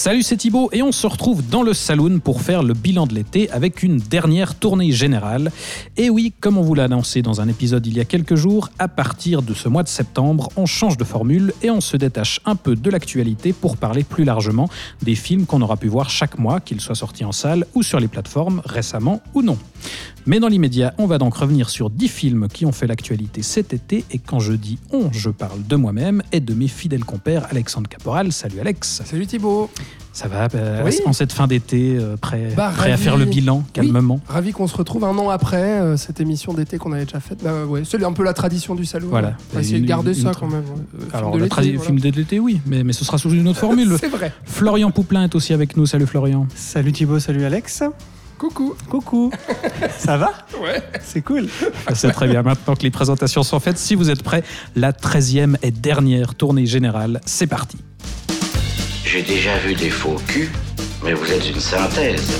Salut, c'est Thibaut et on se retrouve dans le saloon pour faire le bilan de l'été avec une dernière tournée générale. Et oui, comme on vous l'a annoncé dans un épisode il y a quelques jours, à partir de ce mois de septembre, on change de formule et on se détache un peu de l'actualité pour parler plus largement des films qu'on aura pu voir chaque mois, qu'ils soient sortis en salle ou sur les plateformes, récemment ou non. Mais dans l'immédiat, on va donc revenir sur 10 films qui ont fait l'actualité cet été. Et quand je dis on, je parle de moi-même et de mes fidèles compères Alexandre Caporal. Salut Alex. Salut Thibaut. Ça va euh, Oui. en cette fin d'été, euh, prêt, Bah, prêt à ravi. faire le bilan calmement Ravi qu'on se retrouve un an après euh, cette émission d'été qu'on avait déjà faite. Bah ouais, c'est un peu la tradition du salon. Voilà. On va essayer Une- de garder une- ça une- quand même. ouais. Euh, Alors, de le film de l'été, oui, mais, mais ce sera sous une autre formule. C'est vrai. Florian Pouplin est aussi avec nous. Salut Florian. Salut Thibaut, salut Alex. Coucou. Coucou. Ça va Ouais. C'est cool. C'est très bien. Maintenant que les présentations sont faites, si vous êtes prêts, la 13e et dernière tournée générale, c'est parti. J'ai déjà vu des faux culs, mais vous êtes une synthèse.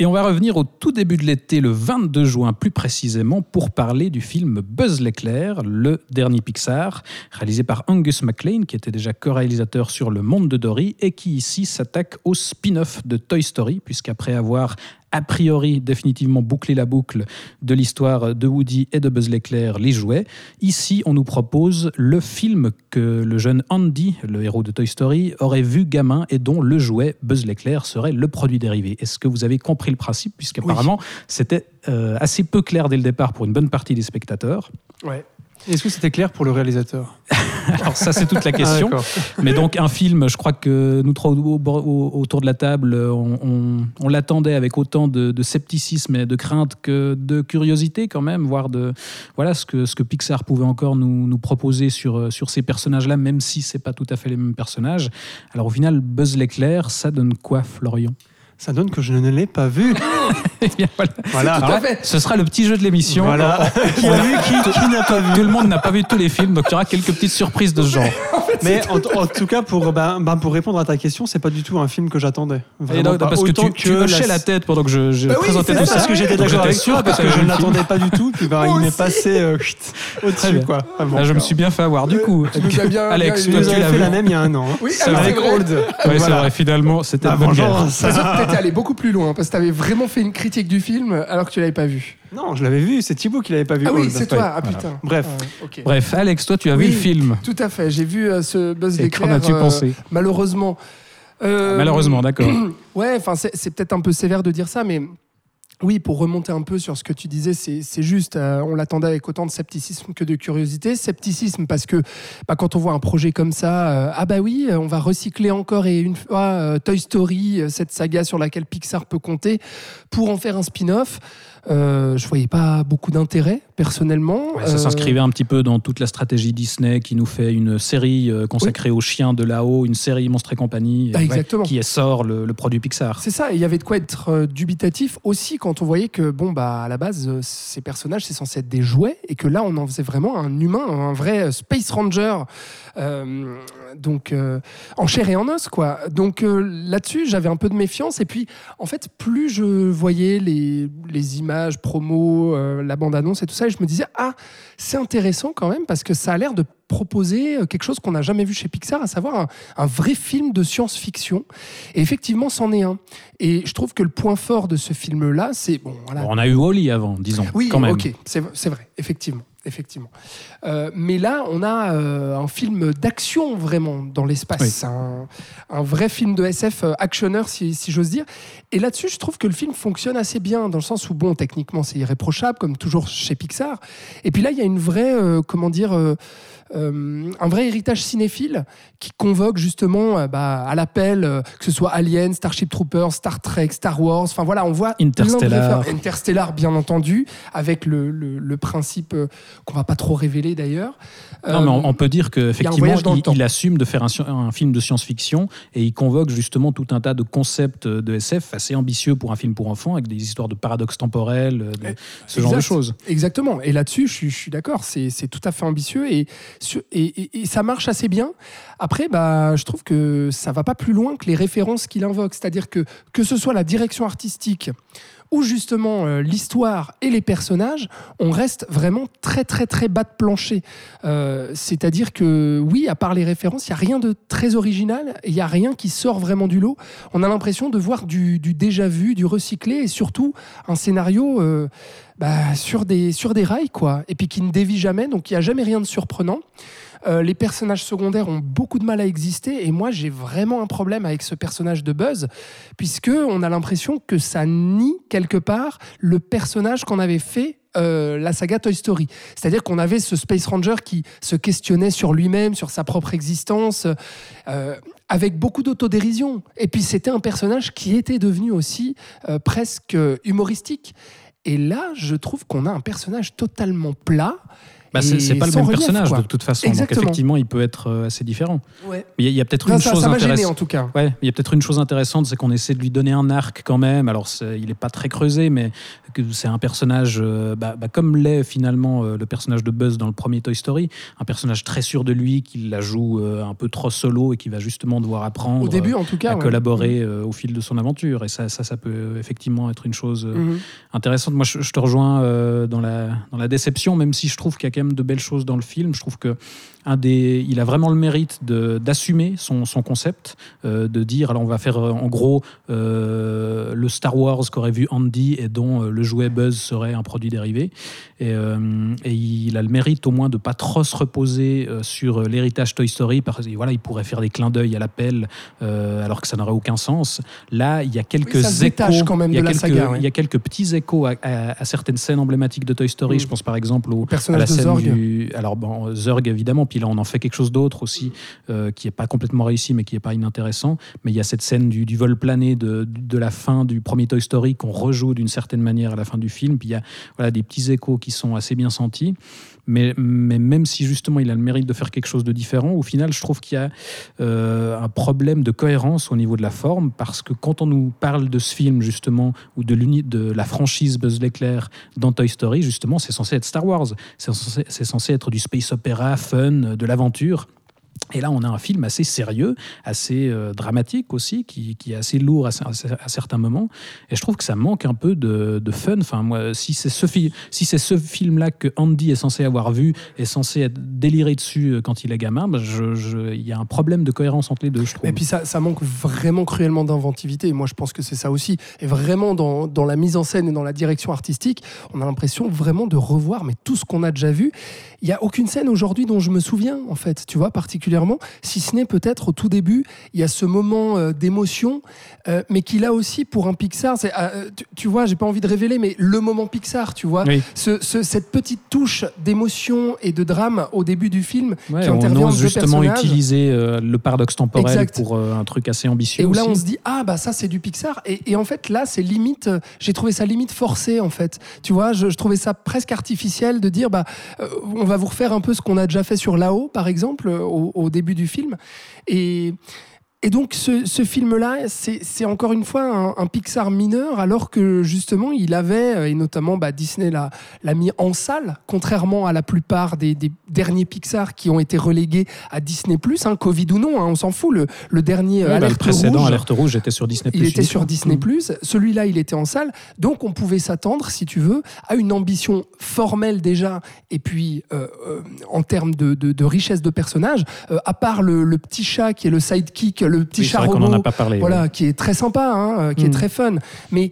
Et on va revenir au tout début de l'été, le 22 juin plus précisément, pour parler du film Buzz l'éclair, le dernier Pixar, réalisé par Angus MacLean, qui était déjà co-réalisateur sur Le Monde de Dory, et qui ici s'attaque au spin-off de Toy Story, puisqu'après avoir a priori définitivement bouclé la boucle de l'histoire de Woody et de Buzz l'éclair, les jouets, ici on nous propose le film que le jeune Andy, le héros de Toy Story, aurait vu gamin et dont le jouet Buzz l'éclair serait le produit dérivé. Est-ce que vous avez compris le principe Puisqu'apparemment, c'était euh, assez peu clair dès le départ pour une bonne partie des spectateurs. Ouais. Est-ce que c'était clair pour le réalisateur? Alors ça, c'est toute la Ah, question. Mais donc un film, je crois que nous trois au- au- autour de la table, on, on- on l'attendait avec autant de, de scepticisme et de crainte que de curiosité quand même, voir de voilà ce que ce que Pixar pouvait encore nous, nous proposer sur sur ces personnages-là, même si c'est pas tout à fait les mêmes personnages. Alors au final, Buzz l'éclair, ça donne quoi, Florian? Ça donne que je ne l'ai pas vu. Eh bien, voilà. Fait. ce sera le petit jeu de l'émission. Voilà. qui a vu, qui, qui n'a pas vu Tout le monde n'a pas vu tous les films, donc il y aura quelques petites surprises de ce genre. Mais en, en tout cas, pour, ben, ben, pour répondre à ta question, c'est pas du tout un film que j'attendais. Vraiment parce que tu, tu hochais la tête pendant que je, je Bah oui, présentais c'est tout ça. Parce que j'étais d'accord avec toi, parce que je ne l'attendais pas du tout. Puis ben, il m'est passé euh, au-dessus. Là, je me suis bien fait avoir du coup. Bien- Alex, bien toi, Tu l'as fait vu. la même il y a un an. hein. Oui, C'est alors, vrai. c'est vrai. Old. Ouais, c'est vrai, finalement, c'était une bonne guerre. T'étais allé beaucoup plus loin parce que t'avais vraiment fait une critique du film alors que tu l'avais pas vu. Non, je l'avais vu. C'est Thibaut qui l'avait pas vu. Ah oui, c'est toi. Ah voilà. putain. Bref. Ok. Bref, Alex, toi, tu as Oui. vu le film. Tout à fait. J'ai vu euh, ce Buzz Et qu'en as-tu euh, pensé Malheureusement. Euh, Malheureusement, d'accord. Ouais, enfin, c'est c'est peut-être un peu sévère de dire ça, mais oui, pour remonter un peu sur ce que tu disais, c'est juste. euh, on l'attendait avec autant de scepticisme que de curiosité. Scepticisme parce que bah, quand on voit un projet comme ça, euh, ah bah oui, euh, on va recycler encore et une fois Toy Story, cette saga sur laquelle Pixar peut compter, pour en faire un spin-off. Je voyais pas beaucoup d'intérêt personnellement. Ouais, ça Euh, s'inscrivait un petit peu dans toute la stratégie Disney qui nous fait une série euh, consacrée aux chiens de là-haut, une série Monstres et compagnie, Bah, euh, exactement. qui sort le, le produit Pixar. C'est ça, il y avait de quoi être euh, dubitatif aussi quand on voyait que, bon, bah, à la base, euh, ces personnages, c'est censé être des jouets, et que là, on en faisait vraiment un humain, un vrai euh, Space Ranger, euh, donc euh, en chair et en os, quoi. Donc euh, là-dessus, j'avais un peu de méfiance, et puis, en fait, plus je voyais les, les images, promos, euh, la bande-annonce et tout ça, je me disais, ah, c'est intéressant quand même, parce que ça a l'air de proposer euh, quelque chose qu'on n'a jamais vu chez Pixar, à savoir un, un vrai film de science-fiction. Et effectivement, c'en est un. Et je trouve que le point fort de ce film-là, c'est bon, voilà. On a eu Wally avant, disons, oui, quand même. ok, c'est vrai, effectivement, effectivement. Euh, mais là, on a euh, un film d'action vraiment dans l'espace, un, un vrai film de SF actionneur, si, si j'ose dire. Et là-dessus, je trouve que le film fonctionne assez bien, dans le sens où, bon, techniquement, c'est irréprochable, comme toujours chez Pixar. Et puis là, il y a une vraie, euh, comment dire, euh, euh, un vrai héritage cinéphile qui convoque justement bah, à l'appel, que ce soit Alien, Starship Troopers, Star Trek, Star Wars. Enfin voilà, on voit Interstellar. Interstellar, bien entendu, avec le, le- le principe qu'on va pas trop révéler d'ailleurs. Non, mais on, on peut dire qu'effectivement, il, assume de faire un film de science-fiction et il convoque justement tout un tas de concepts de SF assez ambitieux pour un film pour enfants, avec des histoires de paradoxes temporels, de- Eh, ce genre de choses. Exactement. Et là-dessus, je, suis- d'accord. C'est c'est tout à fait ambitieux Et, et- et ça marche assez bien. Après, bah, je trouve que ça va pas plus loin que les références qu'il invoque. C'est-à-dire que que ce soit la direction artistique ou justement euh, l'histoire et les personnages, on reste vraiment très très bas de plancher. Euh, C'est-à-dire que oui, à part les références, il y a rien de très original, il y a rien qui sort vraiment du lot. On a l'impression de voir du, déjà vu, du recyclé et surtout un scénario euh, bah, sur des sur des rails quoi, et puis qui ne dévie jamais, donc il n'y a jamais rien de surprenant. Euh, les personnages secondaires ont beaucoup de mal à exister et moi j'ai vraiment un problème avec ce personnage de Buzz puisque on a l'impression que ça nie quelque part le personnage qu'on avait fait euh, la saga Toy Story. C'est-à-dire qu'on avait ce Space Ranger qui se questionnait sur lui-même, sur sa propre existence, euh, avec beaucoup d'autodérision. Et puis c'était un personnage qui était devenu aussi presque humoristique. Et là, je trouve qu'on a un personnage totalement plat. Bah, c'est pas le même relief, personnage quoi. de toute façon. Donc effectivement, il peut être euh, assez différent. Ouais. Mais Il y a, peut-être une ça chose intéressante. en tout cas. Ouais, il y a peut-être une chose intéressante, c'est qu'on essaie de lui donner un arc quand même. Alors, il n'est pas très creusé, mais c'est un personnage, euh, bah, bah, comme l'est finalement euh, le personnage de Buzz dans le premier Toy Story, un personnage très sûr de lui, qui la joue euh, un peu trop solo et qui va justement devoir apprendre Au début, en tout cas. à ouais. collaborer euh, au fil de son aventure. Et ça, ça, ça peut effectivement être une chose euh, Mhm. intéressante. Moi, je, je te rejoins euh, dans, la, dans la déception, même si je trouve qu'il y a de belles choses dans le film. Je trouve que un des, il a vraiment le mérite d'assumer son, son concept, euh, de dire, alors on va faire euh, en gros euh, le Star Wars qu'aurait vu Andy et dont le jouet Buzz serait un produit dérivé. Et, euh, et il a le mérite au moins de pas trop se reposer sur l'héritage Toy Story, parce que voilà, il pourrait faire des clins d'œil à l'appel, alors que ça n'aurait aucun sens. Là, il y a quelques ça échos, quand même il y a de la quelques, saga, ouais. il y a quelques petits échos à, à- à certaines scènes emblématiques de Toy Story. Mm. Je pense par exemple au, Le à personnage la de scène Zorg. du. Alors, bon, Zurg, évidemment, puis on en fait quelque chose d'autre aussi, euh, qui n'est pas complètement réussi, mais qui n'est pas inintéressant. Mais il y a cette scène du, vol plané de, la fin du premier Toy Story qu'on rejoue d'une certaine manière à la fin du film. Puis il y a des petits échos qui sont assez bien sentis. Mais, même si justement il a le mérite de faire quelque chose de différent, au final, je trouve qu'il y a euh, un problème de cohérence au niveau de la forme, parce que quand on nous parle de ce film, justement, ou de, de la franchise Buzz l'éclair dans Toy Story, justement, c'est censé être Star Wars. C'est censé, censé être du space opéra, fun, de l'aventure. Et là, on a un film assez sérieux, assez euh, dramatique aussi, qui, est assez lourd à, certains moments. Et je trouve que ça manque un peu de, fun. Enfin, moi, si c'est ce, film-là que Andy est censé avoir vu, est censé être déliré dessus euh, quand il est gamin, bah, il y a un problème de cohérence entre les deux, je trouve. Et puis ça, manque vraiment cruellement d'inventivité. Moi, je pense que c'est ça aussi. Et vraiment, dans, dans la mise en scène et dans la direction artistique, on a l'impression vraiment de revoir mais tout ce qu'on a déjà vu. Il n'y a aucune scène aujourd'hui dont je me souviens, en fait, tu vois, particulièrement, si ce n'est peut-être au tout début, il y a ce moment euh, d'émotion, euh, mais qui là aussi, pour un Pixar, c'est, euh, tu, tu vois, j'ai pas envie de révéler, mais le moment Pixar, tu vois, Oui. ce- ce- cette petite touche d'émotion et de drame au début du film Ouais, qui on intervient deux justement utiliser le paradoxe temporel Exact. pour un truc assez ambitieux. Et où là, on se dit, ah, bah ça, c'est du Pixar. Et, et en fait, là, c'est limite, j'ai trouvé ça limite forcé, en fait. Tu vois, je, je trouvais ça presque artificiel de dire, bah, on va vous refaire un peu ce qu'on a déjà fait sur là-haut, par exemple, au, au début du film. Et. Et donc ce, ce film-là, c'est encore une fois un, un Pixar mineur, alors que justement il avait, euh, et notamment bah, Disney l'a mis en salle, contrairement à la plupart des, des derniers Pixar qui ont été relégués à Disney+, hein, Covid ou non, hein, on s'en fout, le, le dernier Ouais, bah, le Alerte précédent, Rouge, Alerte Rouge, était sur Disney+. il était sur. Disney+. Mm. Celui-là, il était en salle. Donc, on pouvait s'attendre, si tu veux, à une ambition formelle déjà, et puis euh, euh, en termes de, de- de richesse de personnages, euh, à part le, le petit chat qui est le sidekick, le petit Oui, chat a pas parlé. voilà, ouais. qui est très sympa, hein, euh, qui est Mm. très fun. Mais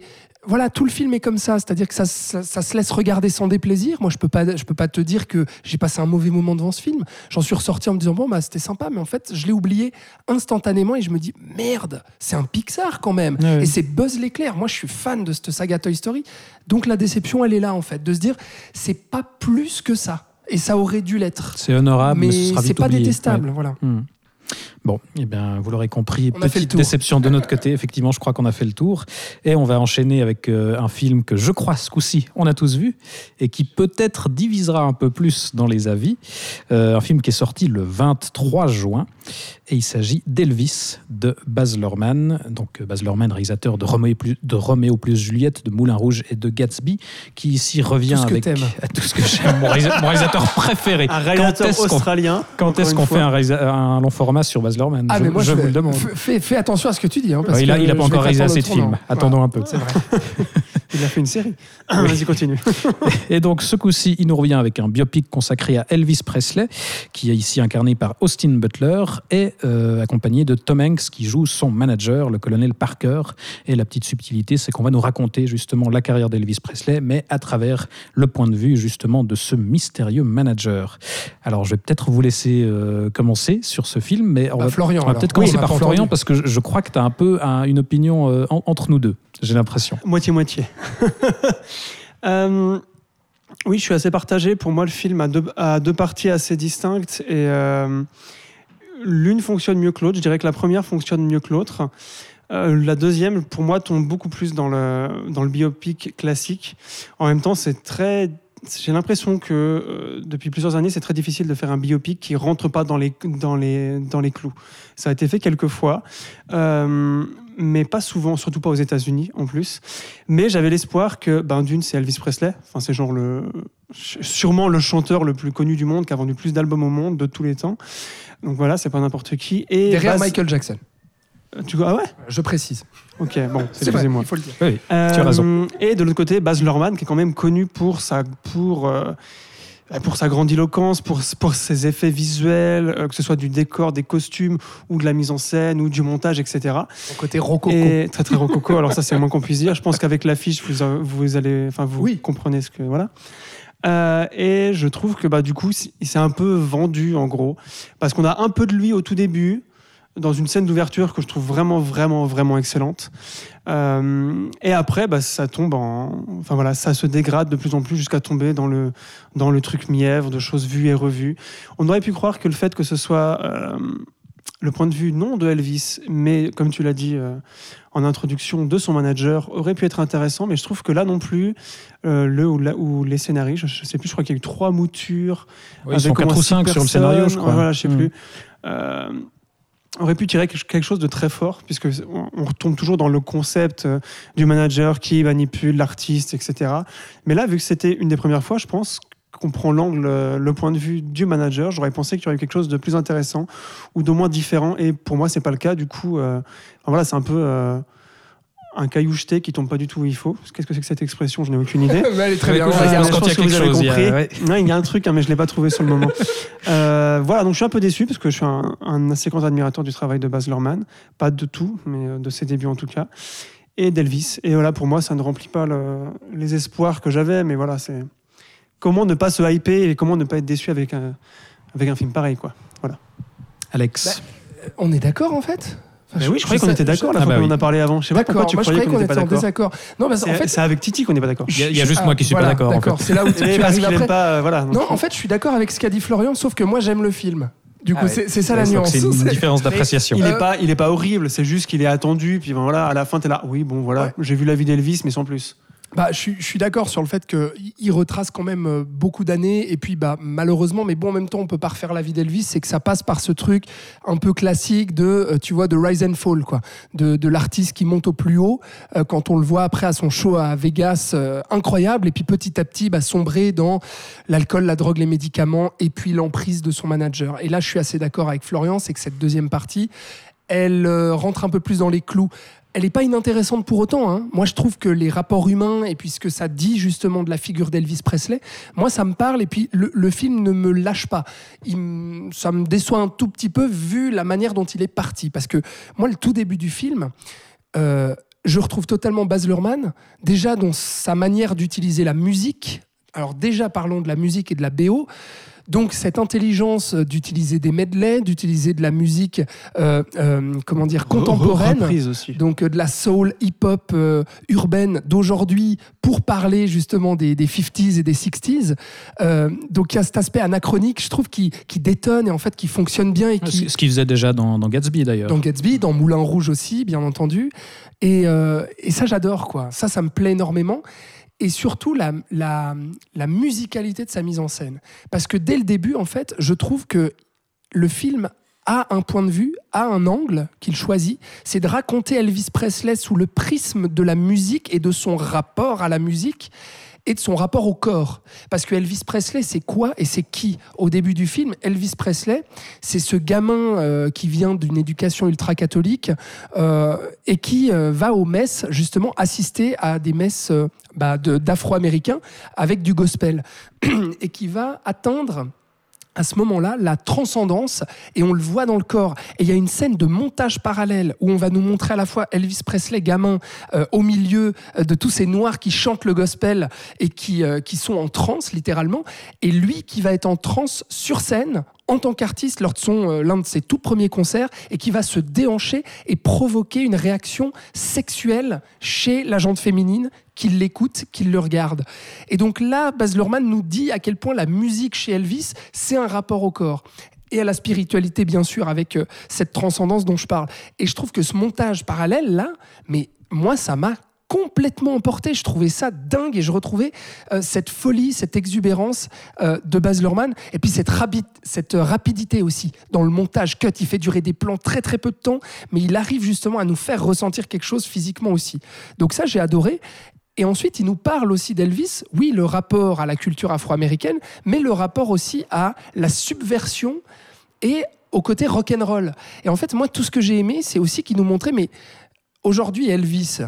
voilà, tout le film est comme ça, c'est-à-dire que ça, ça- ça se laisse regarder sans déplaisir. Moi, je peux pas, je peux pas te dire que j'ai passé un mauvais moment devant ce film. J'en suis ressorti en me disant bon bah c'était sympa, mais en fait je l'ai oublié instantanément et je me dis merde, c'est un Pixar quand même. Ouais. Et c'est Buzz l'éclair. Moi, je suis fan de cette saga Toy Story, donc la déception elle est là en fait, de se dire c'est pas plus que ça. Et ça aurait dû l'être. C'est honorable, mais, ce mais c'est pas oublié. détestable, Ouais. voilà. Hmm. Bon, eh bien, vous l'aurez compris, On petite déception de notre côté. Effectivement, je crois qu'on a fait le tour. Et on va enchaîner avec euh, un film que je crois ce coup-ci, on a tous vu, et qui peut-être divisera un peu plus dans les avis. Euh, un film qui est sorti le 23 juin. Et il s'agit d'Elvis de Baz Luhrmann. Donc, euh, Baz Luhrmann, réalisateur de Roméo plus, de Roméo plus Juliette, de Moulin Rouge et de Gatsby, qui ici revient Tout avec t'aimes. tout ce que j'aime. Mon, réalisa- mon réalisateur préféré. Un réalisateur Quand australien. Quand est-ce qu'on fait un long format sur Baz Ah, je, mais moi, je je vous le demande. Fais, attention à ce que tu dis. Hein, parce Ouais, il a, que il a pas encore réalisé assez de films. Attendons un peu. C'est vrai. Il a fait une série. Vas-y, continue. Et donc, ce coup-ci, il nous revient avec un biopic consacré à Elvis Presley, qui est ici incarné par Austin Butler, et euh, accompagné de Tom Hanks, qui joue son manager, le colonel Parker. Et la petite subtilité, c'est qu'on va nous raconter justement la carrière d'Elvis Presley, mais à travers le point de vue justement de ce mystérieux manager. Alors, je vais peut-être vous laisser euh, commencer sur ce film, mais on Bah, va, Florian, on va peut-être Oui, commencer a par Florian, entendu. parce que je, je crois que tu as un peu un- une opinion euh, en- entre nous deux, j'ai l'impression. Moitié-moitié. Euh, oui, je suis assez partagé. Pour moi, le film a deux, a deux parties assez distinctes et euh, l'une fonctionne mieux que l'autre. Je dirais que la première fonctionne mieux que l'autre. Euh, la deuxième, pour moi, tombe beaucoup plus dans le, dans le biopic classique. En même temps, c'est très. J'ai l'impression que euh, depuis plusieurs années, c'est très difficile de faire un biopic qui rentre pas dans les, dans les, dans les clous. Ça a été fait quelques fois, euh, mais pas souvent, surtout pas aux États-Unis en plus. Mais j'avais l'espoir que, ben, d'une, c'est Elvis Presley. Enfin, c'est genre le, sûrement le chanteur le plus connu du monde, qui a vendu plus d'albums au monde de tous les temps. Donc voilà, c'est pas n'importe qui. Et Derrière Michael Jackson. Tu ah ouais Je précise. Ok, bon, excusez-moi. il faut le dire. Oui, Euh, Tu as raison. Et de l'autre côté, Baz Luhrmann, qui est quand même connu pour sa, pour, euh, pour sa grandiloquence, pour, pour ses effets visuels, euh, que ce soit du décor, des costumes, ou de la mise en scène, ou du montage, etc. Son côté rococo. Et très très rococo. Alors ça, c'est le moins qu'on puisse dire. Je pense qu'avec l'affiche, vous, euh, vous allez, enfin, vous Oui. comprenez ce que voilà. Euh, et je trouve que bah du coup, c'est- il s'est un peu vendu en gros, parce qu'on a un peu de lui au tout début dans une scène d'ouverture que je trouve vraiment vraiment vraiment excellente. Euh, et après, bah, ça tombe en, enfin voilà, ça se dégrade de plus en plus jusqu'à tomber dans le dans le truc mièvre de choses vues et revues. On aurait pu croire que le fait que ce soit euh, le point de vue non de Elvis, mais comme tu l'as dit euh, en introduction, de son manager, aurait pu être intéressant. Mais je trouve que là non plus, euh, le ou, la- ou les scénarii, je, je sais plus, je crois qu'il y a eu trois moutures. Oui, ils sont avec au 4 moins ou six 5 sur le scénario, je crois. Voilà, je sais Mm. plus. Euh, aurait pu tirer quelque chose de très fort, puisque on retombe toujours dans le concept euh, du manager qui manipule l'artiste, etc. Mais là, vu que c'était une des premières fois, je pense qu'on prend l'angle, euh, le point de vue du manager, j'aurais pensé qu'il y aurait quelque chose de plus intéressant ou d'au moins différent. Et pour moi, c'est pas le cas. Du coup, euh, voilà, c'est un peu un caillou jeté qui tombe pas du tout où il faut. Qu'est-ce que c'est que cette expression? Je n'ai aucune idée. Mais elle est très Bah, bien. quand il y a un truc, hein, mais je l'ai pas trouvé sur le moment. Euh, voilà, donc je suis un peu déçu parce que je suis un, un assez grand admirateur du travail de Baz Luhrmann, pas de tout, mais euh, de ses débuts en tout cas, et d'Elvis. Et voilà, pour moi, ça ne remplit pas le- les espoirs que j'avais, mais voilà, c'est comment ne pas se hyper et comment ne pas être déçu avec un, avec un film pareil, quoi. Alex. On est d'accord en fait? Enfin, Mais oui, je croyais qu'on était d'accord la Ah fois bah qu'on oui. en a parlé avant. Je sais pas pourquoi tu moi je croyais qu'on pas était en d'accord. désaccord. Non, parce C'est fait. c'est avec Titi qu'on n'est pas d'accord. Il y a, il y a juste Ah, moi qui suis voilà, pas d'accord. en fait. c'est là où tu, arrives après. pas, euh, voilà. Non, en fait, je suis d'accord avec ce qu'a dit Florian, sauf que moi j'aime le film. Du coup, Ah ouais. c'est ça la nuance. C'est une différence d'appréciation. Il Euh, est pas, il est pas horrible. C'est juste qu'il est attendu. Puis voilà, à la fin, t'es là. Oui, bon, voilà. Ouais. J'ai vu la vie d'Elvis, mais sans plus. Bah, je suis, d'accord sur le fait qu'il retrace quand même euh, beaucoup d'années. Et puis, bah, malheureusement, mais bon, en même temps, on peut pas refaire la vie d'Elvis. C'est que ça passe par ce truc un peu classique de, euh, tu vois, de rise and fall, quoi. De, de l'artiste qui monte au plus haut. euh, quand on le voit après à son show à Vegas, incroyable. Et puis, petit à petit, bah, sombrer dans l'alcool, la drogue, les médicaments. Et puis, l'emprise de son manager. Et là, je suis assez d'accord avec Florian. C'est que cette deuxième partie, elle rentre un peu plus dans les clous. Elle n'est pas inintéressante pour autant. hein. Moi, je trouve que les rapports humains et puis ce que ça dit justement de la figure d'Elvis Presley, moi, ça me parle. Et puis le, film ne me lâche pas. Ça me déçoit un tout petit peu vu la manière dont il est parti. Parce que moi, le tout début du film, euh, je retrouve totalement Baz Luhrmann, déjà dans sa manière d'utiliser la musique Alors déjà parlons de la musique et de la BO. Donc cette intelligence d'utiliser des medleys, d'utiliser de la musique, euh, euh, comment dire, contemporaine, Reprise aussi. donc euh, de la soul hip-hop euh, urbaine d'aujourd'hui pour parler justement des, des 50s et des 60s. Euh, donc il y a cet aspect anachronique, je trouve, qui, qui détonne et en fait qui fonctionne bien et qui, Ce ce qu'il faisait déjà dans, dans Gatsby d'ailleurs. dans Gatsby, dans Moulin Rouge aussi, bien entendu. Et, euh, et ça, j'adore, quoi. Ça, ça me plaît énormément. Et surtout, la, musicalité de sa mise en scène. Parce que dès le début, en fait, je trouve que le film a un point de vue, a un angle qu'il choisit, c'est de raconter Elvis Presley sous le prisme de la musique et de son rapport à la musique et de son rapport au corps. Parce que Elvis Presley, c'est quoi et c'est qui Au début du film, Elvis Presley, c'est ce gamin euh, qui vient d'une éducation ultra-catholique euh, et qui euh, va aux messes, justement, assister à des messes euh, bah, d'afro-américains avec du gospel. et qui va atteindre à ce moment-là la transcendance et on le voit dans le corps. Et il y a une scène de montage parallèle où on va nous montrer à la fois Elvis Presley gamin euh, au milieu euh, de tous ces noirs qui chantent le gospel et qui, euh, qui sont en transe littéralement, et lui qui va être en transe sur scène en tant qu'artiste lors de son euh, l'un de ses tout premiers concerts et qui va se déhancher et provoquer une réaction sexuelle chez la gente féminine qui l'écoute, qui le regarde. Et donc là, Baz Luhrmann nous dit à quel point la musique chez Elvis, c'est un rapport au corps et à la spiritualité bien sûr avec euh, cette transcendance dont je parle. Et je trouve que ce montage parallèle là, mais moi ça m'a complètement emporté. Je trouvais ça dingue et je retrouvais euh, cette folie, cette exubérance euh, de Baz Luhrmann et puis cette, cette rapidité aussi dans le montage cut. Il fait durer des plans très très peu de temps, mais il arrive justement à nous faire ressentir quelque chose physiquement aussi. Donc ça j'ai adoré. Et ensuite, il nous parle aussi d'Elvis, oui, le rapport à la culture afro-américaine, mais le rapport aussi à la subversion et au côté rock'n'roll. Et en fait, moi, tout ce que j'ai aimé, c'est aussi qu'il nous montrait, mais aujourd'hui, Elvis,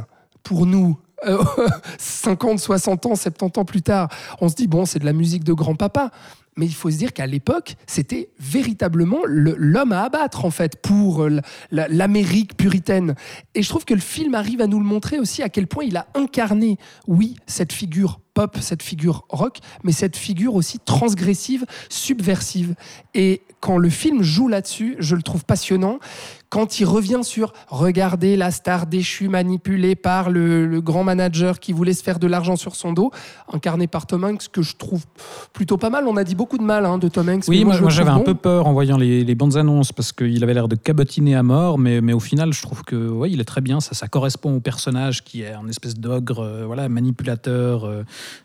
pour nous, euh, 50, 60 ans, 70 ans plus tard, on se dit, bon, c'est de la musique de grand-papa. Mais il faut se dire qu'à l'époque, c'était véritablement le- l'homme à abattre, en fait, pour euh, la- l'Amérique puritaine. Et je trouve que le film arrive à nous le montrer aussi à quel point il a incarné, oui, cette figure pop, cette figure rock, mais cette figure aussi transgressive, subversive. Et quand le film joue là-dessus, je le trouve passionnant. Quand il revient sur regarder la star déchue manipulée par le, le grand manager qui voulait se faire de l'argent sur son dos, incarné par Tom Hanks, que je trouve plutôt pas mal. On a dit beaucoup de mal hein, de Tom Hanks. Oui, mais moi, j'avais un peu peur en voyant les, les bandes annonces parce qu'il avait l'air de cabotiner à mort, mais, mais au final, je trouve que ouais, il est très bien. Ça, ça correspond au personnage qui est un espèce d'ogre, euh, voilà, manipulateur, euh,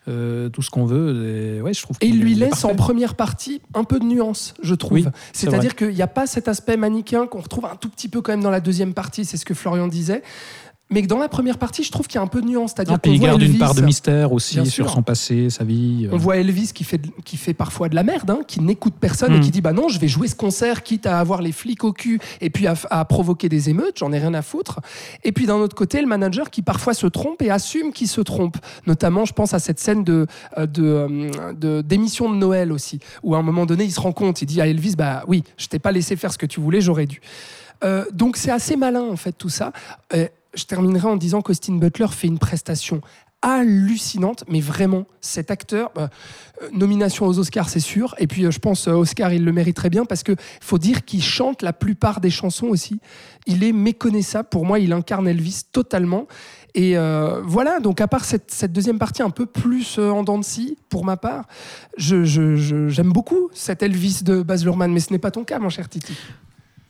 euh, tout ce qu'on veut. Et, ouais, je trouve Et il lui laisse en première partie un peu de nuance, je trouve. Oui, C'est-à-dire qu'il n'y a pas cet aspect manichéen qu'on retrouve un tout petit peu quand même dans la deuxième partie, c'est ce que Florian disait. Mais que dans la première partie, je trouve qu'il y a un peu de nuance. C'est-à-dire Ah, qu'on il voit garde une Elvis, part de mystère aussi sur son passé, sa vie. On euh. voit Elvis qui fait, qui fait parfois de la merde, hein, qui n'écoute personne Mm. et qui dit bah non, je vais jouer ce concert quitte à avoir les flics au cul et puis à, à provoquer des émeutes, j'en ai rien à foutre. Et puis d'un autre côté, le manager qui parfois se trompe et assume qu'il se trompe. Notamment, je pense à cette scène de euh, de, euh, de- d'émission de Noël aussi, où à un moment donné, il se rend compte, il dit à Elvis bah oui, je t'ai pas laissé faire ce que tu voulais, j'aurais dû. Euh, donc c'est assez malin en fait tout ça. Euh, je terminerai en disant qu'Austin Butler fait une prestation hallucinante, mais vraiment, cet acteur, bah, euh, nomination aux Oscars, c'est sûr, et puis euh, je pense euh, Oscar, il le mérite très bien, parce que faut dire qu'il chante la plupart des chansons aussi. Il est méconnaissable, pour moi, il incarne Elvis totalement. Et voilà, donc à part cette, deuxième partie un peu plus en dents de scie, pour ma part, j'aime beaucoup cet Elvis de Baz Luhrmann, mais ce n'est pas ton cas, mon cher Titi.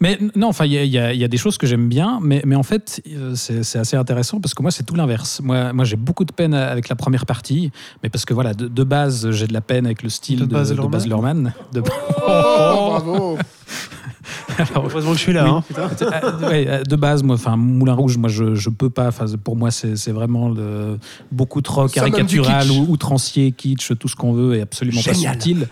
Mais non, enfin, il y, a- y y des choses que j'aime bien, mais, mais en fait, euh, c'est assez intéressant parce que moi, c'est tout l'inverse. Moi, moi j'ai beaucoup de peine avec la première partie, mais parce que voilà, de, de base, j'ai de la peine avec le style De de, Baz de Luhrmann. De- Oh, bravo Alors, Heureusement que je suis là. Oui. hein, putain. Euh, ouais, de base, moi, enfin, Moulin Rouge, moi, je, je peux pas. Enfin, pour moi, c'est vraiment le, beaucoup trop caricatural ou outrancier, kitsch, tout ce qu'on veut, et absolument Génial. pas subtil.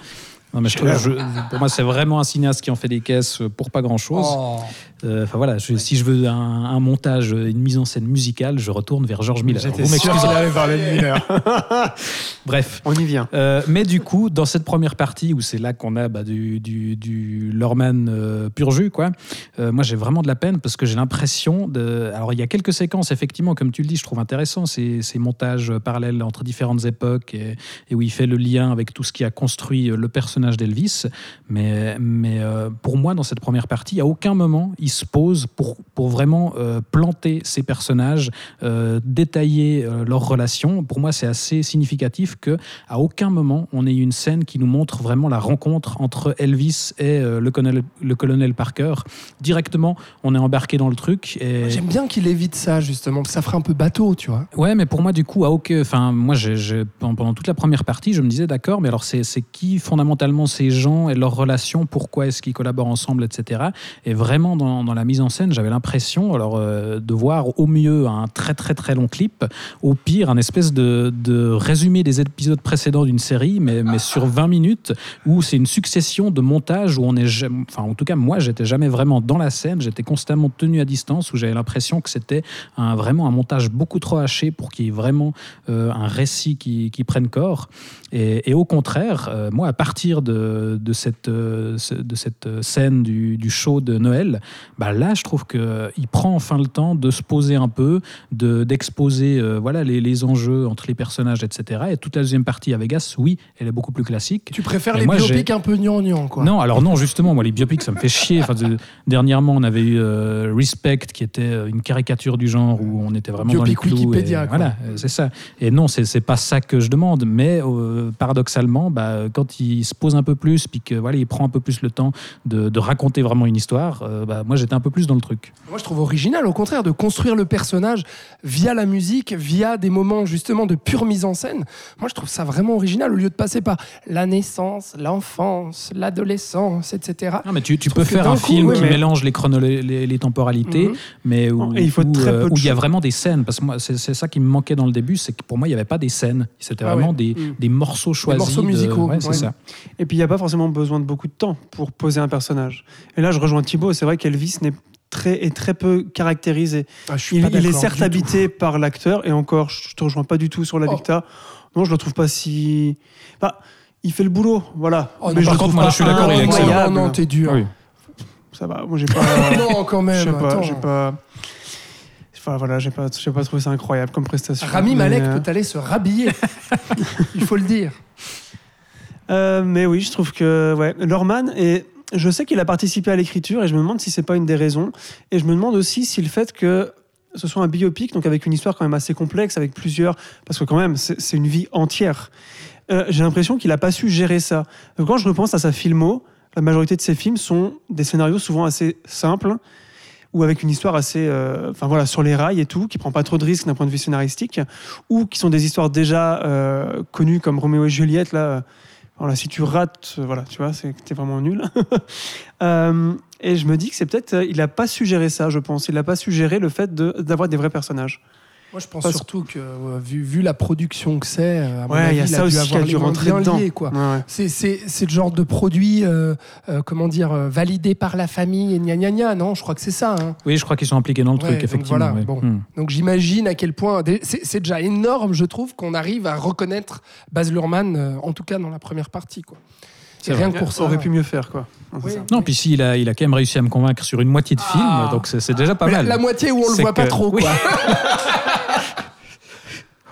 Non, mais je, je- pour moi, c'est vraiment un cinéaste qui en fait des caisses pour pas grand chose. Oh. Euh, Enfin voilà, je- si je veux un, un montage, une mise en scène musicale, je retourne vers George Miller. J'étais Vous sûr m'excuserez. qu'il allait parler de Miller. Bref. On y vient. Euh, mais du coup, dans cette première partie où c'est là qu'on a bah, du, du, du Lorman euh, pur jus, quoi, euh, moi j'ai vraiment de la peine parce que j'ai l'impression de. Alors il y a quelques séquences, effectivement, comme tu le dis, je trouve intéressant, ces, ces montages parallèles entre différentes époques et, et où il fait le lien avec tout ce qui a construit le personnage d'Elvis. Mais, mais euh, pour moi, dans cette première partie, à aucun moment il se pose pour, pour vraiment euh, planter ces personnages, euh, détailler euh, leurs relations. Pour moi, c'est assez significatif que à aucun moment on ait une scène qui nous montre vraiment la rencontre entre Elvis et le, colonel, le colonel Parker. Directement, on est embarqué dans le truc. Et... J'aime bien qu'il évite ça, justement, que ça ferait un peu bateau, tu vois. Ouais, mais pour moi, du coup, à aucun. Enfin, moi, pendant pendant toute la première partie, je me disais, d'accord, mais alors, c'est qui fondamentalement ces gens et leurs relations Pourquoi est-ce qu'ils collaborent ensemble, etc. Et vraiment, dans, dans la mise en scène, j'avais l'impression alors euh, de voir au mieux un très, très, très long clip, au pire, un espèce de, de résumé des épisodes précédents d'une série, mais, mais sur 20 minutes, où c'est une succession de montages où on est. Enfin, en tout cas, moi, j'étais jamais vraiment dans la scène, j'étais constamment tenu à distance, où j'avais l'impression que c'était vraiment un montage beaucoup trop haché pour qu'il y ait vraiment euh, un récit qui, qui prenne corps. Et, et au contraire, euh, moi, à partir de, de, cette, ce- de cette scène du, du show de Noël, bah là, je trouve qu'il prend enfin le temps de se poser un peu, de- d'exposer euh, voilà, les, les enjeux entre les personnages, etc. Et toute la deuxième partie à Vegas, oui, elle est beaucoup plus classique. Tu préfères Et les moi, biopics un peu gnangnan, quoi. Non, alors non, justement, moi, les biopics, ça me fait chier. Enfin, de- dernièrement, on avait eu euh, Respect, qui était euh, une caricature du genre où on était vraiment dans les Biopic clous. Wikipédia, et quoi. Voilà, euh, c'est ça. Et non, c'est c'est pas ça que je demande, mais euh, paradoxalement, bah, quand il se pose un peu plus, puis que voilà, il prend un peu plus le temps de, de raconter vraiment une histoire, euh, bah, moi, j'étais un peu plus dans le truc. Moi, je trouve original, au contraire, de construire le personnage via la musique, via des moments justement de pure mise en scène. Moi, je trouve ça vraiment original, au lieu de passer par la naissance, l'enfance, l'adolescence, etc. Non, mais tu, peux faire un coup, film oui, qui mais- mélange les, les, les temporalités, Mhm. mais où, Et il faut où, très euh, peu de où il y a vraiment des scènes. Parce que moi, c'est c'est ça qui me manquait dans le début, c'est que pour moi, il n'y avait pas des scènes. C'était Ah vraiment ouais. des, Mhm. des morceaux choisis. morceaux de- musicaux, ouais, c'est ouais. ça. Et puis, il n'y a pas forcément besoin de beaucoup de temps pour poser un personnage. Et là, je rejoins Thibaut. C'est vrai qu'Elvis n'est très, est très peu caractérisé. Ah, je suis Il, pas il est certes tout. habité par l'acteur, et encore, je te rejoins pas du tout sur la Oh. Victa. Non, je le trouve pas si. Enfin, il fait le boulot, voilà. Oh, non, Mais je par le contre, trouve moi, pas je suis d'accord, il est non, excellent. non, non, t'es dur. Oui. Ça va, moi j'ai pas. non, quand Je même. sais pas, j'ai pas. Enfin voilà, j'ai pas, j'ai pas trouvé ça incroyable comme prestation. Rami Mais, Malek euh, peut aller se rhabiller. Il faut le dire. euh, mais oui, je trouve que ouais, Lorman et je sais qu'il a participé à l'écriture et je me demande si c'est pas une des raisons. Et je me demande aussi si le fait que ce soit un biopic, donc avec une histoire quand même assez complexe, avec plusieurs, parce que quand même c'est une vie entière. Euh, j'ai l'impression qu'il a pas su gérer ça. Quand je repense à sa filmo, la majorité de ses films sont des scénarios souvent assez simples ou avec une histoire assez, euh, enfin voilà, sur les rails et tout, qui prend pas trop de risques d'un point de vue scénaristique, ou qui sont des histoires déjà euh, connues comme Roméo et Juliette. Là, si tu rates, euh, voilà, tu vois, c'est que t'es vraiment nul. Euh, et je me dis que c'est peut-être, euh, il a pas su gérer ça, je pense. Il a pas su gérer le fait d'avoir des vrais personnages. Moi, je pense Parce- surtout que, euh, vu, vu la production que c'est, euh, à mon Ouais, avis, il y a ça aussi qui avoir a dû rentrer bien dedans. quoi. Ouais, ouais. C'est, c'est, c'est le genre de produit, euh, euh, comment dire, validé par la famille et gna gna gna, non Je crois que c'est ça. hein. Oui, je crois qu'ils sont impliqués dans le Ouais, truc, donc effectivement. voilà, ouais. bon. Hmm. Donc j'imagine à quel point. C'est, c'est déjà énorme, je trouve, qu'on arrive à reconnaître Baz Luhrmann, euh, en tout cas dans la première partie. Quoi. C'est rien que pour ça. aurait pu mieux faire, quoi. Oui. Non, puis si, il a, il a quand même réussi à me convaincre sur une moitié de film, Ah. donc c'est c'est déjà pas Mais mal. La moitié où on le C'est voit pas trop, oui.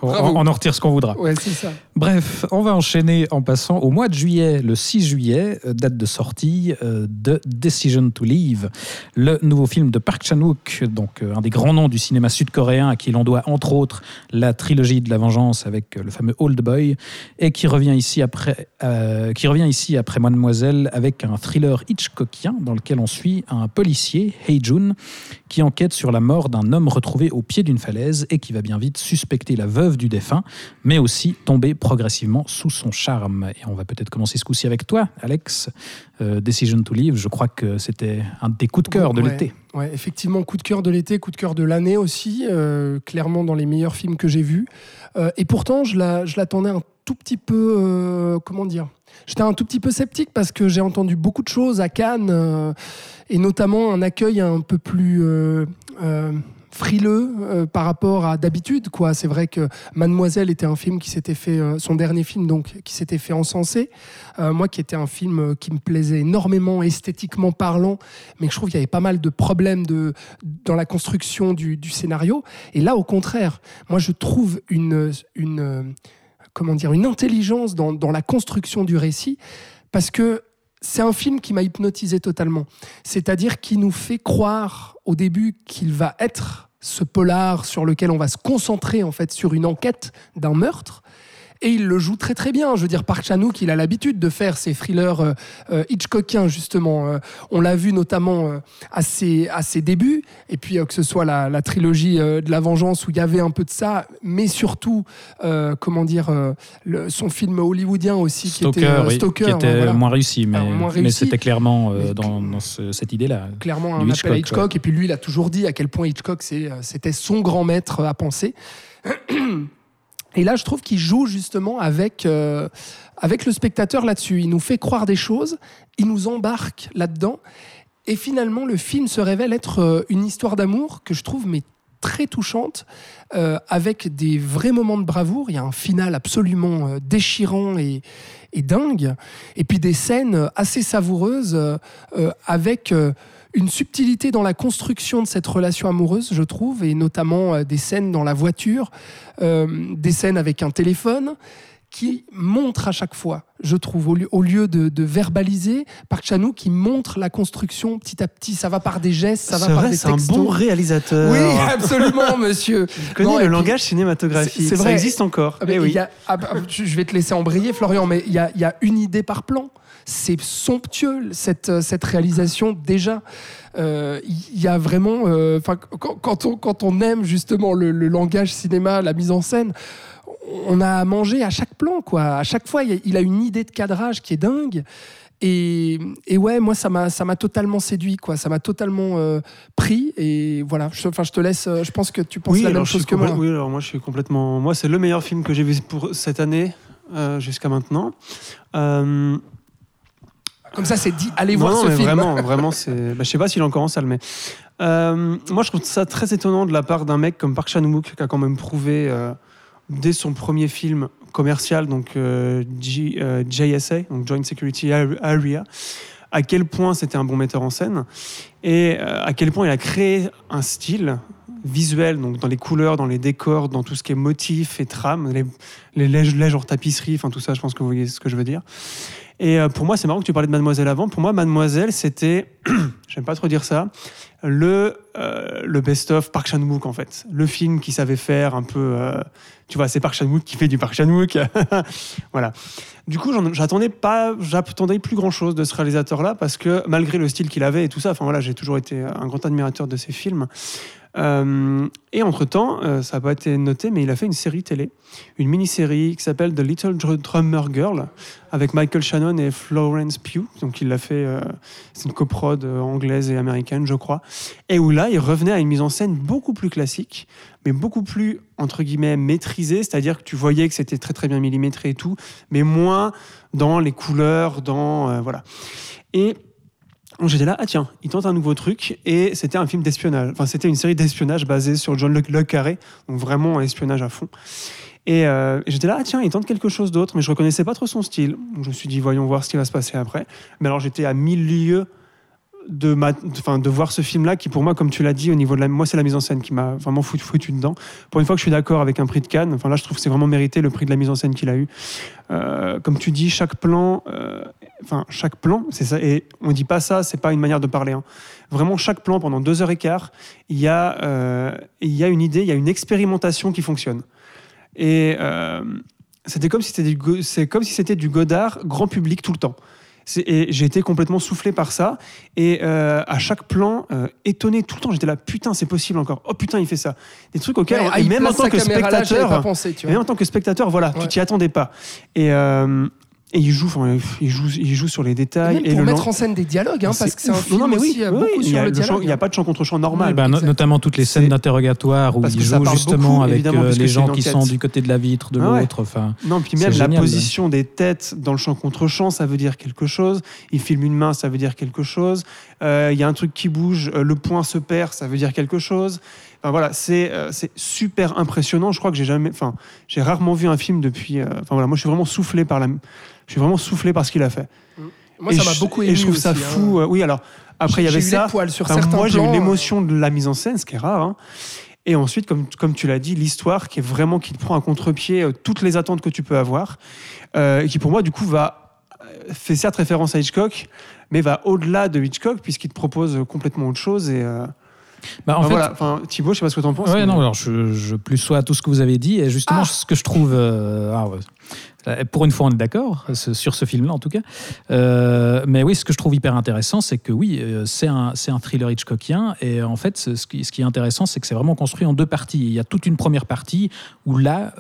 on, en retire ce qu'on voudra. Ouais, c'est ça. Bref, on va enchaîner en passant au mois de juillet, le 6 juillet, euh, date de sortie euh, de Decision to Leave, le nouveau film de Park Chan-wook, donc euh, un des grands noms du cinéma sud-coréen à qui l'on doit entre autres la trilogie de la vengeance avec le fameux Old Boy et qui revient ici après euh, qui revient ici après Mademoiselle avec un thriller Hitchcockien dans lequel on suit un policier, Hei-jun, qui enquête sur la mort d'un homme retrouvé au pied d'une falaise et qui va bien vite suspecter la veuve du défunt, mais aussi tomber progressivement sous son charme. Et on va peut-être commencer ce coup-ci avec toi, Alex. Euh, Decision to Leave, je crois que c'était un de tes coups de cœur de Ouais. l'été. Ouais, effectivement, coup de cœur de l'été, coup de cœur de l'année aussi, euh, clairement dans les meilleurs films que j'ai vus. Euh, et pourtant, je la- je l'attendais un tout petit peu, euh, comment dire J'étais un tout petit peu sceptique parce que j'ai entendu beaucoup de choses à Cannes euh, et notamment un accueil un peu plus euh, euh, frileux par rapport à d'habitude. Quoi, c'est vrai que Mademoiselle était un film qui s'était fait, son dernier film donc, qui s'était fait encenser. Moi, qui était un film qui me plaisait énormément esthétiquement parlant, mais je trouve qu'il y avait pas mal de problèmes de dans la construction du, du scénario. Et là, au contraire, moi, je trouve une une comment dire une intelligence dans, dans la construction du récit parce que c'est un film qui m'a hypnotisé totalement. C'est-à-dire qui nous fait croire au début qu'il va être ce polar sur lequel on va se concentrer en fait sur une enquête d'un meurtre. Et il le joue très très bien. Je veux dire, Park Chan-wook, il a l'habitude de faire ces thrillers euh, euh, Hitchcockiens justement. Euh, on l'a vu notamment euh, à, ses, à ses débuts, et puis euh, que ce soit la, la trilogie euh, de la vengeance où il y avait un peu de ça, mais surtout, euh, comment dire, euh, le- son film hollywoodien aussi qui était Stoker, oui, Stoker, qui était voilà. moins réussi, mais, Alors, moins mais réussi. c'était clairement euh, Mais- dans, dans ce- cette idée-là. clairement un appel à Hitchcock, Hitchcock. Et puis lui, il a toujours dit à quel point Hitchcock, c'était son grand maître à penser. Et là, je trouve qu'il joue justement avec, euh, avec le spectateur là-dessus. Il nous fait croire des choses, il nous embarque là-dedans. Et finalement, le film se révèle être euh, une histoire d'amour que je trouve mais très touchante, euh, avec des vrais moments de bravoure. Il y a un final absolument déchirant et, et dingue. Et puis des scènes assez savoureuses avec une subtilité dans la construction de cette relation amoureuse, je trouve, et notamment euh, des scènes dans la voiture, euh, des scènes avec un téléphone qui montrent à chaque fois, je trouve, au lieu, au lieu de, de verbaliser, Park Chan-wook qui montre la construction petit à petit. Ça va par des gestes, ça va par vrai, des c'est un bon réalisateur. Oui, absolument, monsieur. Non, et le puis- langage cinématographique. c'est Ça vrai. existe encore. Ah, mais Eh il oui. y a- ah, bah, je vais te laisser embrayer, Florian, mais il y a, il y a une idée par plan. C'est somptueux, cette, euh, cette réalisation, déjà. Euh, Il y a vraiment. euh, quand, quand on, quand on aime justement le, le langage cinéma, la mise en scène, on a à manger à chaque plan, quoi. À chaque fois, il a- une idée de cadrage qui est dingue. Et, et ouais, moi, ça m'a, ça m'a totalement séduit, quoi. Ça m'a totalement euh, pris. Et voilà, je, enfin, je te laisse. Je pense que tu penses la alors même chose que moi. Oui, alors moi je suis complètement. Moi, c'est le meilleur film que j'ai vu pour cette année euh, jusqu'à maintenant. Euh, Comme ça, c'est dit. Allez non, voir non, ce mais film. Vraiment, vraiment, c'est. Bah, je sais pas s'il est encore en salle, mais euh, moi je trouve ça très étonnant de la part d'un mec comme Park Chan-wook qui a quand même prouvé euh, dès son premier film commercial, donc euh, JSA, donc Joint Security Area, à quel point c'était un bon metteur en scène et à quel point il a créé un style visuel, donc dans les couleurs, dans les décors, dans tout ce qui est motif et trame, les, les lèges, lèges tapisserie, enfin tout ça, je pense que vous voyez ce que je veux dire. Et euh, pour moi, c'est marrant que tu parlais de Mademoiselle avant. Pour moi, Mademoiselle, c'était, j'aime pas trop dire ça, le, euh, le best-of Park Chan-wook en fait. Le film qui savait faire un peu, euh, tu vois, c'est Park Chan-wook qui fait du Park Chan-wook. voilà. Du coup, j'attendais pas, j'attendais plus grand-chose de ce réalisateur-là parce que malgré le style qu'il avait et tout ça, enfin voilà, j'ai toujours été un grand admirateur de ses films. Euh, et entre-temps, euh, ça n'a pas été noté, mais il a fait une série télé, une mini-série qui s'appelle The Little Dr- Drummer Girl, avec Michael Shannon et Florence Pugh. Donc il l'a fait, euh, c'est une coprode anglaise et américaine, je crois. Et où là, il revenait à une mise en scène beaucoup plus classique, mais beaucoup plus, entre guillemets, maîtrisée, c'est-à-dire que tu voyais que c'était très très bien millimétré et tout, mais moins dans les couleurs, dans... voilà. Et J'étais là, ah tiens, il tente un nouveau truc, et c'était un film d'espionnage. Enfin, c'était une série d'espionnage basée sur John Le, Le Carré, donc vraiment un espionnage à fond. Et, euh, et j'étais là, ah tiens, il tente quelque chose d'autre, mais je reconnaissais pas trop son style. Donc je me suis dit, voyons voir ce qui va se passer après. Mais alors j'étais à mille lieues de, voir ce film-là, qui pour moi, comme tu l'as dit, au niveau de la, moi, c'est la mise en scène qui m'a vraiment foutu, foutu dedans. Pour une fois que je suis d'accord avec un prix de Cannes, enfin là, je trouve que c'est vraiment mérité le prix de la mise en scène qu'il a eu. Euh, comme tu dis, chaque plan, euh, chaque plan, c'est ça. Et on dit pas ça, c'est pas une manière de parler. hein. Vraiment, chaque plan pendant deux heures et quart, il y a, euh, y a une idée, il y a une expérimentation qui fonctionne. Et c'était comme si c'était du, comme si c'était du Godard grand public tout le temps. Et j'ai été complètement soufflé par ça. Et euh, à chaque plan, euh, étonné tout le temps, j'étais là, putain, c'est possible encore. Oh putain, il fait ça. Des trucs auxquels, Ouais, et même en tant que là, spectateur, pensé, tu même en tant que spectateur, voilà, Ouais. tu t'y attendais pas. Et, euh, Et il joue, enfin, il joue, il joue sur les Et détails. même et pour le mettre en scène des dialogues, hein, parce que c'est un film non, mais oui, aussi euh, oui, beaucoup sur a le le chant- dialogue. il n'y a pas de chant contre chant normal. Bah, no- notamment toutes les scènes d'interrogatoire où Parce il joue justement beaucoup, avec euh, les gens qui sont du côté de la vitre de Ah ouais. l'autre. Enfin, Non, puis même la génial. position des têtes dans le champ contre champ, ça veut dire quelque chose. Il filme une main, ça veut dire quelque chose. Euh, Il y a un truc qui bouge, euh, le point se perd, ça veut dire quelque chose. Enfin voilà, c'est euh, c'est super impressionnant. Je crois que j'ai jamais, enfin, j'ai rarement vu un film depuis. Enfin voilà, moi je suis vraiment soufflé par la, je suis vraiment soufflé par ce qu'il a fait. Moi, et ça m'a beaucoup Et ému je trouve ça aussi, hein. fou. euh, oui, alors après il y J'ai avait eu ça. les poils sur Enfin, certains moi, j'ai eu plans, euh, l'émotion de la mise en scène, ce qui est rare. hein. Et ensuite, comme, comme tu l'as dit, l'histoire qui est vraiment qui te prend à contre-pied euh, toutes les attentes que tu peux avoir, euh, et qui pour moi du coup va euh, fait certes référence à Hitchcock, mais va au-delà de Hitchcock puisqu'il te propose complètement autre chose. Et euh, bah, en enfin, fait, voilà. Enfin, Thibaut, je sais pas ce que tu en penses. Ouais, mais- non, alors je, je plus sois à tout ce que vous avez dit. Et justement, Ah ce que je trouve. euh, ah ouais. Euh, Pour une fois, on est d'accord sur ce film-là, en tout cas. Euh, mais oui, ce que je trouve hyper intéressant, c'est que oui, euh, c'est un, thriller Hitchcockien. Et en fait, ce qui, est intéressant, c'est que c'est vraiment construit en deux parties. Il y a toute une première partie où là,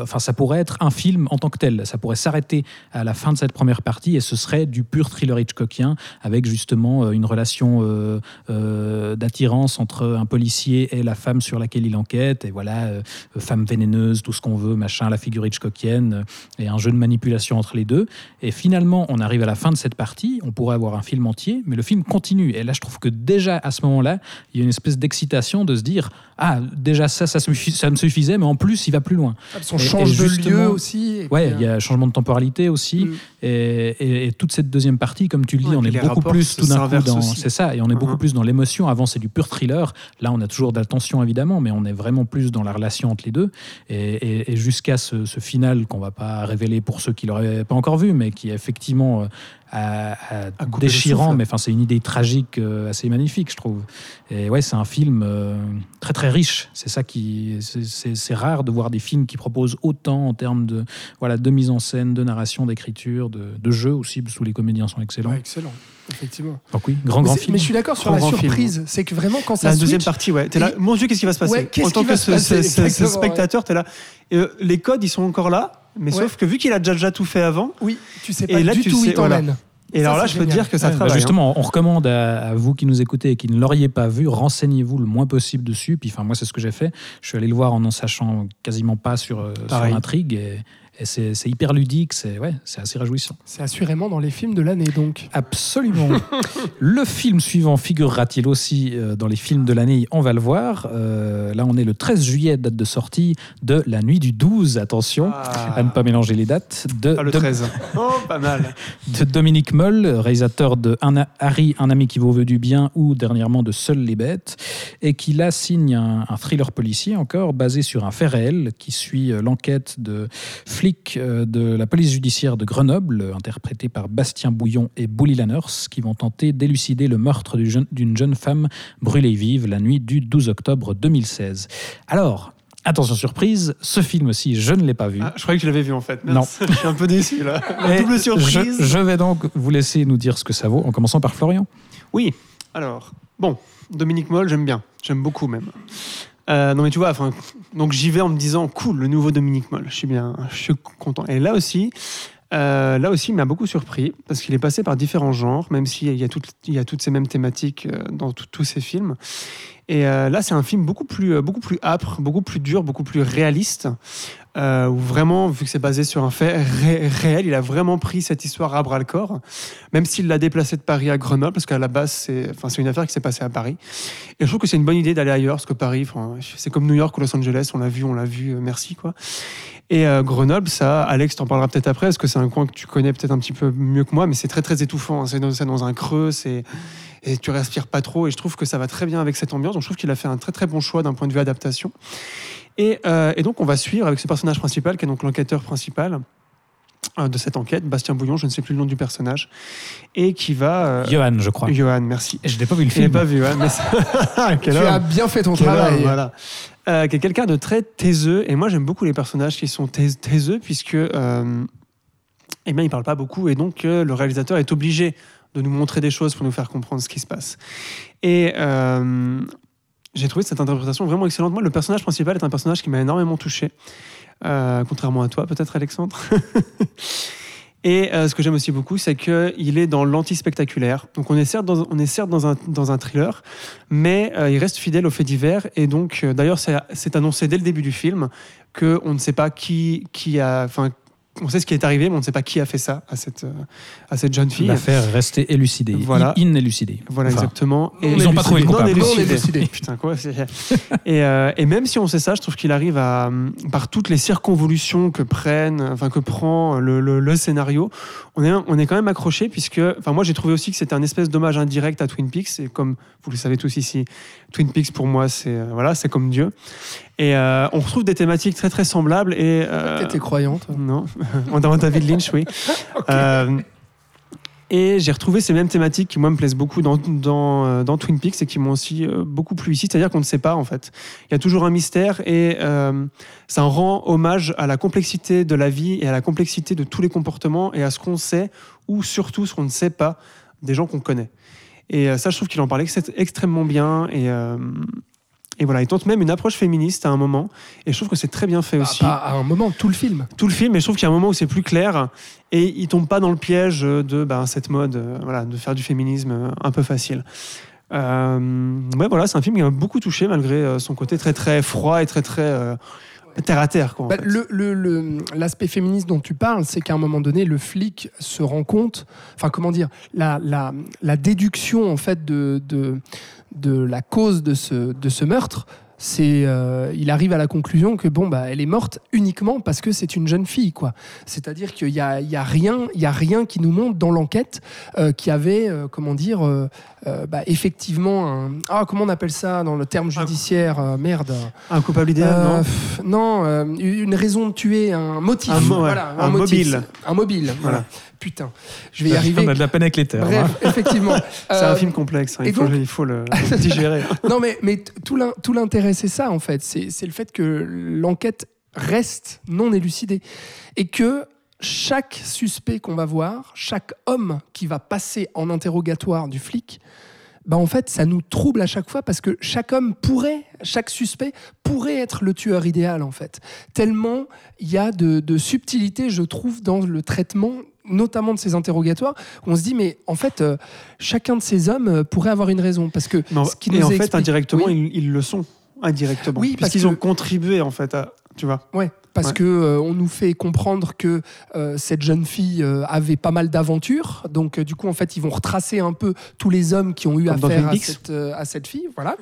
enfin, ça pourrait être un film en tant que tel. Ça pourrait s'arrêter à la fin de cette première partie et ce serait du pur thriller Hitchcockien avec justement une relation d'attirance entre un policier et la femme sur laquelle il enquête. Et voilà, femme vénéneuse, tout ce qu'on veut, machin, la figure Hitchcockienne, et un jeu de manipulation entre les deux. Et finalement, on arrive à la fin de cette partie, on pourrait avoir un film entier, mais le film continue. Et là, je trouve que déjà à ce moment-là, il y a une espèce d'excitation de se dire Ah, déjà ça, ça, me suffisait, mais en plus, il va plus loin. On Et- change et de lieu aussi. et Ouais, il y a changement de temporalité aussi. Mm. Et, toute cette deuxième partie, comme tu le dis, Ouais, on est beaucoup plus tout d'un coup dans. C'est ça, et on est beaucoup Mhm. plus dans l'émotion. Avant, c'est du pur thriller. Là, on a toujours de la tension, évidemment, mais on est vraiment plus dans la relation entre les deux. Et, et- et jusqu'à ce, ce final qu'on va pas révéler pour ceux qui l'auraient pas encore vu, mais qui effectivement euh, à- à À couper le déchirant. Mais enfin, c'est une idée tragique euh, assez magnifique, je trouve. Et ouais, c'est un film euh, très très riche. C'est ça qui, c'est- rare de voir des films qui proposent autant en termes de voilà de mise en scène, de narration, d'écriture, de, de jeu aussi, parce que les comédiens sont excellents. Ouais, excellent, effectivement. Donc oui, grand grand mais, film. mais je suis d'accord sur Grand, la surprise. C'est que vraiment, quand ça La switch, deuxième partie, ouais. T'es là, Et- mon Dieu, qu'est-ce qui va se passer? Ouais, qu'est-ce En tant qui que va se ce, passer, ce- ce- ce exactement, ouais. spectateur, t'es là. Et, euh, les codes, ils sont encore là, mais Ouais. sauf que vu qu'il a déjà, déjà tout fait avant, oui, tu sais Et pas là, du tu tout où sais- il t'emmène. voilà. Et Ça, alors là, je peux te dire que ça Ouais, bah travaille. hein. justement, on recommande à, à vous qui nous écoutez et qui ne l'auriez pas vu, renseignez-vous le moins possible dessus. Puis, enfin, moi, c'est ce que j'ai fait. Je suis allé le voir en en sachant quasiment pas sur, euh, sur l'intrigue. Et, et c'est c'est hyper ludique, c'est ouais, c'est assez réjouissant. C'est assurément dans les films de l'année, donc. Absolument. le film suivant figurera-t-il aussi euh, dans les films de l'année On va le voir. Euh, là, on est le 13 juillet, date de sortie de La Nuit du 12. Attention Ah. à ne pas mélanger les dates. De, Ah, le de- 13. Oh, pas mal. de Dominique Moll, réalisateur de un, Harry, un ami qui vous veut du bien ou dernièrement de Seules les bêtes, et qui là signe un, un thriller policier encore basé sur un fait réel qui suit euh, l'enquête de flics euh, de la police judiciaire de Grenoble, interprétés par Bastien Bouillon et Bully Lanners, qui vont tenter d'élucider le meurtre d'une jeune femme brûlée vive la nuit du 12 octobre 2016. Alors, attention surprise, ce film-ci, je ne l'ai pas vu. Ah, je croyais que tu l'avais vu en fait. Non. Mince, Je suis un peu déçu là. Double surprise. Je, je vais donc vous laisser nous dire ce que ça vaut, en commençant par Florian. Oui, alors, bon, Dominique Moll, j'aime bien. J'aime beaucoup même. Euh, non mais tu vois, enfin, donc j'y vais en me disant, cool, le nouveau Dominique Moll. Je suis bien, je suis content. Et là aussi, euh, là aussi, il m'a beaucoup surpris parce qu'il est passé par différents genres, même s'il y a toutes, y a toutes ces mêmes thématiques euh, dans tous ces films. Et euh, là, c'est un film beaucoup plus, beaucoup plus âpre, beaucoup plus dur, beaucoup plus réaliste. euh, où vraiment, vu que c'est basé sur un fait ré- réel, il a vraiment pris cette histoire à bras le corps, même s'il l'a déplacé de Paris à Grenoble, parce qu'à la base, c'est une affaire qui s'est passée à Paris. Et je trouve que c'est une bonne idée d'aller ailleurs, parce que Paris, c'est comme New York ou Los Angeles, on l'a vu, on l'a vu, merci quoi. Et euh, Grenoble, ça, Alex, t'en parlera peut-être après, parce que c'est un coin que tu connais peut-être un petit peu mieux que moi, mais c'est très très étouffant. hein. C'est dans, un creux, c'est et tu respires pas trop. Et je trouve que ça va très bien avec cette ambiance. Donc je trouve qu'il a fait un très très bon choix d'un point de vue adaptation. Et, euh, et donc on va suivre avec ce personnage principal, qui est donc l'enquêteur principal de cette enquête, Bastien Bouillon, je ne sais plus le nom du personnage, et qui va. euh, Johan, je crois. Johan, merci. Je n'ai pas vu le Je l'ai film. pas vu, hein, mais c'est- Tu as bien fait ton Quel homme, travail. voilà. Euh, qui est quelqu'un de très taiseux. Et moi, j'aime beaucoup les personnages qui sont tais- taiseux, puisque euh, eh bien, ils parlent pas beaucoup. Et donc, euh, le réalisateur est obligé de nous montrer des choses pour nous faire comprendre ce qui se passe. Et euh, j'ai trouvé cette interprétation vraiment excellente. Moi, le personnage principal est un personnage qui m'a énormément touché. Euh, contrairement à toi, peut-être, Alexandre. Et euh, ce que j'aime aussi beaucoup, c'est qu'il est dans l'anti-spectaculaire. Donc on est certes dans, on est certes dans, un, dans un thriller, mais euh, il reste fidèle aux faits divers. Et donc, d'ailleurs, c'est annoncé dès le début du film qu'on ne sait pas qui, qui a... on sait ce qui est arrivé, mais on ne sait pas qui a fait ça à cette, euh, à cette jeune fille. L'affaire est restée élucidée, Voilà. in- inélucidée. Voilà, Enfin, exactement. Ils n'ont pas trouvé le Non coupable. Non élucidé. Putain, quoi. et, euh, et même si on sait ça, je trouve qu'il arrive à, hum, par toutes les circonvolutions que prennent, enfin que prend le, le- le scénario, on est, on est quand même accroché puisque, enfin moi j'ai trouvé aussi que c'était un espèce d'hommage indirect à Twin Peaks et comme vous le savez tous ici, Twin Peaks pour moi c'est euh, voilà c'est comme Dieu. Et euh, on retrouve des thématiques très très semblables et euh, T'étais croyante. non, dans David Lynch, oui. Euh, et j'ai retrouvé ces mêmes thématiques qui, moi, me plaisent beaucoup dans, dans, euh, dans Twin Peaks et qui m'ont aussi beaucoup plu ici. C'est-à-dire qu'on ne sait pas, en fait. Il y a toujours un mystère et euh, ça rend hommage à la complexité de la vie et à la complexité de tous les comportements et à ce qu'on sait ou surtout ce qu'on ne sait pas des gens qu'on connaît. Et ça, je trouve qu'il en parlait ex- extrêmement bien. Et, euh, et voilà, il tente même une approche féministe à un moment. Et je trouve que c'est très bien fait Bah, aussi pas à un moment, tout le film. tout le film, et je trouve qu'il y a un moment où c'est plus clair et il tombe pas dans le piège de ben, cette mode, euh, voilà, de faire du féminisme euh, un peu facile. Euh, ouais, voilà, c'est un film qui m'a beaucoup touché malgré son côté très très froid et très très terre à terre. Quoi, en Bah, fait. le- le- le- L'aspect féministe dont tu parles, c'est qu'à un moment donné, le flic se rend compte, enfin comment dire, la, la, la déduction en fait de, de, de la cause de ce, de ce meurtre, c'est, euh, il arrive à la conclusion que bon bah elle est morte uniquement parce que c'est une jeune fille quoi. C'est-à-dire qu'il y a, il y a rien, il y a rien qui nous montre dans l'enquête euh, qui avait euh, comment dire euh, bah, effectivement un ah comment on appelle ça dans le terme judiciaire merde Un coupable idéal, non pff, non, une raison de tuer, un motif. Un mo- voilà, un motif. mobile. Un mobile, voilà. Voilà. Putain, je vais y arriver. On a de la peine avec les termes. Bref, hein. effectivement. C'est Euh, un film complexe, hein, il, faut, donc- il faut le digérer. Non, mais, tout l'in- tout l'intérêt, c'est ça, en fait. C'est c'est le fait que l'enquête reste non élucidée. Et que chaque suspect qu'on va voir, chaque homme qui va passer en interrogatoire du flic, bah en fait, ça nous trouble à chaque fois parce que chaque homme pourrait, chaque suspect pourrait être le tueur idéal, en fait. Tellement il y a de, de subtilité, je trouve, dans le traitement notamment de ces interrogatoires, où on se dit, mais en fait, euh, chacun de ces hommes euh, pourrait avoir une raison. Parce que Non, ce qui et nous en fait, indirectement, Oui. ils, ils le sont. Indirectement. Oui, parce que- ont contribué, en fait, à. Tu vois Ouais, parce Ouais. que euh, on nous fait comprendre que euh, cette jeune fille euh, avait pas mal d'aventures. Donc euh, du coup, en fait, ils vont retracer un peu tous les hommes qui ont eu Comme affaire à cette, euh, à cette fille. Voilà.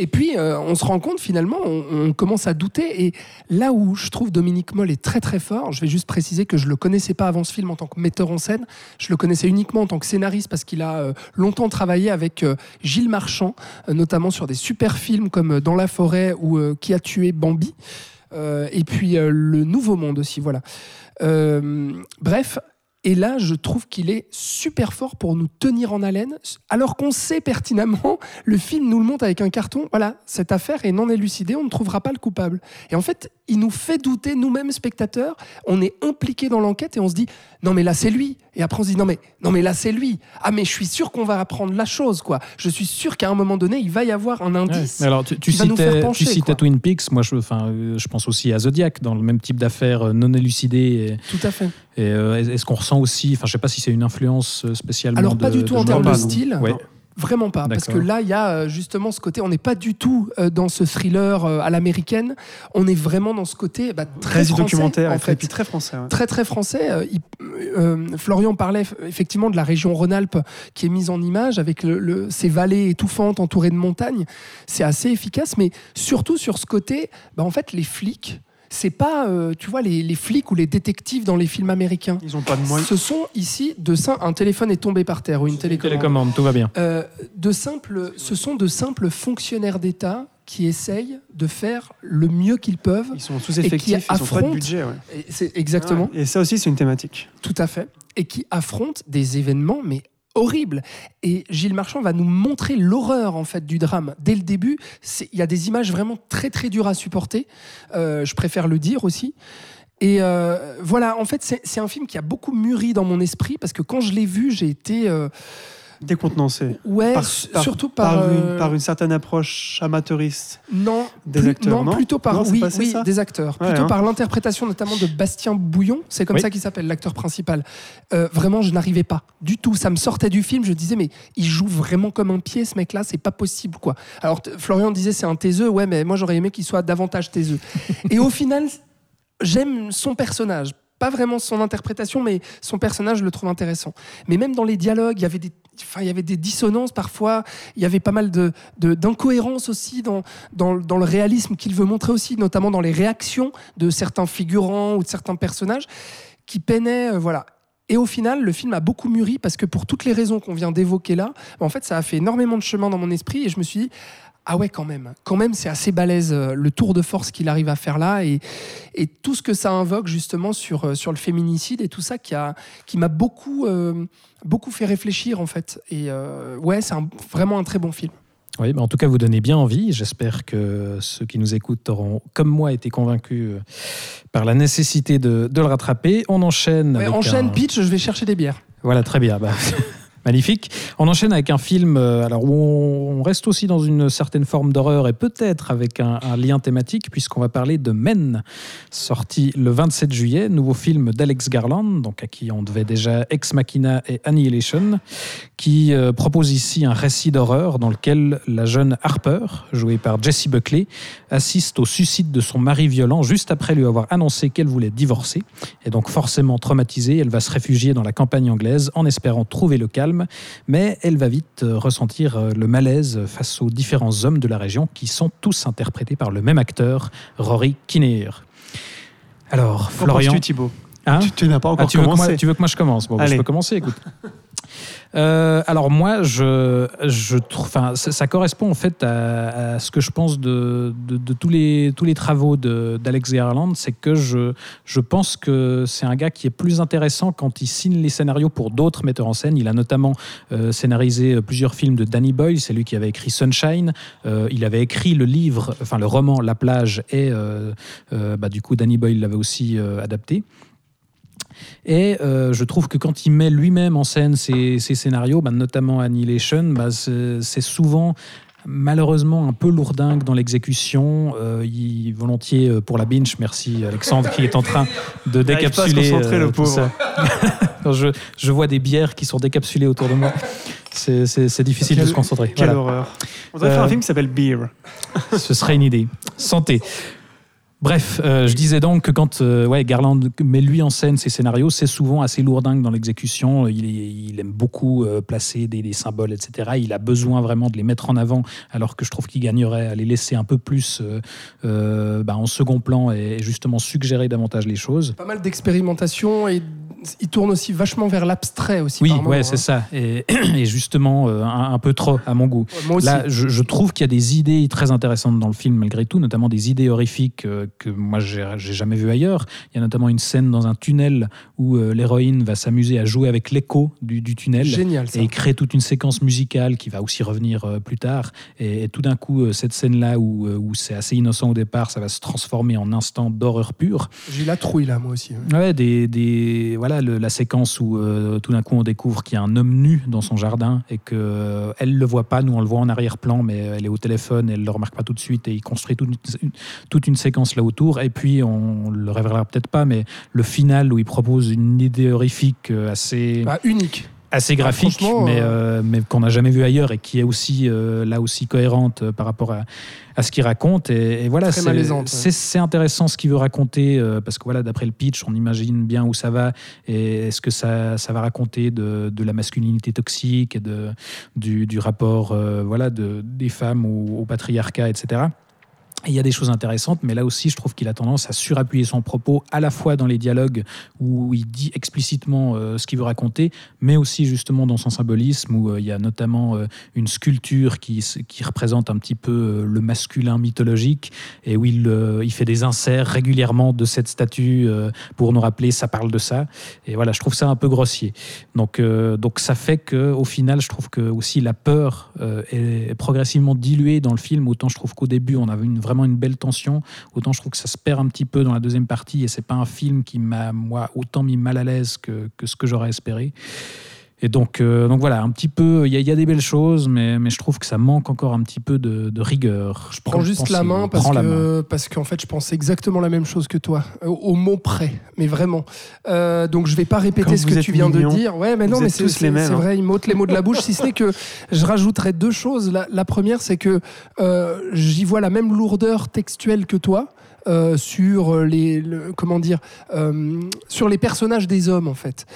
Et puis, euh, on se rend compte finalement, on, on commence à douter. Et là où je trouve Dominique Moll est très très fort, je vais juste préciser que je le connaissais pas avant ce film en tant que metteur en scène. Je le connaissais uniquement en tant que scénariste parce qu'il a euh, longtemps travaillé avec euh, Gilles Marchand, euh, notamment sur des super films comme Dans la forêt ou euh, Qui a tué Bambi. Euh, et puis euh, Le Nouveau Monde aussi, voilà. Euh, bref. Et là, je trouve qu'il est super fort pour nous tenir en haleine, alors qu'on sait pertinemment, le film nous le montre avec un carton, voilà, cette affaire est non élucidée, on ne trouvera pas le coupable. Et en fait, il nous fait douter, nous-mêmes spectateurs, on est impliqués dans l'enquête et on se dit, non mais là c'est lui. Et après on se dit, non mais, non mais là c'est lui. Ah mais je suis sûr qu'on va apprendre la chose, quoi. Je suis sûr qu'à un moment donné, il va y avoir un Ouais. indice. Mais Alors, tu, tu qui va nous citais, faire pencher, tu citais. Twin Peaks. Moi, je, enfin, euh, je pense aussi à Zodiac, dans le même type d'affaires euh, non élucidées. Tout à fait. Et, euh, est-ce qu'on ressent aussi, enfin, je sais pas si c'est une influence spécialement. Alors pas de- du tout en termes de style. Ouais. Vraiment pas, parce que là, il y a euh, justement ce côté, on n'est pas du tout euh, dans ce thriller euh, à l'américaine, on est vraiment dans ce côté bah, très Très français, documentaire, en et très, fait. puis très français. ouais. Très très français. Euh, il- euh, Florian parlait effectivement de la région Rhône-Alpes qui est mise en image avec le, le- ces vallées étouffantes entourées de montagnes. C'est assez efficace, mais surtout sur ce côté, bah, en fait, les flics, c'est pas, euh, tu vois, les, les flics ou les détectives dans les films américains. Ils n'ont pas de moyens. Ce sont ici de sim- un téléphone est tombé par terre ou une télécommande. Télécommande, tout va bien. Euh, de simples, ce sont de simples fonctionnaires d'État qui essayent de faire le mieux qu'ils peuvent. Ils sont sous-effectifs, ils n'ont pas de affrontent- budget. ouais. Et C'est exactement, Ouais. Et ça aussi, c'est une thématique. tout à fait. Et qui affrontent des événements, mais horribles. Et Gilles Marchand va nous montrer l'horreur en fait du drame dès le début. Il y a des images vraiment très très dures à supporter. Euh, je préfère le dire aussi. Et euh, voilà, en fait, c'est c'est un film qui a beaucoup mûri dans mon esprit parce que quand je l'ai vu, j'ai été. euh, Décontenancé. Ouais, Par- su- par- surtout par, par, une, euh, par une certaine approche amateuriste. Non, Des plus- acteurs, non plutôt par Non, oui, oui, des acteurs. Ouais, plutôt hein. par l'interprétation notamment de Bastien Bouillon, c'est comme Oui. ça qu'il s'appelle l'acteur principal. Euh, vraiment, je n'arrivais pas du tout. Ça me sortait du film. Je disais mais il joue vraiment comme un pied, ce mec-là. C'est pas possible quoi. Alors Florian disait c'est un taiseux. Ouais, mais moi j'aurais aimé qu'il soit davantage taiseux. Et au final, j'aime son personnage. Pas vraiment son interprétation, mais son personnage, je le trouve intéressant. Mais même dans les dialogues, il y avait des, enfin, il y avait des dissonances parfois. Il y avait pas mal de, d'incohérences aussi dans, dans, dans le réalisme qu'il veut montrer aussi, notamment dans les réactions de certains figurants ou de certains personnages qui peinaient. euh, voilà. Et au final, le film a beaucoup mûri parce que pour toutes les raisons qu'on vient d'évoquer là, en fait, ça a fait énormément de chemin dans mon esprit et je me suis dit, ah ouais, quand même, quand même, c'est assez balèze euh, le tour de force qu'il arrive à faire là et, et tout ce que ça invoque justement sur, euh, sur le féminicide et tout ça qui, a, qui m'a beaucoup, euh, beaucoup fait réfléchir en fait. Et euh, ouais, c'est un- vraiment un très bon film. Oui, bah en tout cas, vous donnez bien envie. J'espère que ceux qui nous écoutent auront, comme moi, été convaincus par la nécessité de, de le rattraper. On enchaîne. Ouais, avec enchaîne un- pitch, je vais chercher des bières. Voilà, très bien. Bah, magnifique. On enchaîne avec un film euh, alors où on, reste aussi dans une certaine forme d'horreur et peut-être avec un, un lien thématique puisqu'on va parler de Men, sorti le 27 juillet, nouveau film d'Alex Garland, donc à qui on devait déjà Ex Machina et Annihilation, qui euh, propose ici un récit d'horreur dans lequel la jeune Harper, jouée par Jessie Buckley, assiste au suicide de son mari violent juste après lui avoir annoncé qu'elle voulait divorcer. Et donc forcément traumatisée, elle va se réfugier dans la campagne anglaise en espérant trouver le calme, mais elle va vite euh, ressentir euh, le malaise face aux différents hommes de la région qui sont tous interprétés par le même acteur, Rory Kinnear. Alors, Florian, penses-tu, Thibaut? Hein? Tu, tu n'as pas ah, encore tu, veux que commencé. moi, tu veux que moi je commence? Bon, bah, je peux commencer, écoute. Euh, alors moi, je, je trouve, ça, ça correspond en fait à, ce que je pense de, de, tous les tous les travaux d'Alex Garland, c'est que je je pense que c'est un gars qui est plus intéressant quand il signe les scénarios pour d'autres metteurs en scène. Il a notamment euh, scénarisé euh, plusieurs films de Danny Boyle, c'est lui qui avait écrit Sunshine. Il avait écrit le livre, enfin le roman La plage, et bah, du coup Danny Boyle l'avait aussi adapté. Et euh, je trouve que quand il met lui-même en scène ses, ses scénarios, bah, notamment Annihilation, bah, c'est souvent malheureusement un peu lourdingue dans l'exécution. Euh, il, volontiers euh, pour la binge, merci Alexandre qui est en train de décapsuler. concentrer, le tout pauvre. ça. Je, je vois des bières qui sont décapsulées autour de moi, c'est- difficile de se concentrer. Quelle Voilà. horreur. On devrait faire Euh, un film qui s'appelle Beer. Ce serait une idée. Santé. Bref, euh, je disais donc que quand euh, ouais, Garland met lui en scène ses scénarios, c'est souvent assez lourdingue dans l'exécution. Il, est- il aime beaucoup euh, placer des, des symboles, etc. Il a besoin vraiment de les mettre en avant, alors que je trouve qu'il gagnerait à les laisser un peu plus euh, euh, bah, en second plan et justement suggérer davantage les choses. Pas mal d'expérimentation et il tourne aussi vachement vers l'abstrait aussi. Oui, ouais, hein. c'est ça. Et, et justement, euh, un, un peu trop à mon goût. Moi aussi. Là, je, je trouve qu'il y a des idées très intéressantes dans le film, malgré tout, notamment des idées horrifiques euh, que moi, j'ai jamais vues ailleurs. Il y a notamment une scène dans un tunnel où euh, l'héroïne va s'amuser à jouer avec l'écho du, du tunnel. Génial ça. Et crée toute une séquence musicale qui va aussi revenir euh, plus tard. Et, et tout d'un coup, euh, cette scène-là où, où c'est assez innocent au départ, ça va se transformer en instant d'horreur pure. J'ai la trouille là, moi aussi. ouais. Ouais, des, des, voilà le- la séquence où euh, tout d'un coup on découvre qu'il y a un homme nu dans son jardin et que euh, elle le voit pas, nous on le voit en arrière-plan, mais elle est au téléphone, elle le remarque pas tout de suite et il construit toute une, toute une séquence là autour. Et puis on le révélera peut-être pas, mais le final où il propose une idée horrifique euh, assez Bah, unique. assez Bah, graphique, mais, euh, mais qu'on n'a jamais vu ailleurs et qui est aussi euh, là aussi cohérente euh, par rapport à, à ce qu'il raconte. Et, et voilà, c'est ouais. intéressant ce qu'il veut raconter euh, parce que voilà, d'après le pitch, on imagine bien où ça va et est-ce que ça, ça va raconter de, de la masculinité toxique et de, du, du rapport euh, voilà, de, des femmes au, au patriarcat, etc. Il y a des choses intéressantes, mais là aussi, je trouve qu'il a tendance à surappuyer son propos, à la fois dans les dialogues où il dit explicitement euh, ce qu'il veut raconter, mais aussi justement dans son symbolisme, où euh, il y a notamment euh, une sculpture qui, qui représente un petit peu le masculin mythologique, et où il, fait des inserts régulièrement de cette statue pour nous rappeler ça parle de ça. Et voilà, je trouve ça un peu grossier. Donc, donc ça fait que au final, je trouve que aussi la peur est progressivement diluée dans le film. Autant je trouve qu'au début, on avait une, vraiment une belle tension, autant je trouve que ça se perd un petit peu dans la deuxième partie, et c'est pas un film qui m'a moi autant mis mal à l'aise que, que ce que j'aurais espéré. Et donc, euh, donc voilà, un petit peu, il y, y a des belles choses, mais, mais je trouve que ça manque encore un petit peu de, de rigueur. Je prends juste la main parce Prends la main. que parce qu'en fait je pense exactement la même chose que toi au, au mot près mais vraiment Euh, donc je vais pas répéter Comme ce que tu viens de dire ouais mais Vous non mais c'est les mêmes, c'est hein. vrai il m'ôte les mots de la bouche si ce n'est que je rajouterais deux choses la, la première c'est que euh, j'y vois la même lourdeur textuelle que toi euh, sur les le- comment dire euh, sur les personnages des hommes en fait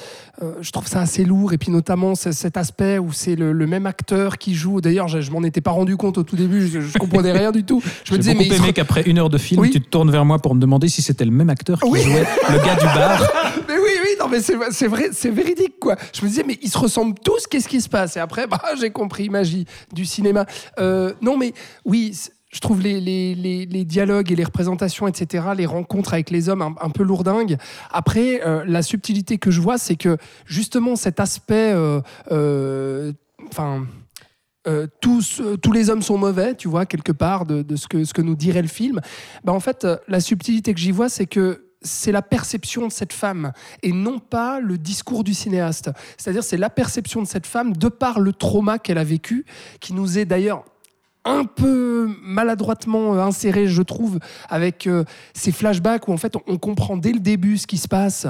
Euh, je trouve ça assez lourd et puis notamment cet aspect où c'est le, le même acteur qui joue d'ailleurs je, je m'en étais pas rendu compte au tout début je, je comprenais rien du tout je me disais mais se aimé qu'après une heure de film, Oui. tu te tournes vers moi pour me demander si c'était le même acteur qui Oui. jouait le gars du bar. Mais oui, oui, non, mais c'est vrai, c'est véridique, quoi. Je me disais, mais ils se ressemblent tous, qu'est-ce qui se passe? Et après, bah, j'ai compris, magie du cinéma. Non, mais oui, je trouve les, dialogues et les représentations, etc., les rencontres avec les hommes un, peu lourdingues. Après, euh, la subtilité que je vois, c'est que justement cet aspect. euh, euh, Enfin. tous, les hommes sont mauvais, tu vois, quelque part, de, ce, que, nous dirait le film. Bah, en fait, la subtilité que j'y vois, c'est que c'est la perception de cette femme et non pas le discours du cinéaste. C'est-à-dire, c'est la perception de cette femme de par le trauma qu'elle a vécu, qui nous est d'ailleurs un peu maladroitement euh, inséré, je trouve, avec euh, ces flashbacks où en fait on, comprend dès le début ce qui se passe.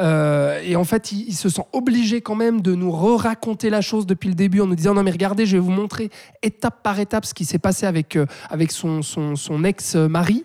Euh, et en fait, il, se sent obligé quand même de nous re-raconter la chose depuis le début en nous disant non mais regardez, je vais vous montrer étape par étape ce qui s'est passé avec, avec son, son, son ex-mari.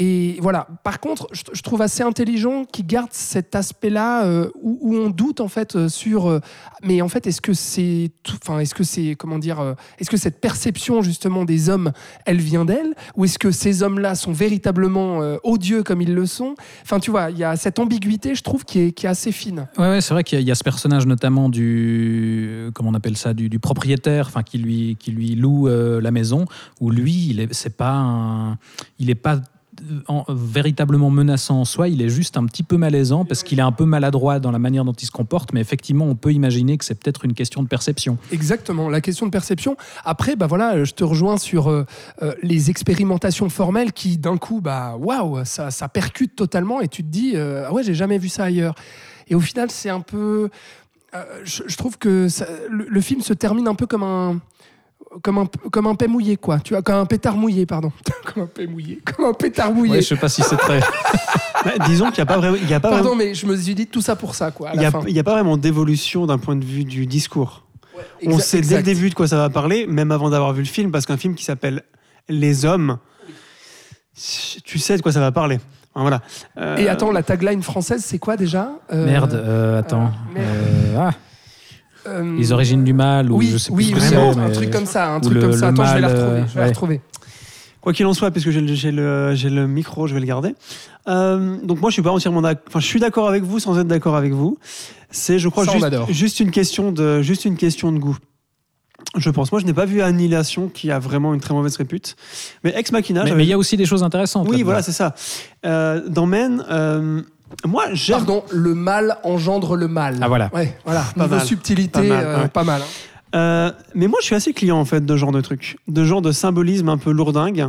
Et voilà. Par contre, je, trouve assez intelligent qu'il garde cet aspect-là euh, où, on doute en fait euh, sur. euh, mais en fait, est-ce que c'est, enfin, est-ce que c'est comment dire, est-ce que cette perception justement des hommes, elle vient d'elle, ou est-ce que ces hommes-là sont véritablement odieux comme ils le sont? Enfin, tu vois, il y a cette ambiguïté, je trouve, qui est, assez fine. Ouais, c'est vrai qu'il y, a- ce personnage notamment du, comment on appelle ça, du, propriétaire, enfin qui lui, qui lui loue la maison, où lui, il est, c'est pas, il est pas en- véritablement menaçant en soi, il est juste un petit peu malaisant parce qu'il est un peu maladroit dans la manière dont il se comporte, mais effectivement, on peut imaginer que c'est peut-être une question de perception. Exactement, la question de perception. Après, bah voilà, je te rejoins sur euh, euh, les expérimentations formelles qui, d'un coup, bah waouh, ça, ça percute totalement et tu te dis, euh, ah ouais, j'ai jamais vu ça ailleurs. Et au final, c'est un peu, euh, je, trouve que le film se termine un peu comme un comme un, comme un paix mouillé, quoi. Tu vois, comme un pétard mouillé, pardon. comme un paix mouillé. Comme un pétard mouillé. Ouais, je sais pas si c'est très. Bah, disons qu'il n'y a pas vraiment. Il y a pas Pardon, vraiment- mais je me suis dit tout ça pour ça, quoi. Il la y a, fin. il y a pas vraiment d'évolution d'un point de vue du discours. On sait dès exact. le début de quoi ça va parler, même avant d'avoir vu le film, parce qu'un film qui s'appelle Les Hommes, tu sais de quoi ça va parler. Voilà. Euh, Et attends, la tagline française, c'est quoi déjà? Euh, Merde, euh, attends. euh, merde. Euh, ah, euh, les origines du mal, ou oui, je sais oui, plus que vraiment, un truc comme ça, un truc le- comme ça. le Attends, je vais la retrouver. Je vais la ouais. retrouver. Quoi qu'il en soit, puisque j'ai le, j'ai le- j'ai le micro, je vais le garder. Euh, donc moi, je suis pas entièrement d'accord. Enfin, je suis d'accord avec vous sans être d'accord avec vous. C'est, je crois, Ça, juste, juste une question de, juste une question de goût. Je pense. Moi, je n'ai pas vu Annihilation, qui a vraiment une très mauvaise répute. Mais Ex Machina, Mais il y a aussi des choses intéressantes. oui, voilà, c'est ça. Euh, dans Men, euh, moi, j'aime. Pardon, le mal engendre le mal. Ah, voilà. Ouais, voilà. Pas Niveau mal. subtilité, Pas mal, euh, ouais. pas mal. hein. Euh, mais moi, je suis assez client en fait de ce genre de trucs, de genre de symbolisme un peu lourdingue,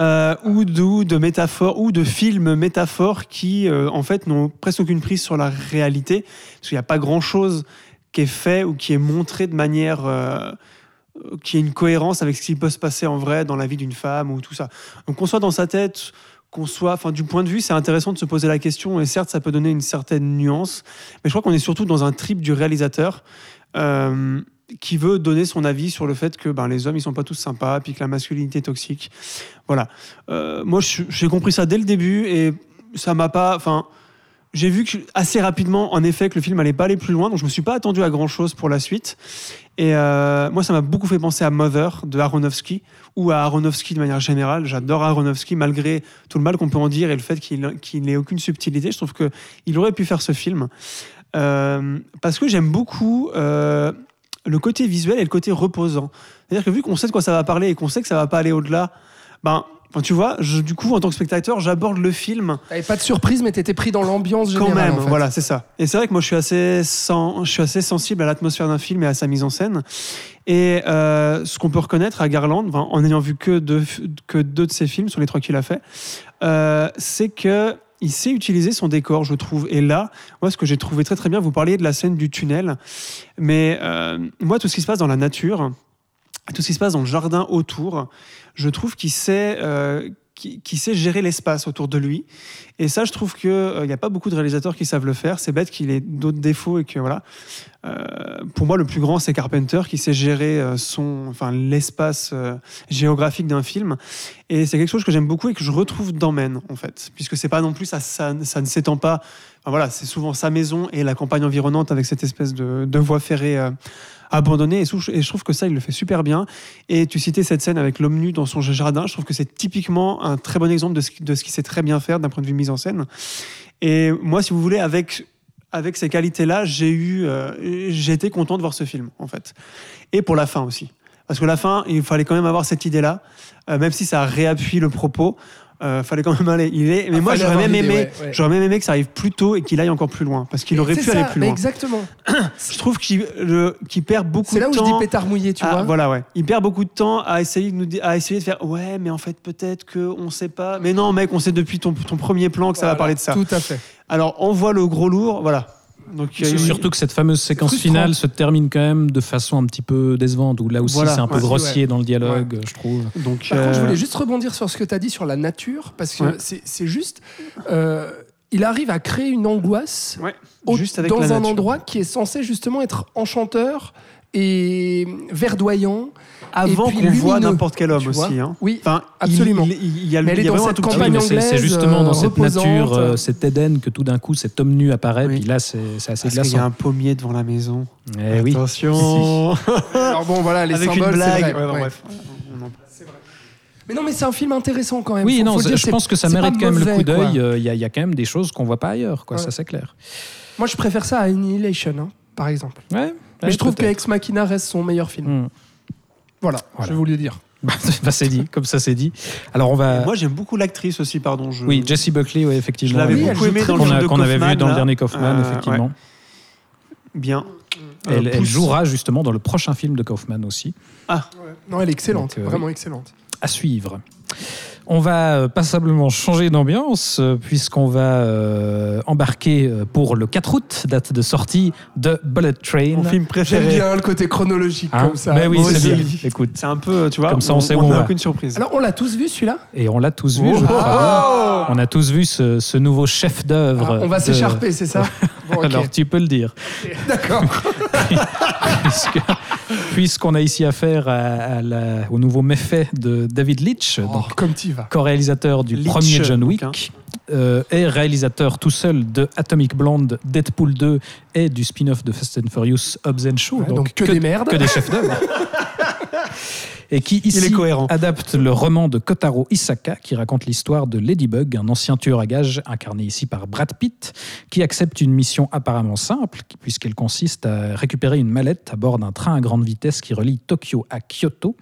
euh, ou de, ou de métaphores, ou de films métaphores qui, euh, en fait, n'ont presque aucune prise sur la réalité, parce qu'il n'y a pas grand-chose qui est fait ou qui est montré de manière qui ait une cohérence avec ce qui peut se passer en vrai dans la vie d'une femme ou tout ça. Donc qu'on soit dans sa tête, qu'on soit, enfin du point de vue, c'est intéressant de se poser la question et certes ça peut donner une certaine nuance, mais je crois qu'on est surtout dans un trip du réalisateur euh, qui veut donner son avis sur le fait que ben, les hommes ils sont pas tous sympas, puis que la masculinité est toxique. Voilà. Euh, moi j'ai compris ça dès le début et ça m'a pas, enfin j'ai vu assez rapidement, en effet, que le film allait pas aller plus loin, donc je me suis pas attendu à grand chose pour la suite. Et euh, moi, ça m'a beaucoup fait penser à Mother de Aronofsky ou à Aronofsky de manière générale. J'adore Aronofsky malgré tout le mal qu'on peut en dire et le fait qu'il qu'il n'ait aucune subtilité. Je trouve que il aurait pu faire ce film Euh, parce que j'aime beaucoup euh, le côté visuel et le côté reposant. C'est-à-dire que vu qu'on sait de quoi ça va parler et qu'on sait que ça va pas aller au-delà, ben, enfin, tu vois, je- du coup, en tant que spectateur, j'aborde le film T'avais pas de surprise, mais t'étais pris dans l'ambiance générale. quand même, en fait. voilà, c'est ça. Et c'est vrai que moi, je suis assez, sen- je suis assez sensible à l'atmosphère d'un film et à sa mise en scène. Et euh, ce qu'on peut reconnaître à Garland, enfin, en n'ayant vu que deux, que deux de ses films sur les trois qu'il a fait, euh, c'est que il sait utiliser son décor, je trouve. Et là, moi, ce que j'ai trouvé très très bien, vous parliez de la scène du tunnel, mais euh, moi, tout ce qui se passe dans la nature, tout ce qui se passe dans le jardin autour, je trouve qu'il sait, euh, sait gérer l'espace autour de lui. Et ça, je trouve qu'il n'y a pas beaucoup de réalisateurs qui savent le faire. C'est bête qu'il ait d'autres défauts et que voilà. Euh, pour moi, le plus grand, c'est Carpenter qui sait gérer euh, son, enfin, l'espace euh, géographique d'un film. Et c'est quelque chose que j'aime beaucoup et que je retrouve dans Men, en fait, puisque c'est pas non plus ça, ça, ne s'étend pas. Voilà, c'est souvent sa maison et la campagne environnante avec cette espèce de voie ferrée abandonnée. Et, je trouve que ça, il le fait super bien. Et tu citais cette scène avec l'homme nu dans son jardin. Je trouve que c'est typiquement un très bon exemple de ce, qu'il sait très bien faire d'un point de vue mise en scène. Et moi, si vous voulez, avec avec ces qualités-là, j'ai eu, euh, été content de voir ce film, en fait. Et pour la fin aussi. Parce que la fin, il fallait quand même avoir cette idée-là, euh, même si ça réappuie le propos. Euh, fallait quand même aller. Il est, mais Ah, moi, j'aurais même aimé, ouais, ouais. j'aurais même aimé que ça arrive plus tôt et qu'il aille encore plus loin, parce qu'il aurait C'est pu aller plus loin. Exactement. Je trouve qu'il perd beaucoup C'est de là où je temps. dis pétard mouillé, tu vois. Voilà, ouais. Il perd beaucoup de temps à essayer de nous à essayer de faire ouais, mais en fait peut-être que on sait pas. Mais non, mec, on sait depuis ton, ton premier plan que ça va parler de ça. Tout à fait. Alors on voit le gros lourd, voilà. Donc C'est surtout que cette fameuse séquence finale se termine quand même de façon un petit peu décevante, où là aussi Voilà, c'est un peu ouais. grossier Ouais. dans le dialogue, je trouve. donc Par contre, je euh, voulais juste rebondir sur ce que tu as dit sur la nature, parce que Ouais. c'est c'est juste. euh, il arrive à créer une angoisse ouais, au- juste avec dans la un nature. endroit qui est censé justement être enchanteur et verdoyant. avant puis qu'on voit n'importe quel homme aussi. hein. Oui, Enfin, Absolument. Il, il- il y a, Mais elle il y est a dans cette campagne mais c'est- c'est anglaise, justement dans euh, cette reposante. nature, euh, cet Éden, que tout d'un coup cet homme nu apparaît, Oui. puis là c'est assez Parce qu'il y a glaçant. un pommier devant la maison. Eh oui. Attention. Alors bon, voilà, les avec symboles, une blague. c'est vrai, Ouais, bref. Mais non, mais c'est un film intéressant quand même. Oui, Faut- non, faut le dire, je pense que ça mérite quand même le coup d'œil. euh, Il y, a- il y a quand même des choses qu'on voit pas ailleurs, quoi, Ouais. ça c'est clair. Moi, je préfère ça à Annihilation, hein, par exemple. Ouais, Mais ouais, je trouve que. Ex Machina reste son meilleur film. Hmm. Voilà, Voilà. je voulais le dire. Bah, c'est dit, comme ça c'est dit. Alors on va. Moi, j'aime beaucoup l'actrice aussi, pardon. Je... oui, Jessie Buckley, ouais, effectivement. Je l'avais Oui, elle beaucoup joue aimé très dans le qu'on film de qu'on avait vu Kaufman, dans le dernier Kaufman, Euh, effectivement. ouais. Bien. Elle, Euh, elle jouera justement dans le prochain film de Kaufman aussi. Non, elle est excellente, Donc, euh, vraiment excellente. à suivre. On va euh, passablement changer d'ambiance euh, puisqu'on va euh, embarquer pour le 4 août, date de sortie de Bullet Train. Mon film J'aime préféré. bien le côté chronologique Hein comme ça. Mais oui, c'est bien. Écoute, C'est un peu, tu vois, Comme ça, on sait où on n'a va. aucune surprise. Alors, on l'a tous vu celui-là? Et on l'a tous vu, Oh. je crois. Ah On a tous vu ce, ce nouveau chef-d'œuvre. Alors, On va de- s'écharper, c'est ça? Bon. Alors tu peux le dire. D'accord. Puisque- Puisqu'on a ici affaire à, à la- au nouveau méfait de David Leitch, Oh, donc comme tu. Co-réalisateur du premier John donc, Wick, hein. euh, et réalisateur tout seul de Atomic Blonde, Deadpool 2 et du spin-off de Fast and Furious Hobbs and Shaw. Ouais, donc que des merdes. Que des chefs d'œuvre. et qui ici est cohérent. adapte le roman de Kotaro Isaka qui raconte l'histoire de Ladybug, un ancien tueur à gages incarné ici par Brad Pitt, qui accepte une mission apparemment simple puisqu'elle consiste à récupérer une mallette à bord d'un train à grande vitesse qui relie Tokyo à Kyoto.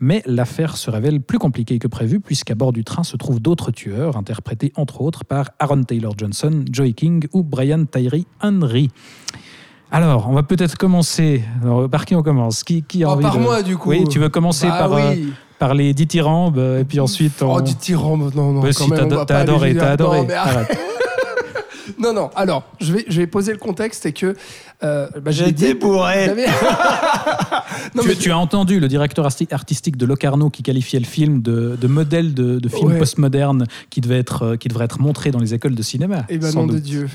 Mais l'affaire se révèle plus compliquée que prévu puisqu'à bord du train se trouvent d'autres tueurs interprétés entre autres par Aaron Taylor Johnson, Joey King ou Brian Tyree Henry. Alors, on va peut-être commencer. Alors, par qui on commence Qui, qui a Oh, envie par de- moi, du coup. Oui, tu veux commencer Bah par, euh, par les dithyrambe et puis ensuite on... Oh, du tyran, non, non, Bah, quand si, t'as va t'as aller adoré, t'as adoré. Non, mais. Non, non. Alors, je vais, je vais poser le contexte et que. euh, bah, J'étais dit. bourré. Non, tu, mais tu as entendu le directeur arti- artistique de Locarno qui qualifiait le film de, de modèle de, de film Ouais. postmoderne qui, devait être, euh, qui devrait être montré dans les écoles de cinéma. Eh ben sans nom de. Dieu.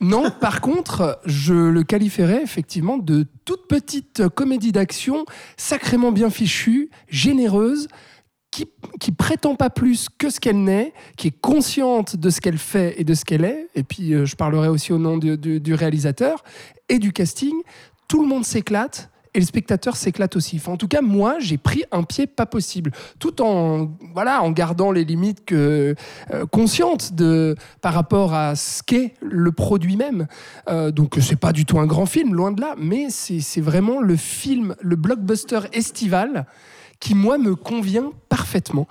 Non, par contre, je le qualifierais effectivement de toute petite comédie d'action, sacrément bien fichue, généreuse, qui, qui prétend pas plus que ce qu'elle n'est, qui est consciente de ce qu'elle fait et de ce qu'elle est. Et puis, euh, je parlerai aussi au nom du- réalisateur et du casting. Tout le monde s'éclate. Et le spectateur s'éclate aussi. En tout cas, moi, j'ai pris un pied pas possible, tout en voilà, en gardant les limites que euh, conscientes de par rapport à ce qu'est le produit même. Euh, donc, c'est pas du tout un grand film, loin de là, mais c'est vraiment le film, le blockbuster estival qui moi me convient parfaitement.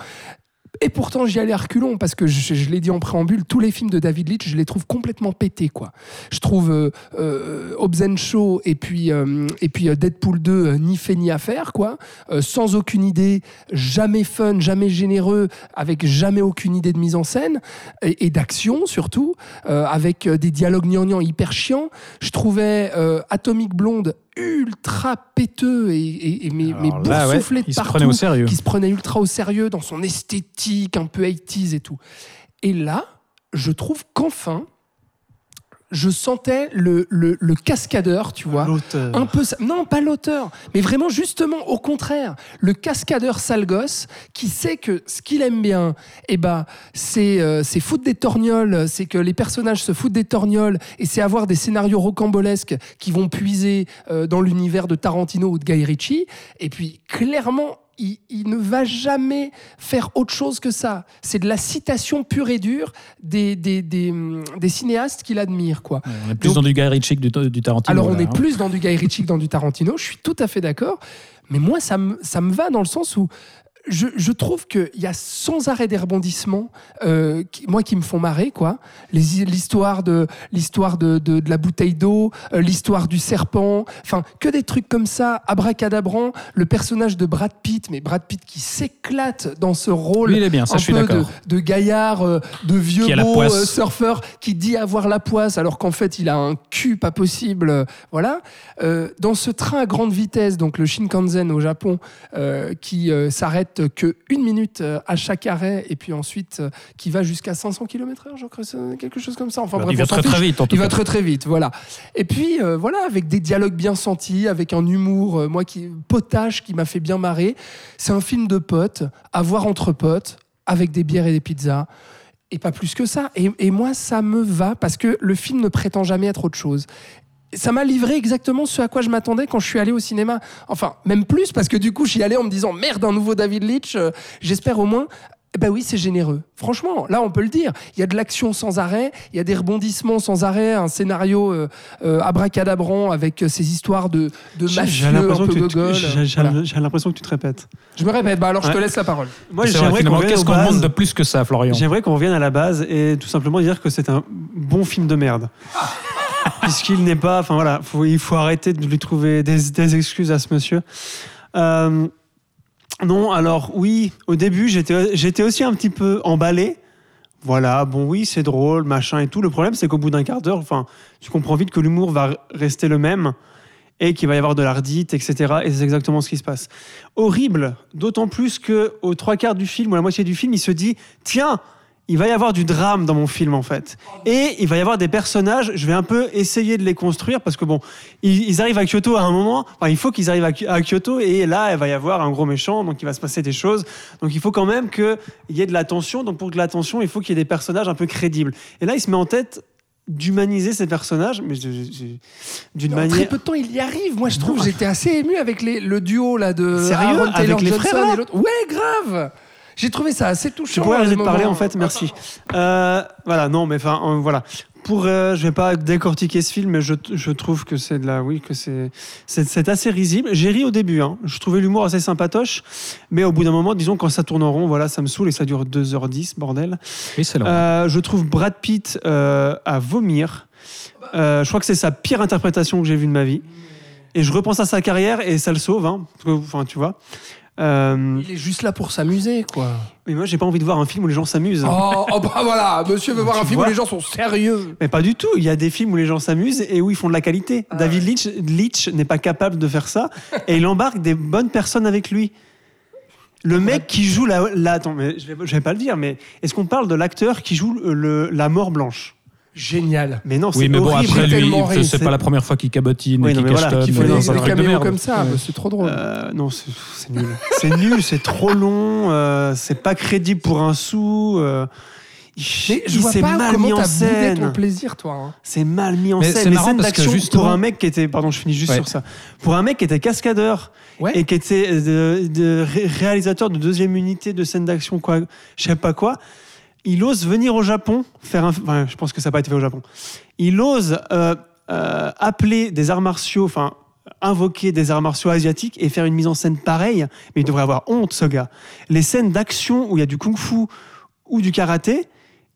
Et pourtant, j'y allais à reculons parce que je, l'ai dit en préambule, tous les films de David Leitch, je les trouve complètement pétés, quoi. Je trouve euh, euh, Shaw et puis, euh, et puis euh, Deadpool 2, euh, ni fait ni à faire, quoi. Sans aucune idée, jamais fun, jamais généreux, avec jamais aucune idée de mise en scène et, d'action surtout, avec des dialogues gnangnans hyper chiants. Je trouvais Atomic Blonde ultra péteux et, et, et mais, mais ouais, boursouflé de se partout prenait au sérieux. qui se prenait ultra au sérieux dans son esthétique un peu 80s et tout. Et là, je trouve qu'enfin, je sentais le, le, le cascadeur, tu vois. L'auteur. Un peu ça. Non, pas l'auteur, mais vraiment justement au contraire, le cascadeur sale gosse qui sait que ce qu'il aime bien, eh ben, c'est euh, c'est foutre des torgnoles, c'est que les personnages se foutent des torgnoles et c'est avoir des scénarios rocambolesques qui vont puiser euh, dans l'univers de Tarantino ou de Guy Ritchie. Et puis clairement, il, il ne va jamais faire autre chose que ça. C'est de la citation pure et dure des, des, des, des cinéastes qu'il admire, quoi. On est plus Donc- dans du Guy Ritchie que du, du Tarantino. Alors on là, est hein. plus dans du Guy Ritchie que dans du Tarantino, je suis tout à fait d'accord. Mais moi, ça me, ça me va dans le sens où je, je trouve qu'il y a sans arrêt des rebondissements, euh, qui- moi, qui me font marrer, quoi. L'histoire de, l'histoire de, de, de la bouteille d'eau, euh, l'histoire du serpent, enfin, que des trucs comme ça, abracadabrant, le personnage de Brad Pitt, mais Brad Pitt qui s'éclate dans ce rôle Lui, il est bien, ça, un je suis de, de gaillard, euh, de vieux Qui beau euh, surfeur qui dit avoir la poisse alors qu'en fait il a un cul pas possible. euh, Voilà. Euh, dans ce train à grande vitesse, donc le Shinkansen au Japon, euh, qui euh, s'arrête que une minute euh, à chaque arrêt et puis ensuite euh, qui va jusqu'à 500 km/h, je crois, c'est quelque chose comme ça. Enfin bref, il va très fiche. très vite en tout Il cas. va très très vite, voilà. Et puis euh, voilà, avec des dialogues bien sentis, avec un humour, euh, moi qui potage qui m'a fait bien marrer. C'est un film de potes, à voir entre potes, avec des bières et des pizzas. Et pas plus que ça. Et, et moi, ça me va parce que le film ne prétend jamais être autre chose. Ça m'a livré exactement ce à quoi je m'attendais quand je suis allé au cinéma. Enfin, même plus, parce que du coup, j'y allais en me disant merde, un nouveau David Leitch. euh, J'espère au moins. Eh Ben oui, c'est généreux. Franchement, là, on peut le dire. Il y a de l'action sans arrêt, il y a des rebondissements sans arrêt, un scénario euh, euh, abracadabrant avec euh, ces histoires de, de mafieux J'ai un l'impression peu que tu- gogol. j'ai- Voilà. l'impression que tu te répètes. Je me répète, bah alors je te laisse la parole. Moi, j'aimerais qu'on Qu'est-ce qu'on demande de plus que ça, Florian J'aimerais qu'on revienne à la base et tout simplement dire que c'est un bon film de merde. Puisqu'il n'est pas. Enfin voilà, il faut arrêter de lui trouver des, excuses à ce monsieur. Euh, non, alors oui, au début, j'étais j'étais aussi un petit peu emballé. Voilà, bon, oui, c'est drôle, machin et tout. Le problème, c'est qu'au bout d'un quart d'heure, enfin, tu comprends vite que l'humour va rester le même et qu'il va y avoir de l'ardite, etc. Et c'est exactement ce qui se passe. Horrible, d'autant plus que aux trois quarts du film ou à la moitié du film, il se dit tiens, il va y avoir du drame dans mon film en fait, et il va y avoir des personnages. Je vais un peu essayer de les construire parce que bon, ils, ils arrivent à Kyoto à un moment. Enfin, il faut qu'ils arrivent à, Ky- à Kyoto et là, il va y avoir un gros méchant, donc il va se passer des choses. Donc il faut quand même qu'il y ait de la tension. Donc pour de la tension, il faut qu'il y ait des personnages un peu crédibles. Et là, il se met en tête d'humaniser ces personnages, mais d'une En très manière. peu de temps, il y arrive. Moi, je trouve, j'étais assez ému avec les, le duo là de Sérieux? Aaron Taylor Avec les Johnson frères, et l'autre. Ouais, grave. J'ai trouvé ça assez touchant. Tu pourrais à arrêter de parler en fait, merci. Euh, voilà, non, mais enfin, euh, voilà. Pour, euh, je vais pas décortiquer ce film, mais je, je trouve que c'est de la, oui, que c'est, c'est, assez risible. J'ai ri au début, hein. Je trouvais l'humour assez sympatoche, mais au bout d'un moment, disons quand ça tourne en rond, voilà, ça me saoule et ça dure 2h10, bordel. Oui, c'est là. Euh, je trouve Brad Pitt euh, à vomir. Euh, je crois que c'est sa pire interprétation que j'ai vue de ma vie. Et je repense à sa carrière et ça le sauve, hein, enfin, tu vois. Euh, Il est juste là pour s'amuser, quoi. mais moi, j'ai pas envie de voir un film où les gens s'amusent. Oh, oh, bah voilà, monsieur veut voir Tu un film où les gens sont sérieux. Mais pas du tout. Il y a des films où les gens s'amusent et où ils font de la qualité. Ah David Leitch, Leitch n'est pas capable de faire ça et il embarque des bonnes personnes avec lui. Le mec qui joue la, la- attends, mais je vais, je vais pas le dire, mais est-ce qu'on parle de l'acteur qui joue le- la mort blanche? Génial. Mais non, c'est Oui, mais bon, horrible. après lui, c'est c'est- pas la première fois qu'il cabotine Oui, et non, qu'il voilà, fait dans des, un des caméos merde. comme ça, Ouais. bah, c'est trop drôle. Euh, non, c'est c'est nul. C'est nul, c'est trop long, euh, c'est pas crédible pour un sou. euh, Mais je vois pas mal comment mis en t'as ton scène. plaisir, toi. hein. C'est mal mis en Mais scène. c'est Les marrant scènes parce que d'action justement- pour un mec qui était, pardon, je finis juste Ouais. sur ça. Pour un mec qui était cascadeur Ouais. et qui était de, de ré- réalisateur de deuxième unité de scènes d'action, quoi, je sais pas quoi. Il ose venir au Japon faire un. Enfin, je pense que ça n'a pas été fait au Japon. Il ose euh, euh, appeler des arts martiaux, enfin invoquer des arts martiaux asiatiques et faire une mise en scène pareille, mais il devrait avoir honte, ce gars. Les scènes d'action où il y a du kung-fu ou du karaté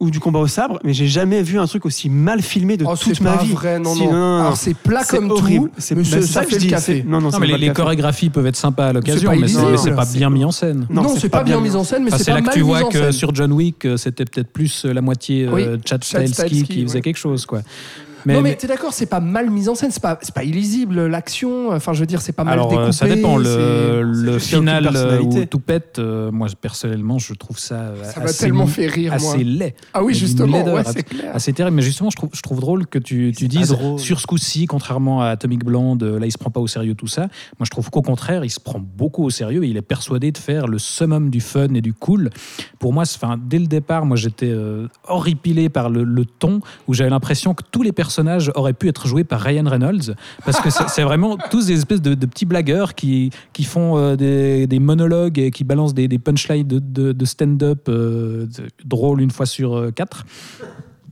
ou du combat au sabre, mais j'ai jamais vu un truc aussi mal filmé de Oh, toute c'est ma pas vie. vrai, non, Si, non. Alors, c'est plat C'est comme horrible. tout, C'est mais bah, c'est- c'est ça que fait le dis, café. c'est- Non, non, Non, c'est mais les, le les café. chorégraphies peuvent être sympas à l'occasion, mais c'est c'est pas bien mis en scène. Non, Non, c'est c'est pas pas bien mis en scène, mais c'est c'est pas là que mal tu vois en que scène. sur John Wick, euh, c'était peut-être plus euh, la moitié euh, Chad Stahelski qui faisait quelque chose, quoi. Non, mais mais- t'es d'accord, c'est pas mal mis en scène, c'est pas, pas illisible l'action. Enfin, je veux dire, c'est pas mal alors, euh, découpé. ça dépend. Le, le final euh, où tout pète, euh, moi personnellement, je trouve ça, Ça m'a assez, tellement fait rire, moi. assez laid. Ah oui, justement, laideur ouais, assez- c'est clair. assez terrible. Mais justement, je trouve, je trouve drôle que tu, tu dises sur ce coup-ci, contrairement à Atomic Blonde, là, il se prend pas au sérieux tout ça. Moi, je trouve qu'au contraire, il se prend beaucoup au sérieux et il est persuadé de faire le summum du fun et du cool. Pour moi, enfin, dès le départ, moi, j'étais euh, horripilé par le, le ton où j'avais l'impression que tous les personnages auraient pu être joués par Ryan Reynolds parce que c'est vraiment tous des espèces de, petits blagueurs qui, qui font euh, des, monologues et qui balancent des, punchlines de stand-up euh, drôles une fois sur euh, quatre.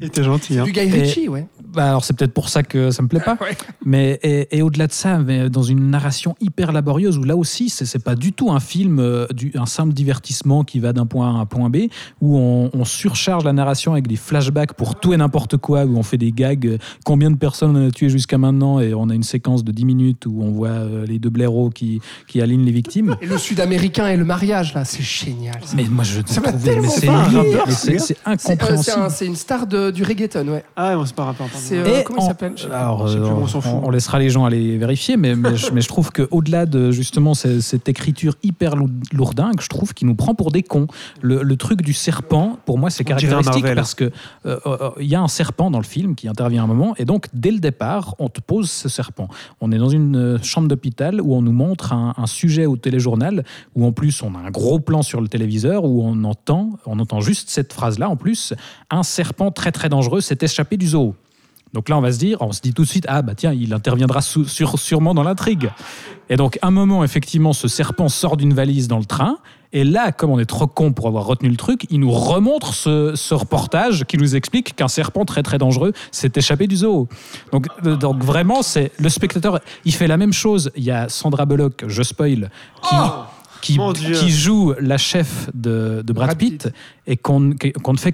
Il était gentil. Hein. Du Guy Ritchie, ouais. Bah, alors c'est peut-être pour ça que ça me plaît pas. Ouais. Mais et, et au-delà de ça, mais dans une narration hyper laborieuse où là aussi c'est c'est pas du tout un film, euh, du, un simple divertissement qui va d'un point A à un point B, où on, on surcharge la narration avec des flashbacks pour tout et n'importe quoi, où on fait des gags. euh, Combien de personnes on a tué jusqu'à maintenant Et on a une séquence de 10 minutes où on voit euh, les deux blaireaux qui, qui alignent les victimes. Et le sud-américain et le mariage, là, c'est génial. ça. Mais moi je trouve mais tellement c'est euh, incompréhensible. un- c'est une star de- du reggaeton, ouais. Ah bon, c'est pas rapport. pardon. C'est, euh, Et comment il en- s'appelle? Je sais pas. Alors, Je sais plus, euh, on s'en fout. on, on laissera les gens aller vérifier, mais, mais, je, mais je trouve qu'au-delà de justement cette, cette écriture hyper lou- lourdingue, je trouve qu'il nous prend pour des cons. Le, le truc du serpent, pour moi, c'est On dirait un caractéristique Marvel. parce que euh, euh, il y a un serpent dans le film qui intervient à un moment, et donc dès le départ, on te pose ce serpent. On est dans une euh, chambre d'hôpital où on nous montre un, un sujet au téléjournal, où en plus on a un gros plan sur le téléviseur où on entend, on entend juste cette phrase-là en plus, un serpent très très dangereux s'est échappé du zoo. Donc là, on va se dire, on se dit tout de suite, ah bah tiens, il interviendra sûrement dans l'intrigue. Et donc, un moment, effectivement, ce serpent sort d'une valise dans le train. Et là, comme on est trop con pour avoir retenu le truc, il nous remontre ce, reportage qui nous explique qu'un serpent très très dangereux s'est échappé du zoo. Donc, euh, donc vraiment, c'est le spectateur, il fait la même chose. Il y a Sandra Bullock, je spoil, qui, qui, joue la chef de, de Brad, Brad Pitt, Pitt. et qu'on qu'on ne fait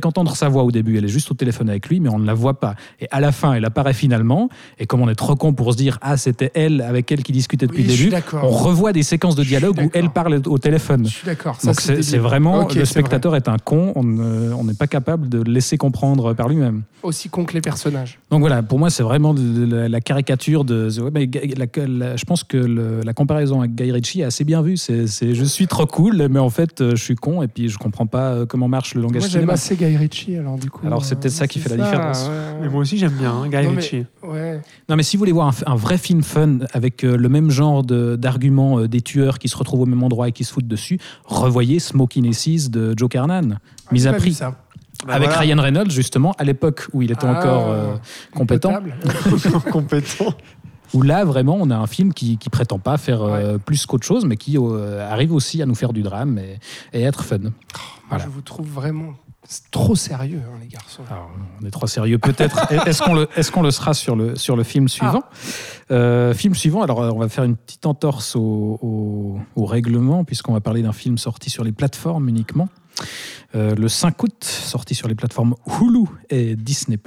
qu'entendre sa voix au début. Elle est juste au téléphone avec lui, mais on ne la voit pas. Et à la fin, elle apparaît finalement. Et comme on est trop con pour se dire ah c'était elle avec elle qui discutait depuis Oui, le début, on revoit des séquences de dialogue où elle parle au téléphone. Je suis d'accord. Donc c'est vraiment Ok, le spectateur est, un con. On ne- on n'est pas capable de le laisser comprendre par lui-même. Aussi con que les personnages. Donc voilà, pour moi, c'est vraiment de- de la, la caricature de. ouais, mais Guy- la- la- je pense que le- la comparaison avec Guy Ritchie est assez bien C'est, c'est- je suis trop cool, mais en fait, euh, je suis con et puis je comprends pas euh, comment marche le langage Moi, j'aime cinéma. assez Guy Ritchie, alors du coup. Alors, c'est euh, peut-être ça qui fait la différence. ouais. Mais moi aussi, j'aime bien hein, Guy Non, mais- Ritchie. Ouais. Non, mais si vous voulez voir un, vrai film fun avec euh, le même genre de- d'arguments euh, des tueurs qui se retrouvent au même endroit et qui se foutent dessus, revoyez Smoking Aces de Joe Carnan, mis Ah, à prix. ça. Bah avec voilà. Ryan Reynolds, justement, à l'époque où il était Ah, encore euh, compétent. compétent. Où là, vraiment, on a un film qui, qui prétend pas faire euh, plus qu'autre chose, mais qui euh, arrive aussi à nous faire du drame et, et être fun. Voilà. je vous trouve vraiment trop sérieux, hein, les garçons. Alors, on est trop sérieux, peut-être. Est-ce qu'on le, est qu'on le sera sur le, sur le film suivant? Euh, Film suivant, alors on va faire une petite entorse au, au- au règlement, puisqu'on va parler d'un film sorti sur les plateformes uniquement. Euh, le 5 août, sorti sur les plateformes Hulu et Disney+.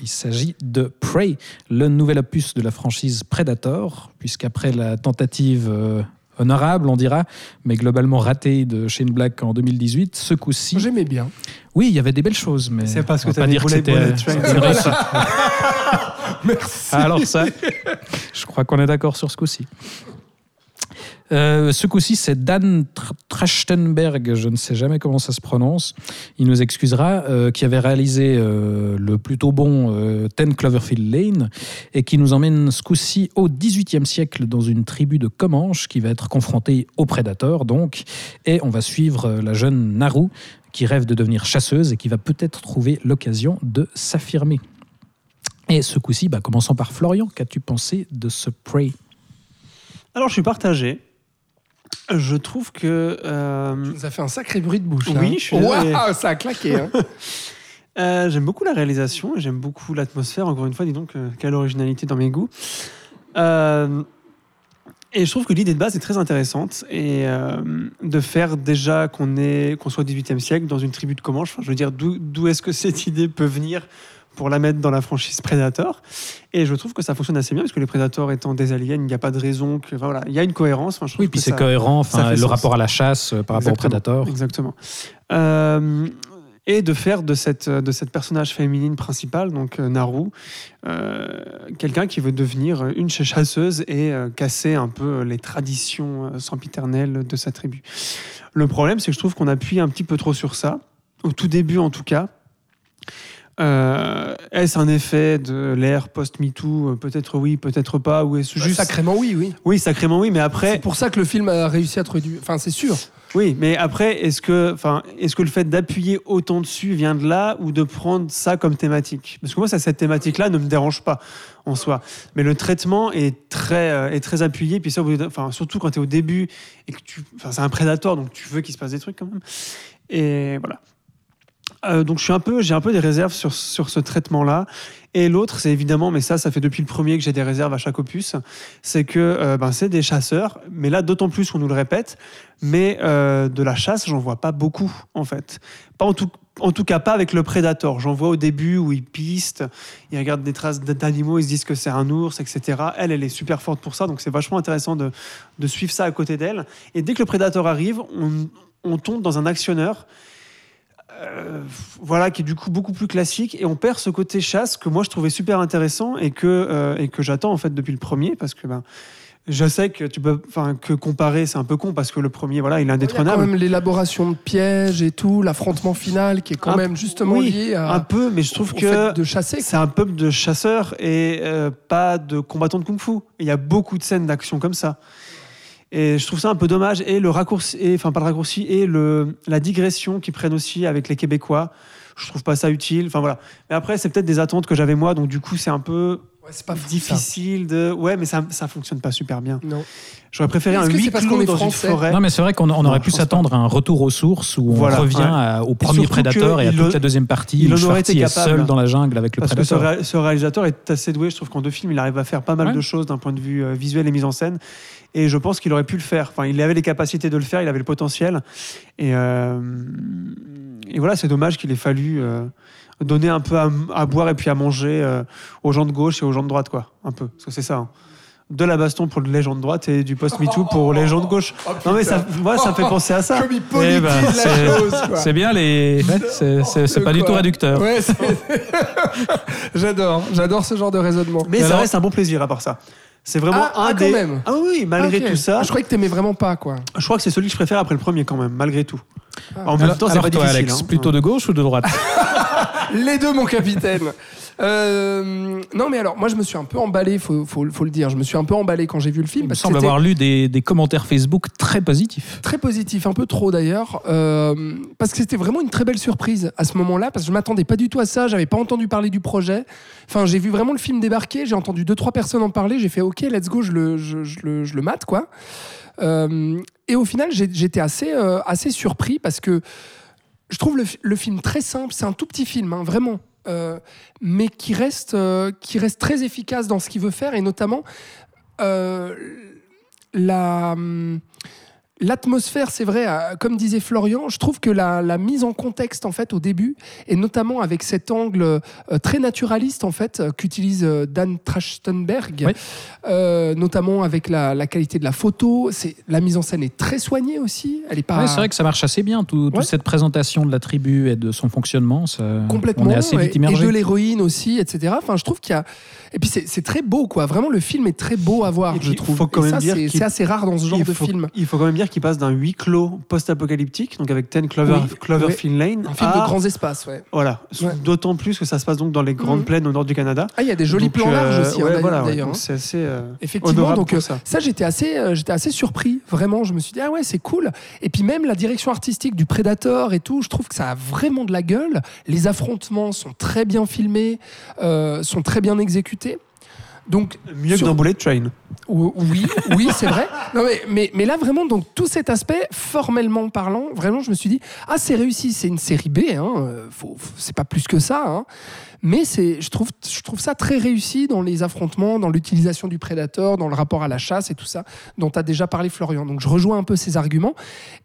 Il s'agit de Prey, le nouvel opus de la franchise Predator, puisqu'après la tentative euh, honorable, on dira, mais globalement ratée de Shane Black en 2018, ce coup-ci... J'aimais bien. Oui, il y avait des belles choses, mais C'est parce que on va t'as pas dit dire que c'était euh. Merci. Alors ça, je crois qu'on est d'accord sur ce coup-ci. Euh, ce coup-ci, c'est Dan Tr- Trachtenberg, je ne sais jamais comment ça se prononce, il nous excusera, euh, qui avait réalisé euh, le plutôt bon 10 Cloverfield Lane et qui nous emmène ce coup-ci au XVIIIe siècle dans une tribu de Comanches qui va être confrontée aux prédateurs, donc, et on va suivre la jeune Naru qui rêve de devenir chasseuse et qui va peut-être trouver l'occasion de s'affirmer. Et ce coup-ci, bah, commençons par Florian, qu'as-tu pensé de ce Prey Alors, je suis partagé. Je trouve que. euh, Ça fait un sacré bruit de bouche. là, Oui, hein. je suis. Waouh, ça a claqué. hein. Euh, j'aime beaucoup la réalisation et j'aime beaucoup l'atmosphère. Encore une fois, dis donc, euh, quelle originalité dans mes goûts. Euh, et je trouve que l'idée de base est très intéressante et de faire déjà qu'on est qu'on soit au XVIIIe siècle dans une tribu de Comanche. Enfin, je veux dire, d'où d'où est-ce que cette idée peut venir pour la mettre dans la franchise Predator Et je trouve que ça fonctionne assez bien parce que les Predators étant des aliens, il n'y a pas de raison que enfin, voilà, il y a une cohérence. Enfin, je Oui, puis c'est cohérent, enfin, le sens. rapport à la chasse euh, par rapport au Exactement. Predator. Exactement. Euh, et de faire de cette, de cette personnage féminine principale, donc euh, Naru, euh, quelqu'un qui veut devenir une ch- chasseuse et euh, casser un peu les traditions sempiternelles de sa tribu. Le problème, c'est que je trouve qu'on appuie un petit peu trop sur ça, au tout début en tout cas. Euh, est-ce un effet de l'ère post-MeToo? Peut-être oui, peut-être pas. Ou est-ce Bah, juste... Sacrément oui, oui. Oui, sacrément oui, mais C'est après... pour ça que le film a réussi à traduire. Enfin, c'est sûr. Oui, mais après, est-ce que, enfin, est-ce que le fait d'appuyer autant dessus vient de là ou de prendre ça comme thématique? Parce que moi, ça, cette thématique-là ne me dérange pas en soi. Mais le traitement est très, euh, est très appuyé. Puis ça, enfin, surtout quand tu es au début et que tu, enfin, c'est un prédateur, donc tu veux qu'il se passe des trucs quand même. Et voilà. Euh, donc je suis un peu, j'ai un peu des réserves sur, sur ce traitement-là. Et l'autre, c'est évidemment, mais ça, ça fait depuis le premier que j'ai des réserves à chaque opus, c'est que euh, ben, c'est des chasseurs, mais là d'autant plus qu'on nous le répète, mais euh, de la chasse, j'en vois pas beaucoup en fait. Pas en tout, en tout cas pas avec le Predator. J'en vois au début où ils pistent, ils regardent des traces d'animaux, ils se disent que c'est un ours, etc. Elle, elle est super forte pour ça, donc c'est vachement intéressant de, de suivre ça à côté d'elle. Et dès que le Predator arrive, on, on tombe dans un actionneur. Euh, voilà, qui est du coup beaucoup plus classique et on perd ce côté chasse que moi je trouvais super intéressant et que, euh, et que j'attends en fait depuis le premier parce que ben, je sais que tu peux, enfin que comparer c'est un peu con parce que le premier voilà il est Il y a quand indétrônable. même l'élaboration de pièges et tout, l'affrontement final qui est quand Un- même justement oui, lié à, un peu, mais je trouve que de chasser. c'est un peuple de chasseurs et euh, pas de combattants de kung-fu. Il y a beaucoup de scènes d'action comme ça. Et je trouve ça un peu dommage. Et le raccourci, et, enfin pas le raccourci, et le, la digression qu'ils prennent aussi avec les Québécois, je trouve pas ça utile. Enfin voilà. Mais après, c'est peut-être des attentes que j'avais moi, donc du coup, c'est un peu Ouais, c'est pas fou, ça. difficile de. Ouais, mais ça, ça fonctionne pas super bien. Non. J'aurais préféré un que huis parce qu'on clos est dans une forêt. Non, mais c'est vrai qu'on on aurait pu s'attendre à un retour aux sources où on Voilà, revient ouais. à- au premier prédateur que et à toute le- la deuxième partie. il où aurait été Schwarzy est capable. seul dans la jungle avec le Parce que ce, prédateur. ré- ce réalisateur est assez doué. Je trouve qu'en deux films, il arrive à faire pas mal Ouais. de choses d'un point de vue euh, visuel et mise en scène. Et je pense qu'il aurait pu le faire. Enfin, il avait les capacités de le faire, il avait le potentiel. Et, euh, voilà, c'est dommage qu'il ait fallu euh, donner un peu à, à boire et puis à manger euh, aux gens de gauche et aux gens de droite, quoi. Un peu. Parce que c'est ça. hein. De la baston pour les gens de droite et du post-MeToo pour les gens de gauche. Non, mais ça, moi, ça me fait penser à ça. Comme il Eh politise ben, la c'est- chose, quoi. C'est bien les. ouais, c'est- c'est c'est pas du tout réducteur. Ouais, c'est- j'adore, j'adore ce genre de raisonnement. Mais ça alors- reste un bon plaisir à part ça. C'est vraiment Ah, un ah, quand des. même. Ah oui, malgré Ok. tout ça. Ah, je croyais que t'aimais vraiment pas, quoi. Je crois que c'est celui que je préfère après le premier quand même, malgré tout. Ah. En même Alors, temps, c'est alors pas toi, difficile. Alex, hein. plutôt de gauche ou de droite? Les deux, mon capitaine. Euh, non, mais alors, moi, je me suis un peu emballé, faut, faut, faut le dire. Je me suis un peu emballé quand j'ai vu le film. Il me parce semble avoir lu des, des commentaires Facebook très positifs. Très positif, un peu trop d'ailleurs, euh, parce que c'était vraiment une très belle surprise à ce moment-là, parce que je m'attendais pas du tout à ça, j'avais pas entendu parler du projet. Enfin, j'ai vu vraiment le film débarquer, j'ai entendu deux trois personnes en parler, j'ai fait OK, let's go, je le, je, je le, je le mate quoi. Euh, et au final, j'étais assez, euh, assez surpris parce que je trouve le film très simple, c'est un tout petit film, hein, vraiment. Euh, mais qui reste, euh, qui reste très efficace dans ce qu'il veut faire et notamment euh, la, hum, L'atmosphère, c'est vrai, euh, comme disait Florian, je trouve que la, la mise en contexte en fait au début, et notamment avec cet angle euh, très naturaliste en fait euh, qu'utilise Dan Trachtenberg, Oui. euh, notamment avec la, la qualité de la photo, c'est la mise en scène est très soignée aussi. Elle est pas c'est vrai que ça marche assez bien, tout- toute Ouais. cette présentation de la tribu et de son fonctionnement. ça- complètement On est assez vite et, et immergé. de l'héroïne aussi, etc. Enfin, je trouve qu'il y a et puis c'est très beau quoi. Vraiment, le film est très beau à voir, Et je trouve. faut quand Et même ça, dire c'est assez rare dans ce genre de film. Il faut quand même dire qu'il passe d'un huis clos post-apocalyptique, donc avec 10 Clover, Oui, Cloverfield Lane, Un film à- de grands espaces, ouais. Voilà, Ouais. d'autant plus que ça se passe donc dans les grandes Mhm. plaines au nord du Canada. Ah, il y a des jolis Donc, plans larges euh, aussi, hein, ouais, d'ailleurs- voilà, ouais, d'ailleurs. donc hein. c'est assez euh, Effectivement, donc pour euh, ça. ça, j'étais assez, euh, j'étais assez surpris, vraiment. Je me suis dit ah ouais c'est cool. Et puis même la direction artistique du Predator et tout, je trouve que ça a vraiment de la gueule. Les affrontements sont très bien filmés, sont très bien exécutés. Donc, Mieux que sur- dans Bullet Train. ou- Oui, oui, c'est vrai. Non, mais, mais, mais là, vraiment, donc tout cet aspect, formellement parlant, vraiment, je me suis dit, ah, c'est réussi, c'est une série B, hein, euh, c'est pas plus que ça. hein. Mais c'est, je, trouve, je trouve ça très réussi dans les affrontements, dans l'utilisation du prédateur, dans le rapport à la chasse et tout ça, dont tu as déjà parlé, Florian. Donc je rejoins un peu ses arguments.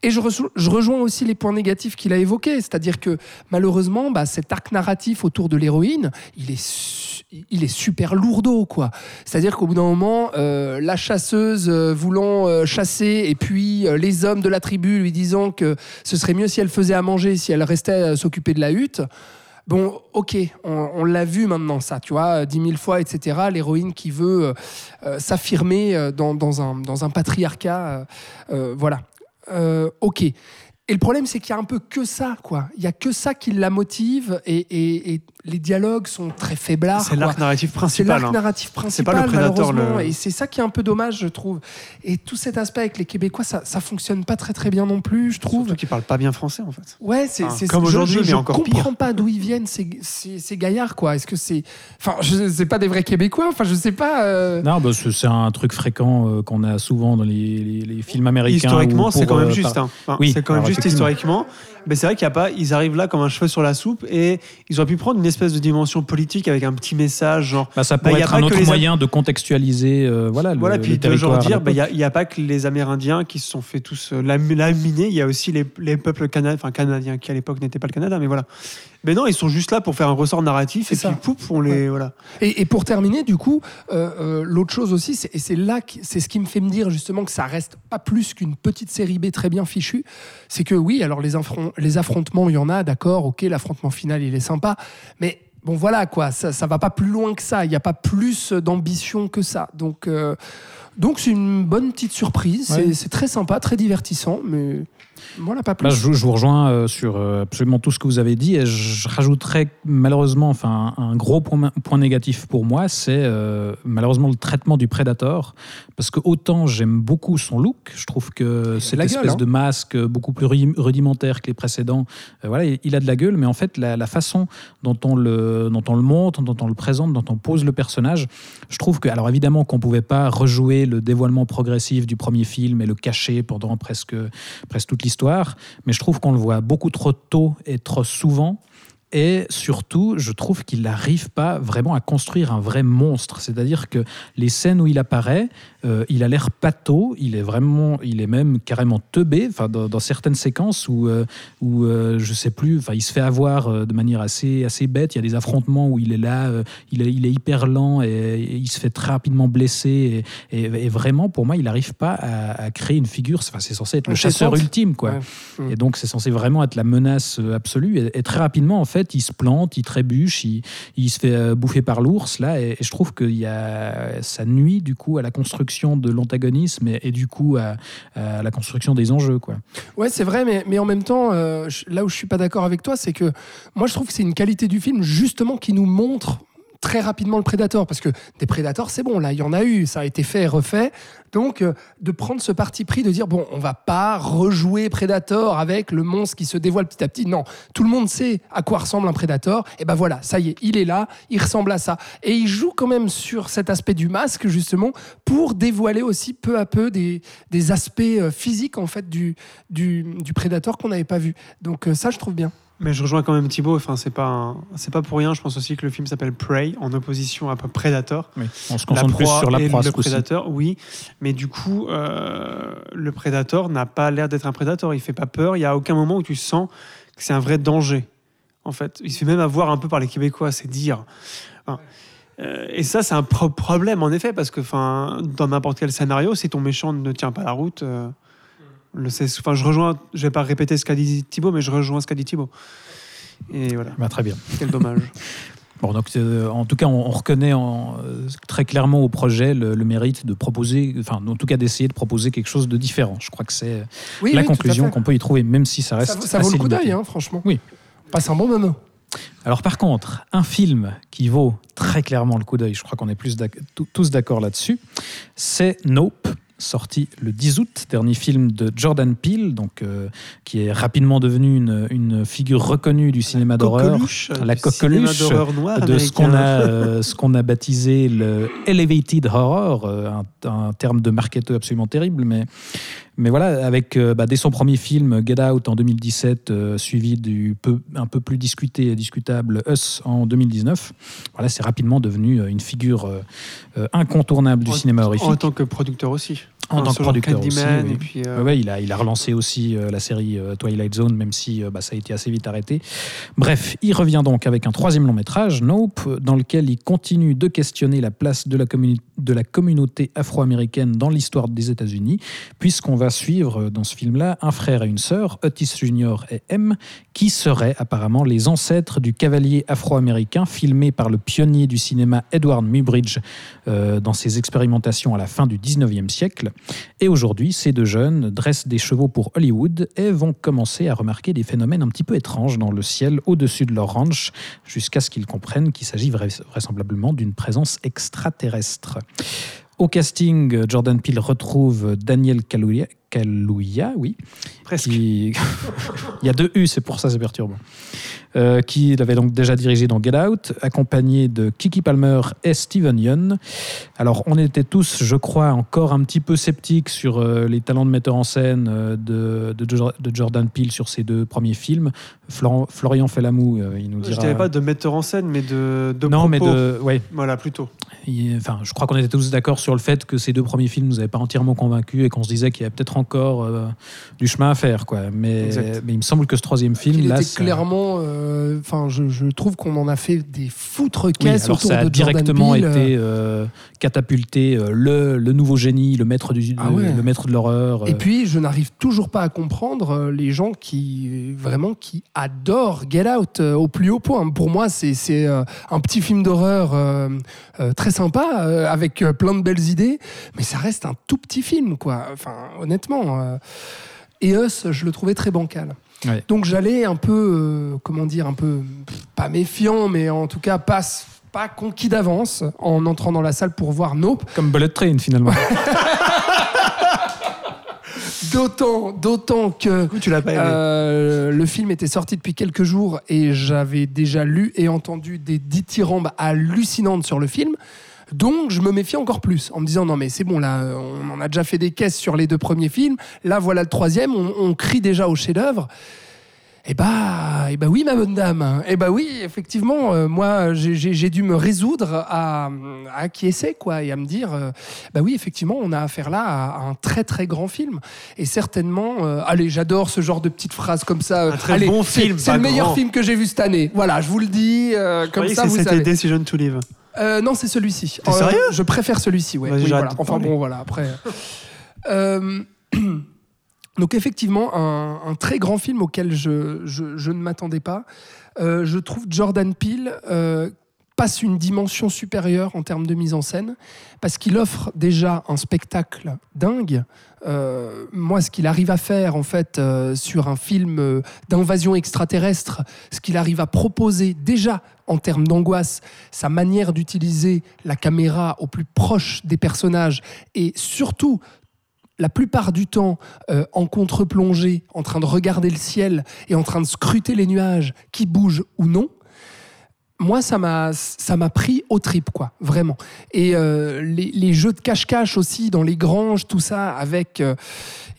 Et je, rejoins aussi les points négatifs qu'il a évoqués. C'est-à-dire que malheureusement, bah, cet arc narratif autour de l'héroïne, il est, il est super lourdeau, quoi. C'est-à-dire qu'au bout d'un moment, euh, la chasseuse euh, voulant euh, chasser, et puis les hommes de la tribu lui disant que ce serait mieux si elle faisait à manger, si elle restait s'occuper de la hutte. Bon, ok, on, l'a vu maintenant, ça, tu vois, dix mille fois, etc. L'héroïne qui veut s'affirmer dans, un, patriarcat, voilà. Ok. Et le problème, c'est qu'il y a un peu que ça, quoi. Il y a que ça qui la motive, et- et les dialogues sont très faiblards. C'est l'arc narratif C'est principal. l'arc hein. narratif principal, pas le Predator, malheureusement, le- et c'est ça qui est un peu dommage, je trouve. Et tout cet aspect avec les Québécois, ça, ça fonctionne pas très très bien non plus, je trouve. Surtout qu'ils parlent pas bien français en fait. Ouais, c'est Enfin, c'est- comme je- aujourd'hui, je, mais je encore comprends pire. pas d'où ils viennent ces, ces, ces gaillards, quoi. Est-ce que c'est, enfin, je c'est pas des vrais Québécois. Enfin, je sais pas. euh, Non, bah, c'est c'est un truc fréquent euh, qu'on a souvent dans les, les- les films américains. Historiquement, c'est quand même euh, juste. par- hein. Enfin, Oui, c'est quand même juste historiquement. Mais c'est vrai qu'il y a pas. Ils arrivent là comme un cheveu sur la soupe et ils auraient pu prendre une espèce de dimension politique avec un petit message genre. Bah, ça Bah, pourrait a être un autre les moyen de contextualiser euh, voilà, le, Voilà, le puis de territoire. genre dire, bah, il l'époque. n'y a, pas que les Amérindiens qui se sont fait tous euh, lam- laminer, il y a aussi les, les peuples cana- enfin, canadiens, qui à l'époque n'étaient pas le Canada, mais voilà. Mais non, ils sont juste là pour faire un ressort narratif et ça. puis poup, on les. Voilà. Et, et pour terminer, du coup, euh, euh, l'autre chose aussi, et c'est là, c'est ce qui me fait me dire justement que ça reste pas plus qu'une petite série B très bien fichue, c'est que oui, alors les, les affrontements, il y en a, d'accord, ok, l'affrontement final, il est sympa, mais bon voilà quoi, ça, ça va pas plus loin que ça, il n'y a pas plus d'ambition que ça. Donc, euh, donc c'est une bonne petite surprise, Ouais. c'est très sympa, très divertissant, mais voilà, pas plus. Là, je, je vous rejoins euh, sur euh, absolument tout ce que vous avez dit et je rajouterais malheureusement enfin, un gros point, point négatif pour moi, c'est euh, malheureusement le traitement du Predator. Parce que autant j'aime beaucoup son look, je trouve que c'est la l'espèce hein. de masque beaucoup plus rudi- rudimentaire que les précédents. Euh, voilà, il- a de la gueule, mais en fait, la, la façon dont on, le, dont on le montre, dont on le présente, dont on pose le personnage, je trouve que, alors évidemment qu'on ne pouvait pas rejouer le dévoilement progressif du premier film et le cacher pendant presque, presque toute l'histoire, mais je trouve qu'on le voit beaucoup trop tôt et trop souvent. Et surtout, je trouve qu'il n'arrive pas vraiment à construire un vrai monstre. C'est-à-dire que les scènes où il apparaît, euh, il a l'air pâteau, il est vraiment, il est même carrément teubé. Enfin, dans, dans certaines séquences où, euh, où euh, je sais plus, enfin, il se fait avoir euh, de manière assez, assez bête. Il y a des affrontements où il est là, il, est, il est hyper lent et, et il se fait très rapidement blesser. Et, et- et vraiment, pour moi, il n'arrive pas à, à créer une figure. Enfin, c'est censé être le chasseur ultime, quoi. Ouais. Mm. Et donc, c'est censé vraiment être la menace absolue. Et très rapidement, en fait, il se plante, il trébuche, il, se fait euh, bouffer par l'ours, là. Et, je trouve que y a, ça nuit, du coup, à la construction de l'antagonisme et, du coup, à, la construction des enjeux, quoi. Ouais, c'est vrai, mais, en même temps, euh, là où je suis pas d'accord avec toi, c'est que moi je trouve que c'est une qualité du film justement qui nous montre très rapidement le prédateur parce que des prédateurs c'est bon là il y en a eu ça a été fait et refait. Donc euh, de prendre ce parti pris de dire bon on va pas rejouer Predator avec le monstre qui se dévoile petit à petit. Non tout le monde sait à quoi ressemble un Predator. Et ben voilà ça y est il est là il ressemble à ça. Et il joue quand même sur cet aspect du masque justement pour dévoiler aussi peu à peu des, des aspects euh, physiques en fait du, du, du Predator qu'on n'avait pas vu. Donc euh, ça je trouve bien Mais je rejoins quand même Thibaut. Enfin, c'est pas, un- c'est pas pour rien. Je pense aussi que le film s'appelle Prey, en opposition à Predator. On se concentre plus sur la proie, le prédateur, oui. Mais du coup, euh, le prédateur n'a pas l'air d'être un prédateur. Il fait pas peur. Il y a aucun moment où tu sens que c'est un vrai danger. En fait, il se fait même avoir un peu par les Québécois, c'est dire. Enfin, euh, et ça, c'est un pro- problème en effet, parce que, enfin, dans n'importe quel scénario, si ton méchant ne tient pas la route, euh, le c'est- Enfin, je rejoins. Je vais pas répéter ce qu'a dit Thibaut, mais je rejoins ce qu'a dit Thibaut. Et voilà, Bah, très bien. quel dommage. Bon, donc, euh, en tout cas, on, on reconnaît en- euh, très clairement au projet le, le mérite de proposer, enfin, en tout cas, d'essayer de proposer quelque chose de différent. Je crois que c'est oui, la oui, conclusion qu'on peut y trouver, même si ça reste ça, vaut- ça vaut le coup d'œil hein, franchement Oui. On passe un bon moment Alors par contre, un film qui vaut très clairement le coup d'œil, je crois qu'on est plus tous d'accord là-dessus, c'est Nope. Sorti le 10 août, dernier film de Jordan Peele, donc, euh, qui est rapidement devenu une, une figure reconnue du cinéma d'horreur. Coqueluche, La coqueluche de ce qu'on a, euh, ce qu'on a baptisé le elevated horror, euh, un, un terme de marketeur absolument terrible, mais, mais voilà, avec euh, bah, dès son premier film Get Out en 2017, euh, suivi du peu, un peu plus discuté et discutable Us en 2019, voilà, c'est rapidement devenu euh, une figure euh, euh, incontournable du En- cinéma horrifique. En tant que producteur aussi. En Enfin, tant que producteur aussi, oui. et puis, euh, Ouais, il, a, il a relancé aussi euh, la série euh, Twilight Zone, même si bah, ça a été assez vite arrêté. Bref, il revient donc avec un troisième long métrage, Nope, dans lequel il continue de questionner la place de la, communi- de la communauté afro-américaine dans l'histoire des États-Unis, puisqu'on va suivre dans ce film-là un frère et une sœur, Otis Junior et M, qui seraient apparemment les ancêtres du cavalier afro-américain filmé par le pionnier du cinéma Edward Muybridge dans ses expérimentations à la fin du 19e siècle. Et aujourd'hui, ces deux jeunes dressent des chevaux pour Hollywood et vont commencer à remarquer des phénomènes un petit peu étranges dans le ciel au-dessus de leur ranch, jusqu'à ce qu'ils comprennent qu'il s'agit vrais- vraisemblablement d'une présence extraterrestre. Au casting, Jordan Peele retrouve Daniel Kaluuya, Kaluuya oui, presque. qui- Il y a deux U, c'est pour ça c'est perturbant. Euh, qui l'avait donc déjà dirigé dans Get Out, accompagné de Kiki Palmer et Steven Yeun. Alors, on était tous, je crois, encore un petit peu sceptiques sur euh, les talents de metteur en scène euh, de, de, Jo- de Jordan Peele sur ses deux premiers films. Florent- Florian Fellamou, il nous Je dira. dirais pas de metteur en scène, mais de, de non, mais de. Ouais, Voilà, plutôt. Il- enfin, je crois qu'on était tous d'accord sur le fait que ces deux premiers films nous avaient pas entièrement convaincus et qu'on se disait qu'il y avait peut-être encore euh, du chemin à faire, quoi. Mais, il me semble que ce troisième film, Il là, était clairement. euh, Enfin, je, je trouve qu'on en a fait des foutres Oui, caisses alors autour ça a de Jordan directement Peele. été euh, catapulté le, le nouveau génie, le maître du, Ah le- ouais. le maître de l'horreur. Et puis, je n'arrive toujours pas à comprendre les gens qui vraiment qui adorent Get Out au plus haut point. Pour moi, c'est c'est, un petit film d'horreur euh, très sympa euh, avec euh, plein de belles idées, mais ça reste un tout petit film, quoi. Enfin, honnêtement. euh, et Us, je le trouvais très bancal. Ouais. Donc j'allais un peu, comment dire, un peu pas méfiant, mais en tout cas pas pas conquis d'avance en entrant dans la salle pour voir Nope. Comme Bullet Train finalement. D'autant, d'autant que Du coup, tu l'as pas aimé. Euh, le film était sorti depuis quelques jours et j'avais déjà lu et entendu des dithyrambes hallucinantes sur le film. Donc, je me méfie encore plus en me disant non, mais c'est bon, là, on en a déjà fait des caisses sur les deux premiers films. Là, voilà le troisième, on, on crie déjà au chef-d'œuvre. Eh bah, eh bah oui, ma bonne dame. Eh bah oui, effectivement, euh, moi, j'ai- dû me résoudre à, à acquiescer, quoi, et à me dire, euh, bah oui, effectivement, on a affaire là à, à un très très grand film. Et certainement, euh, allez, j'adore ce genre de petites phrases comme ça. Un très allez, bon film, C'est le meilleur grand. film que j'ai vu cette année. Voilà, je vous le dis, euh, comme ça, vous c'était savez. Decision to Live. Non, c'est celui-ci. Sérieux? Je préfère celui-ci, ouais. Vas-y, Oui, voilà. Enfin bon, voilà, après. Donc effectivement, un, très grand film auquel je, ne m'attendais pas. Euh, je trouve Jordan Peele euh, passe une dimension supérieure en termes de mise en scène parce qu'il offre déjà un spectacle dingue. Euh, moi, ce qu'il arrive à faire en fait sur un film d'invasion extraterrestre, ce qu'il arrive à proposer déjà en termes d'angoisse, sa manière d'utiliser la caméra au plus proche des personnages et surtout la plupart du temps euh, en contre-plongée, en train de regarder le ciel et en train de scruter les nuages qui bougent ou non, moi, ça m'a, ça m'a pris au trip, quoi, vraiment. Et euh, les, les jeux de cache-cache aussi dans les granges, tout ça, avec, euh,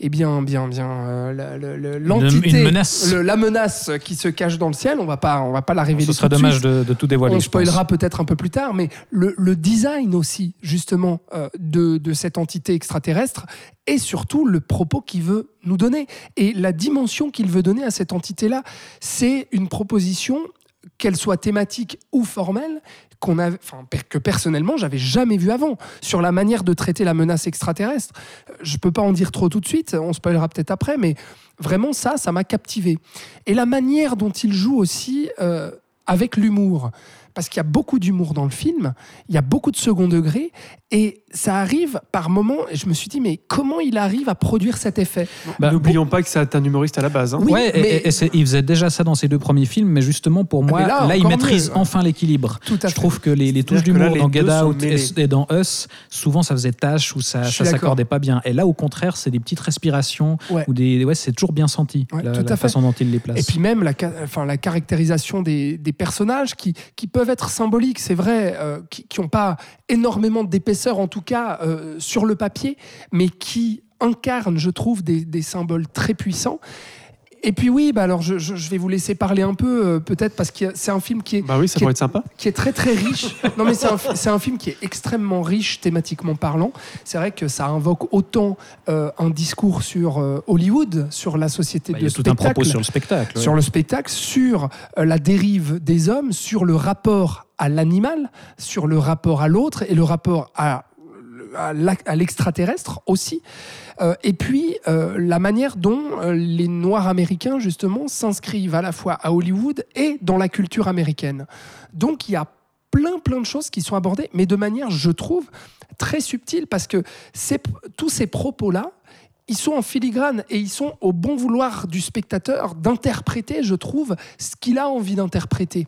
eh bien, bien, bien, euh, l'entité, une menace. le- la menace qui se cache dans le ciel. On va pas, on va pas la révéler. Ce serait dommage de, de tout dévoiler. On spoilera peut-être un peu plus tard, mais le, le design aussi, justement, de, de cette entité extraterrestre et surtout le propos qu'il veut nous donner. Et la dimension qu'il veut donner à cette entité-là, c'est une proposition, qu'elle soit thématique ou formelle, que personnellement, j'avais jamais vu avant, sur la manière de traiter la menace extraterrestre. Euh, Je peux pas en dire trop tout de suite, on spoilera peut-être après, mais vraiment ça, ça m'a captivé. Et la manière dont il joue aussi euh, avec l'humour. Parce qu'il y a beaucoup d'humour dans le film, il y a beaucoup de second degré, et ça arrive par moments, et je me suis dit, mais comment il arrive à produire cet effet? Bah, N'oublions pas que c'est un humoriste à la base. hein. Oui, ouais, mais- et, et c'est- il faisait déjà ça dans ses deux premiers films, mais justement pour Ah, moi, là, là, il maîtrise mieux. enfin l'équilibre. Tout à Je fait. trouve que les, les touches d'humour dans Get Out et, dans Us, souvent ça faisait tâche ou ça, ça s'accordait pas bien. Et là, au contraire, c'est des petites respirations Ouais. ou des, ouais, c'est toujours bien senti Ouais, la, tout à la fait. façon dont il les place. Et puis même la, enfin, la caractérisation des, des personnages qui, qui peuvent être symboliques, c'est vrai, euh, qui n'ont pas énormément d'épaisseur en tout cas euh, sur le papier, mais qui incarnent, je trouve, des symboles très puissants. Et puis oui, bah alors je, je- je vais vous laisser parler un peu, euh, peut-être parce que c'est un film qui est, Bah oui, ça Qui est- être sympa. qui est très très riche. Non mais c'est un, c'est un film qui est extrêmement riche thématiquement parlant. C'est vrai que ça invoque autant euh, un discours sur euh, Hollywood, sur la société Bah, il de y a tout un propos sur le spectacle. ouais. sur le spectacle, sur euh, la dérive des hommes, sur le rapport à l'animal, sur le rapport à l'autre et le rapport à, à l'extraterrestre aussi. Euh, et puis euh, la manière dont euh, les Noirs américains justement s'inscrivent à la fois à Hollywood et dans la culture américaine. Donc il y a plein plein de choses qui sont abordées, mais de manière, je trouve, très subtile parce que tous ces propos-là, ils sont en filigrane et ils sont au bon vouloir du spectateur d'interpréter, je trouve, ce qu'il a envie d'interpréter.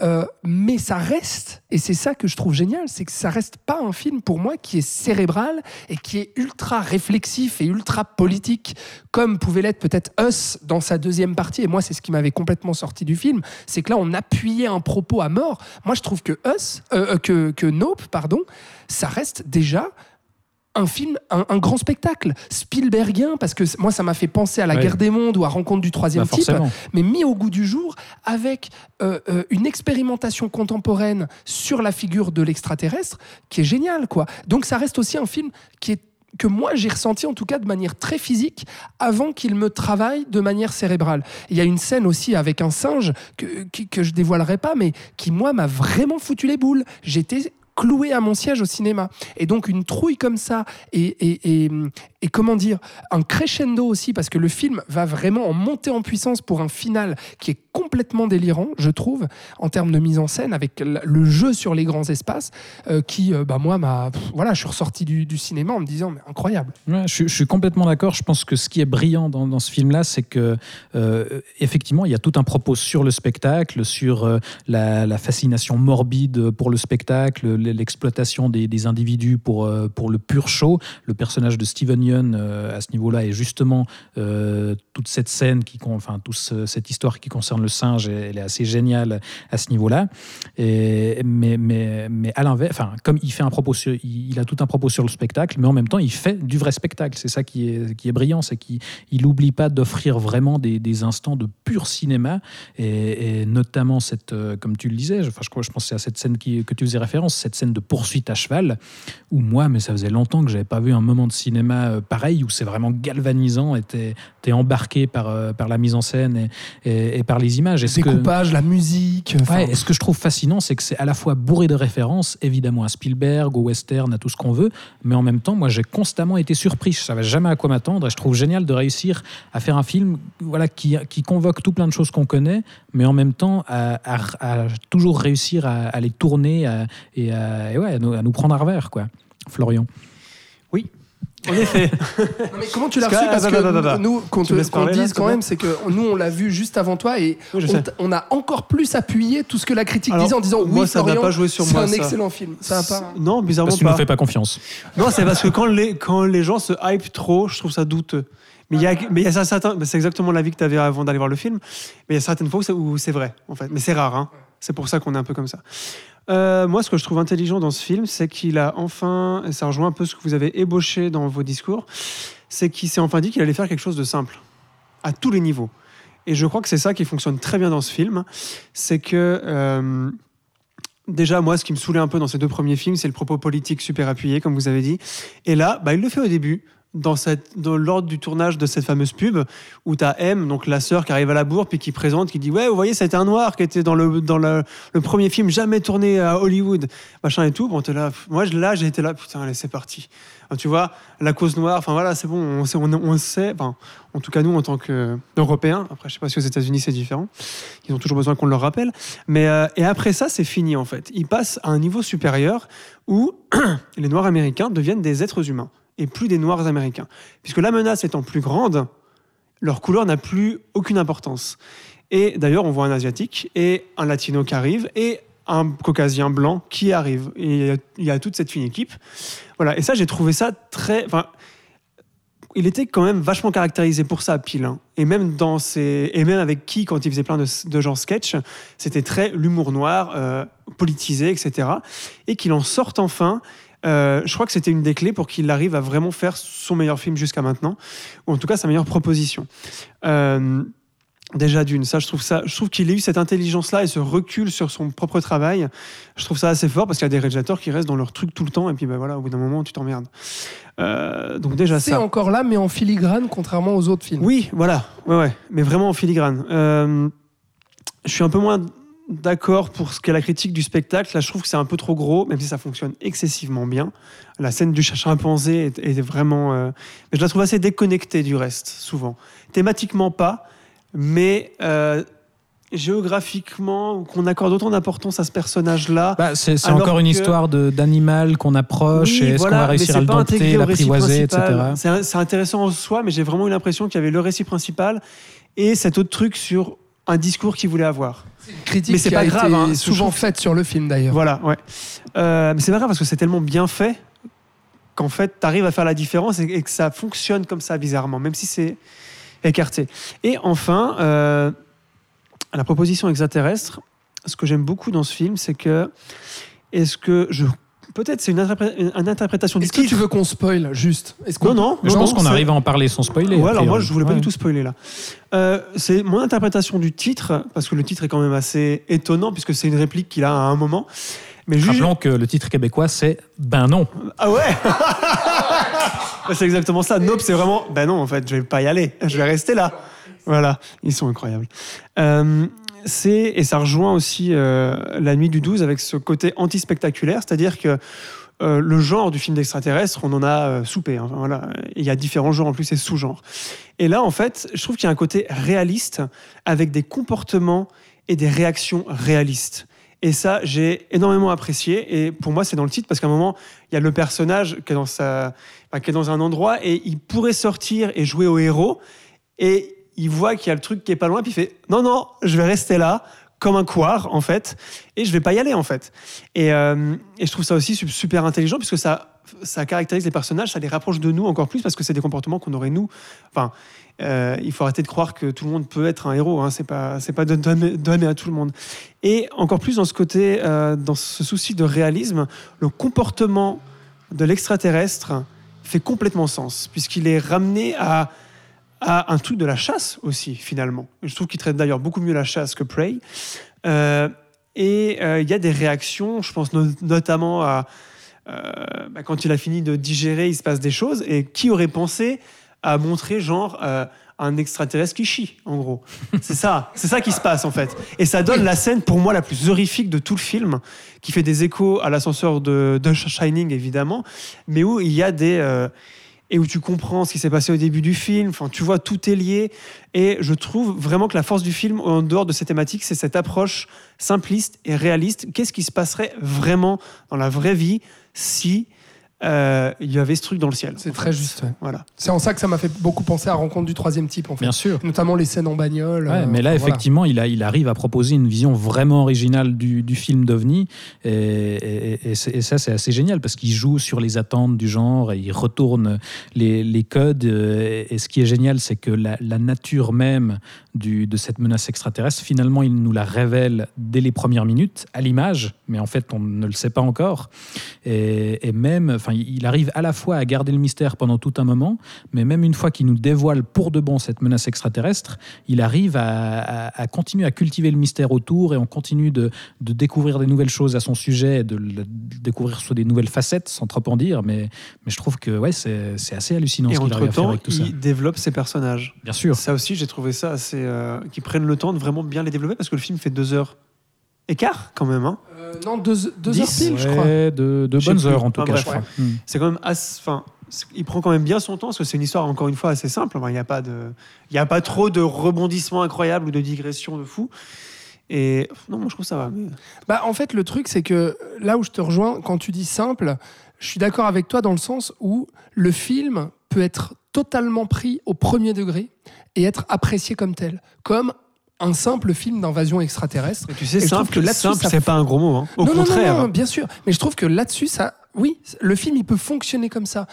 Euh, mais ça reste, et c'est ça que je trouve génial, c'est que ça reste pas un film pour moi qui est cérébral et qui est ultra réflexif et ultra politique, comme pouvait l'être peut-être Us dans sa deuxième partie. Et moi, c'est ce qui m'avait complètement sorti du film, c'est que là, on appuyait un propos à mort. Moi, je trouve que Us, euh, euh, que, que Nope, pardon, ça reste déjà un film, un, un grand spectacle, Spielbergien, parce que moi ça m'a fait penser à La. Guerre des Mondes ou à Rencontre du Troisième Bah, Type, forcément. mais mis au goût du jour avec euh, euh, une expérimentation contemporaine sur la figure de l'extraterrestre qui est géniale, quoi. Donc ça reste aussi un film qui est que moi j'ai ressenti en tout cas de manière très physique avant qu'il me travaille de manière cérébrale. Il y a une scène aussi avec un singe que, qui- que je dévoilerai pas, mais qui moi m'a vraiment foutu les boules. J'étais cloué à mon siège au cinéma. Et donc une trouille comme ça, et, et, et, comment dire, un crescendo aussi, parce que le film va vraiment en monter en puissance pour un final qui est complètement délirant, je trouve, en termes de mise en scène, avec le jeu sur les grands espaces, euh, qui, euh, bah, moi, m'a... Voilà, je suis ressorti du, du cinéma en me disant, mais incroyable. Je, suis complètement d'accord. Je pense que ce qui est brillant dans, dans ce film-là, c'est que euh, effectivement, il y a tout un propos sur le spectacle, sur la, la fascination morbide pour le spectacle, l'exploitation des, individus pour, euh, pour le pur show. Le personnage de Steven Yeun euh, à ce niveau-là est justement euh, toute cette scène qui, enfin, toute ce- cette histoire qui concerne le singe, elle est assez géniale à ce niveau-là. Mais, mais, mais à l'inverse, enfin, comme il fait un propos il, a tout un propos sur le spectacle, mais en même temps, il fait du vrai spectacle. C'est ça qui est, qui est brillant, c'est qu'il il n'oublie pas d'offrir vraiment des, instants de pur cinéma, et, notamment cette, comme tu le disais, je, enfin, je je pensais à cette scène qui, que tu faisais référence, cette scène de poursuite à cheval, où moi, mais ça faisait longtemps que j'avais pas vu un moment de cinéma euh, pareil, où c'est vraiment galvanisant, et t'es t'es embarqué par, euh, par la mise en scène et, et- et par les images. Le Est-ce que- découpage, la musique. enfin, Ouais, et ce que je trouve fascinant, c'est que c'est à la fois bourré de références, évidemment à Spielberg, au western, à tout ce qu'on veut, mais en même temps, moi, j'ai constamment été surpris. Je savais jamais à quoi m'attendre, et je trouve génial de réussir à faire un film, voilà, qui, qui convoque tout plein de choses qu'on connaît, mais en même temps à, à- à toujours réussir à, à les tourner à- et, à, et ouais, à nous, à nous prendre à revers, quoi. Florian. En effet. Non, mais comment tu l'as reçu? Parce que nous, qu'on là, dise c'est quand même, c'est que nous, on l'a vu juste avant toi et Oui, on, a encore plus appuyé tout ce que la critique Alors, disait en disant moi, oui, ça n'a Florian, pas joué sur c'est moi, un ça. excellent film. Ça a pas. Non, bizarrement Parce que tu ne fais pas confiance. Non, c'est parce que quand les, quand les gens se hype trop, je trouve ça douteux. Mais il y a, mais il y a mais c'est exactement l'avis que tu avais avant d'aller voir le film. Mais il y a certaines fois où c'est- où c'est vrai, en fait. Mais c'est rare, hein. C'est pour ça qu'on est un peu comme ça. Euh, moi, ce que je trouve intelligent dans ce film, c'est qu'il a enfin, et ça rejoint un peu ce que vous avez ébauché dans vos discours, c'est qu'il s'est enfin dit qu'il allait faire quelque chose de simple, à tous les niveaux. Et je crois que c'est ça qui fonctionne très bien dans ce film, c'est que euh, déjà moi, ce qui me saoulait un peu dans ces deux premiers films, c'est le propos politique super appuyé, comme vous avez dit. Et là, bah, il le fait au début. Dans, cette, dans l'ordre du tournage de cette fameuse pub où tu as M, donc la sœur qui arrive à la bourre, puis qui présente, qui dit Ouais, vous voyez, c'était un noir qui était dans le, dans le, le premier film jamais tourné à Hollywood, machin et tout. Bon, t'es là. Moi, là, j'ai été là, putain, allez, c'est parti. Tu vois, la cause noire, enfin voilà, c'est bon, on sait, on, on sait, enfin, en tout cas, nous, en tant qu'Européens, après, je sais pas si aux États-Unis c'est différent, ils ont toujours besoin qu'on leur rappelle, mais euh, et après ça, c'est fini en fait. Ils passent à un niveau supérieur où les Noirs américains deviennent des êtres humains et plus des Noirs américains. Puisque la menace étant plus grande, leur couleur n'a plus aucune importance. Et d'ailleurs, on voit un Asiatique et un Latino qui arrive et un Caucasien blanc qui arrive. Et il y a- toute cette fine équipe. Voilà. Et ça, j'ai trouvé ça très. Enfin, il était quand même vachement caractérisé pour ça, Pile. hein. Et même dans ses... et même avec qui, quand il faisait plein de, de genres sketch, c'était très l'humour noir, euh, politisé, etc. Et qu'il en sorte enfin. Euh, je crois que c'était une des clés pour qu'il arrive à vraiment faire son meilleur film jusqu'à maintenant, ou en tout cas sa meilleure proposition. Euh, déjà d'une, ça je trouve ça, je trouve qu'il ait eu cette intelligence-là et ce recul sur son propre travail. Je trouve ça assez fort parce qu'il y a des réalisateurs qui restent dans leur truc tout le temps et puis ben voilà, au bout d'un moment tu t'emmerdes. Euh, donc déjà C'est ça. encore là, mais en filigrane, contrairement aux autres films. Oui, voilà, ouais, ouais, mais vraiment en filigrane. Euh, je suis un peu moins d'accord pour ce qu'est la critique du spectacle. Là, je trouve que c'est un peu trop gros, même si ça fonctionne excessivement bien. La scène du chimpanzé est, est vraiment. euh, mais je la trouve assez déconnectée du reste, souvent. Thématiquement pas, mais euh, géographiquement, qu'on accorde autant d'importance à ce personnage-là. Bah, c'est encore une que- histoire d'animal qu'on approche Oui, et est-ce voilà, qu'on va réussir c'est à le dompter, l'apprivoiser, etc. C'est intéressant en soi, mais j'ai vraiment eu l'impression qu'il y avait le récit principal et cet autre truc sur un discours qu'il voulait avoir. Critique Mais c'est pas a grave, été hein, souvent faite sur le film d'ailleurs. Voilà, ouais. Euh, mais c'est pas grave parce que c'est tellement bien fait qu'en fait, tu arrives à faire la différence et, et que ça fonctionne comme ça bizarrement, même si c'est écarté. Et enfin, euh, la proposition extraterrestre, ce que j'aime beaucoup dans ce film, c'est que est-ce que je peut-être c'est une, interpré- une- une interprétation du Est-ce que titre. tu veux qu'on spoil juste? Est-ce qu'on Non, non, Je non, pense non, qu'on c'est- arrive à en parler sans spoiler. Ouais, a alors moi je voulais pas Ouais. du tout spoiler là. Euh, c'est mon interprétation du titre, parce que le titre est quand même assez étonnant, puisque c'est une réplique qu'il a à un moment. Mais juste. Rappelons que le titre québécois, c'est Ben non. Ah ouais Ouais, C'est exactement ça. Nope, c'est vraiment. Ben non, en fait, je vais pas y aller. Je vais rester là. Voilà, ils sont incroyables. Euh, et ça rejoint aussi euh, la nuit du 12 avec ce côté anti-spectaculaire, c'est-à-dire que euh, le genre du film d'extraterrestre, on en a euh, soupé. hein. Il y a différents genres en plus et sous-genres. Et là, en fait, je trouve qu'il y a un côté réaliste avec des comportements et des réactions réalistes. Et ça, j'ai énormément apprécié. Et pour moi, c'est dans le titre parce qu'à un moment, il y a le personnage qui est dans, un endroit et il pourrait sortir et jouer au héros. Il voit qu'il y a le truc qui est pas loin, puis il fait Non, non, je vais rester là, comme un couard, en fait, et je vais pas y aller, en fait. Et, euh, je trouve ça aussi su- super intelligent, puisque ça, ça caractérise les personnages, ça les rapproche de nous encore plus, parce que c'est des comportements qu'on aurait nous. Enfin, euh, il faut arrêter de croire que tout le monde peut être un héros, hein, c'est pas, c'est pas donné à tout le monde. Et encore plus dans ce côté, euh, dans ce souci de réalisme, le comportement de l'extraterrestre fait complètement sens, puisqu'il est ramené à, à un truc de la chasse aussi, finalement. Je trouve qu'il traite d'ailleurs beaucoup mieux la chasse que Prey. Euh, et euh, il y a des réactions, je pense no- notamment à euh, bah, quand il a fini de digérer, il se passe des choses. Et qui aurait pensé à montrer genre un extraterrestre qui chie, en gros C'est ça, c'est ça qui se passe en fait. Et ça donne la scène pour moi la plus horrifique de tout le film, qui fait des échos à l'ascenseur de, de Shining évidemment, mais où il y a des et où tu comprends ce qui s'est passé au début du film. Enfin, tu vois, tout est lié. Et je trouve vraiment que la force du film, en dehors de ces thématiques, c'est cette approche simpliste et réaliste. Qu'est-ce qui se passerait vraiment dans la vraie vie si euh, il y avait ce truc dans le ciel C'est très fait. juste. ouais. Voilà. C'est en ça que ça m'a fait beaucoup penser à Rencontre du troisième type, en fait. Bien sûr. Notamment les scènes en bagnole. Ouais, euh, mais là, voilà. effectivement, il, a, il arrive à proposer une vision vraiment originale du, du film d'OVNI. Et, et- et c'est- et ça, c'est assez génial parce qu'il joue sur les attentes du genre et il retourne les, les codes. euh, Et ce qui est génial, c'est que la, la nature même du, de cette menace extraterrestre, finalement, il nous la révèle dès les premières minutes, à l'image, mais en fait, on ne le sait pas encore. Et, et même, enfin, il arrive à la fois à garder le mystère pendant tout un moment, mais même une fois qu'il nous dévoile pour de bon cette menace extraterrestre, il arrive à, à- à continuer à cultiver le mystère autour et on continue de, de découvrir des nouvelles choses à son sujet, de, le- de découvrir soit des nouvelles facettes, sans trop en dire, mais, mais je trouve que ouais, c'est assez hallucinant Et ce qu'il arrive à faire avec tout ça. il développe ses personnages. Bien sûr. Ça aussi, j'ai trouvé ça assez. Euh, qu'ils prennent le temps de vraiment bien les développer parce que le film fait deux heures et quart quand même. hein. Euh, non, deux, deux Dix, heures pile, je crois. De, bonnes heures en tout Enfin, cas, je. Hmm. C'est quand même assez. C'est- il prend quand même bien son temps parce que c'est une histoire encore une fois assez simple. Il n'y a pas de, il y a pas trop de rebondissements incroyables ou de digressions de fou. Et non, moi je trouve ça va. mais- Bah, en fait, le truc, c'est que là où je te rejoins, quand tu dis simple, je suis d'accord avec toi dans le sens où le film peut être totalement pris au premier degré et être apprécié comme tel, comme un simple film d'invasion extraterrestre. Mais tu sais, Et simple, que simple, ça- c'est pas un gros mot. hein. Au non, non, contraire. non, non, bien sûr. Mais je trouve que là-dessus, ça, oui, le film, il peut fonctionner comme ça.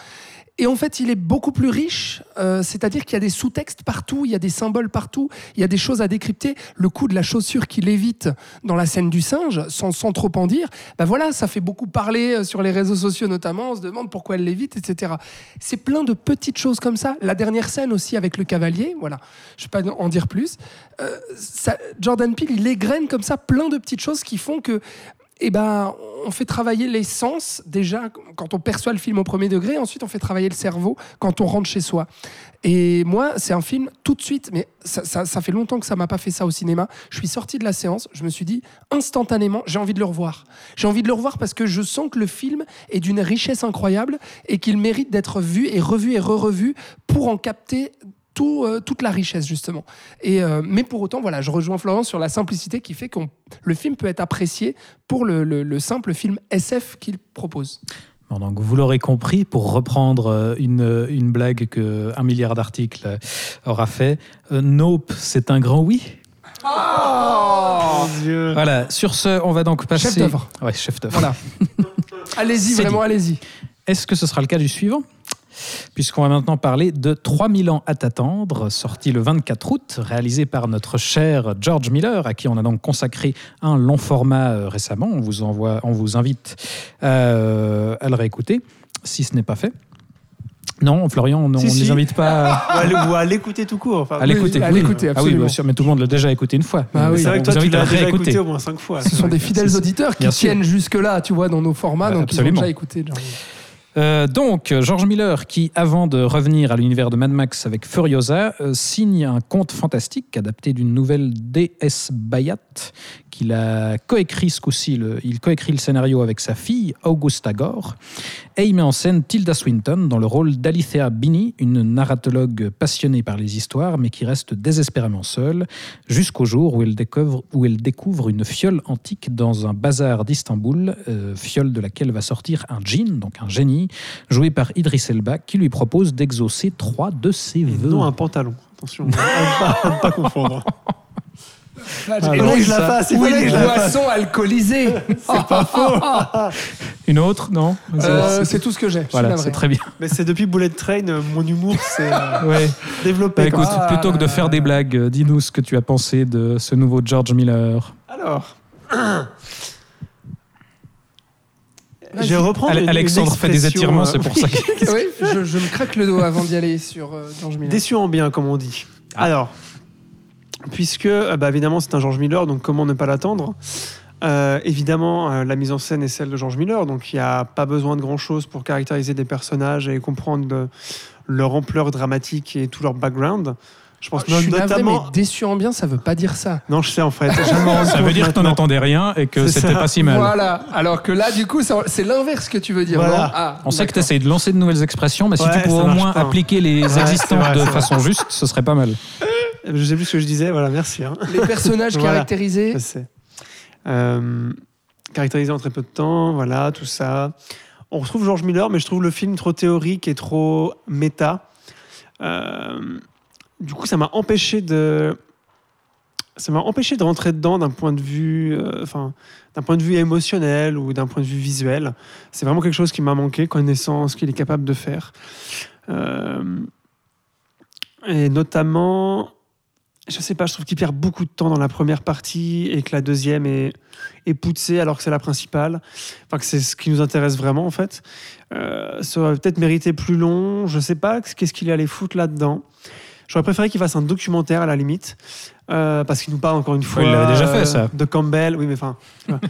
Et en fait, il est beaucoup plus riche, euh, c'est-à-dire qu'il y a des sous-textes partout, il y a des symboles partout, il y a des choses à décrypter. Le coup de la chaussure qu'il évite dans la scène du singe, sans, sans trop en dire, bah voilà, ça fait beaucoup parler euh, sur les réseaux sociaux notamment, on se demande pourquoi elle l'évite, etc. C'est plein de petites choses comme ça. La dernière scène aussi avec le cavalier, voilà, je ne vais pas en dire plus. Euh, ça- Jordan Peele, il égrène comme ça plein de petites choses qui font que eh ben, on fait travailler les sens déjà quand on perçoit le film au premier degré, ensuite on fait travailler le cerveau quand on rentre chez soi. Et moi, c'est un film tout de suite, mais ça, fait longtemps que ça m'a pas fait ça au cinéma. Je suis sorti de la séance, je me suis dit instantanément, j'ai envie de le revoir. J'ai envie de le revoir parce que je sens que le film est d'une richesse incroyable et qu'il mérite d'être vu et revu et re-revu pour en capter tout, euh, toute la richesse justement. Et, euh, mais pour autant, voilà, je rejoins Florence sur la simplicité qui fait que le film peut être apprécié pour le, le- le simple film SF qu'il propose. Bon, donc vous l'aurez compris, pour reprendre euh, une, une blague que un milliard d'articles aura fait, euh, Nope, c'est un grand oui. Mon Dieu. Voilà, sur ce, on va donc passer... Chef d'œuvre. Ouais, chef d'œuvre. Voilà. allez-y, vraiment, allez-y. Est-ce que ce sera le cas du suivant? Puisqu'on va maintenant parler de 3000 ans à t'attendre, sorti le 24 août, réalisé par notre cher George Miller, à qui on a donc consacré un long format euh, récemment. On vous, envoie, on vous invite euh, à le réécouter, si ce n'est pas fait. Non, Florian, on ne Si, les invite pas à, Ou à l'écouter tout court. Enfin, à l'écouter. à l'écouter, Ah oui, absolument. bien sûr, mais tout le monde l'a déjà écouté une fois. Bah oui. C'est vrai on que toi, vous tu invite à l'as le déjà écouté au moins cinq fois. Ce sont des fidèles auditeurs qui tiennent jusque-là, tu vois, dans nos formats, Ouais, donc absolument. ils ont déjà écouté. genre. Euh, donc, George Miller, qui, avant de revenir à l'univers de Mad Max avec Furiosa, euh, signe un conte fantastique adapté d'une nouvelle D.S. Bayat, qu'il a coécrit ce coup-ci. le- Il coécrit le scénario avec sa fille, Augusta Gore, et il met en scène Tilda Swinton dans le rôle d'Alithea Bini, une narratologue passionnée par les histoires, mais qui reste désespérément seule, jusqu'au jour où elle découvre, où elle découvre une fiole antique dans un bazar d'Istanbul, euh, fiole de laquelle va sortir un djinn, donc un génie, joué par Idris Elba, qui lui propose d'exaucer trois de ses vœux. non un pantalon. Attention, à ne pas, à ne pas confondre. Ah, je la fasse, Ou fasse. boissons alcoolisées. C'est pas faux. Une autre, non Euh, c'est tout ce que j'ai. Voilà, c'est très bien. Mais c'est depuis Bullet Train, euh, mon humour s'est euh, Ouais. développé. Bah, écoute, Ah, plutôt que de faire des blagues, dis-nous ce que tu as pensé de ce nouveau George Miller. Alors. Je vais reprendre. Ale- une- Alexandre une fait des étirements, euh, c'est pour ça que... Oui, je, je me craque le dos avant d'y aller sur euh, George Miller. Déçu en bien, comme on dit. Alors, puisque, euh, bah, évidemment, c'est un George Miller, donc comment ne pas l'attendre? Euh, Évidemment, euh, la mise en scène est celle de George Miller, donc il n'y a pas besoin de grand-chose pour caractériser des personnages et comprendre de- leur ampleur dramatique et tout leur background. Je pense Oh, je suis navré, notamment. mais déçu en bien, ça veut pas dire ça. Non, je sais en fait. Ça veut dire que t'en attendais rien et que c'était pas si mal. Voilà. Alors que là, du coup, c'est l'inverse que tu veux dire. Voilà. Ah, On sait que tu d'accord. essayes de lancer de nouvelles expressions, mais si tu pouvais au moins pas. appliquer les Ouais, de façon juste, ce serait pas mal. Je sais plus ce que je disais, voilà, merci. hein. Les personnages Voilà. caractérisés. Euh, caractérisé en très peu de temps, voilà, tout ça. On retrouve George Miller, mais je trouve le film trop théorique et trop méta. Euh, du coup, ça m'a empêché de. Ça m'a empêché de rentrer dedans d'un point de vue, euh, enfin, d'un point de vue émotionnel ou d'un point de vue visuel. C'est vraiment quelque chose qui m'a manqué, connaissant ce qu'il est capable de faire. Euh, et notamment, je sais pas, je trouve qu'il perd beaucoup de temps dans la première partie et que la deuxième est, est poussée alors que c'est la principale. Enfin, que c'est ce qui nous intéresse vraiment en fait. Euh, ça aurait peut-être mérité plus long. Je sais pas qu'est-ce qu'il allait foutre là-dedans. J'aurais préféré qu'il fasse un documentaire à la limite. euh, parce qu'il nous parle encore une fois il l'avait déjà fait, ça. de Campbell. Oui, mais enfin.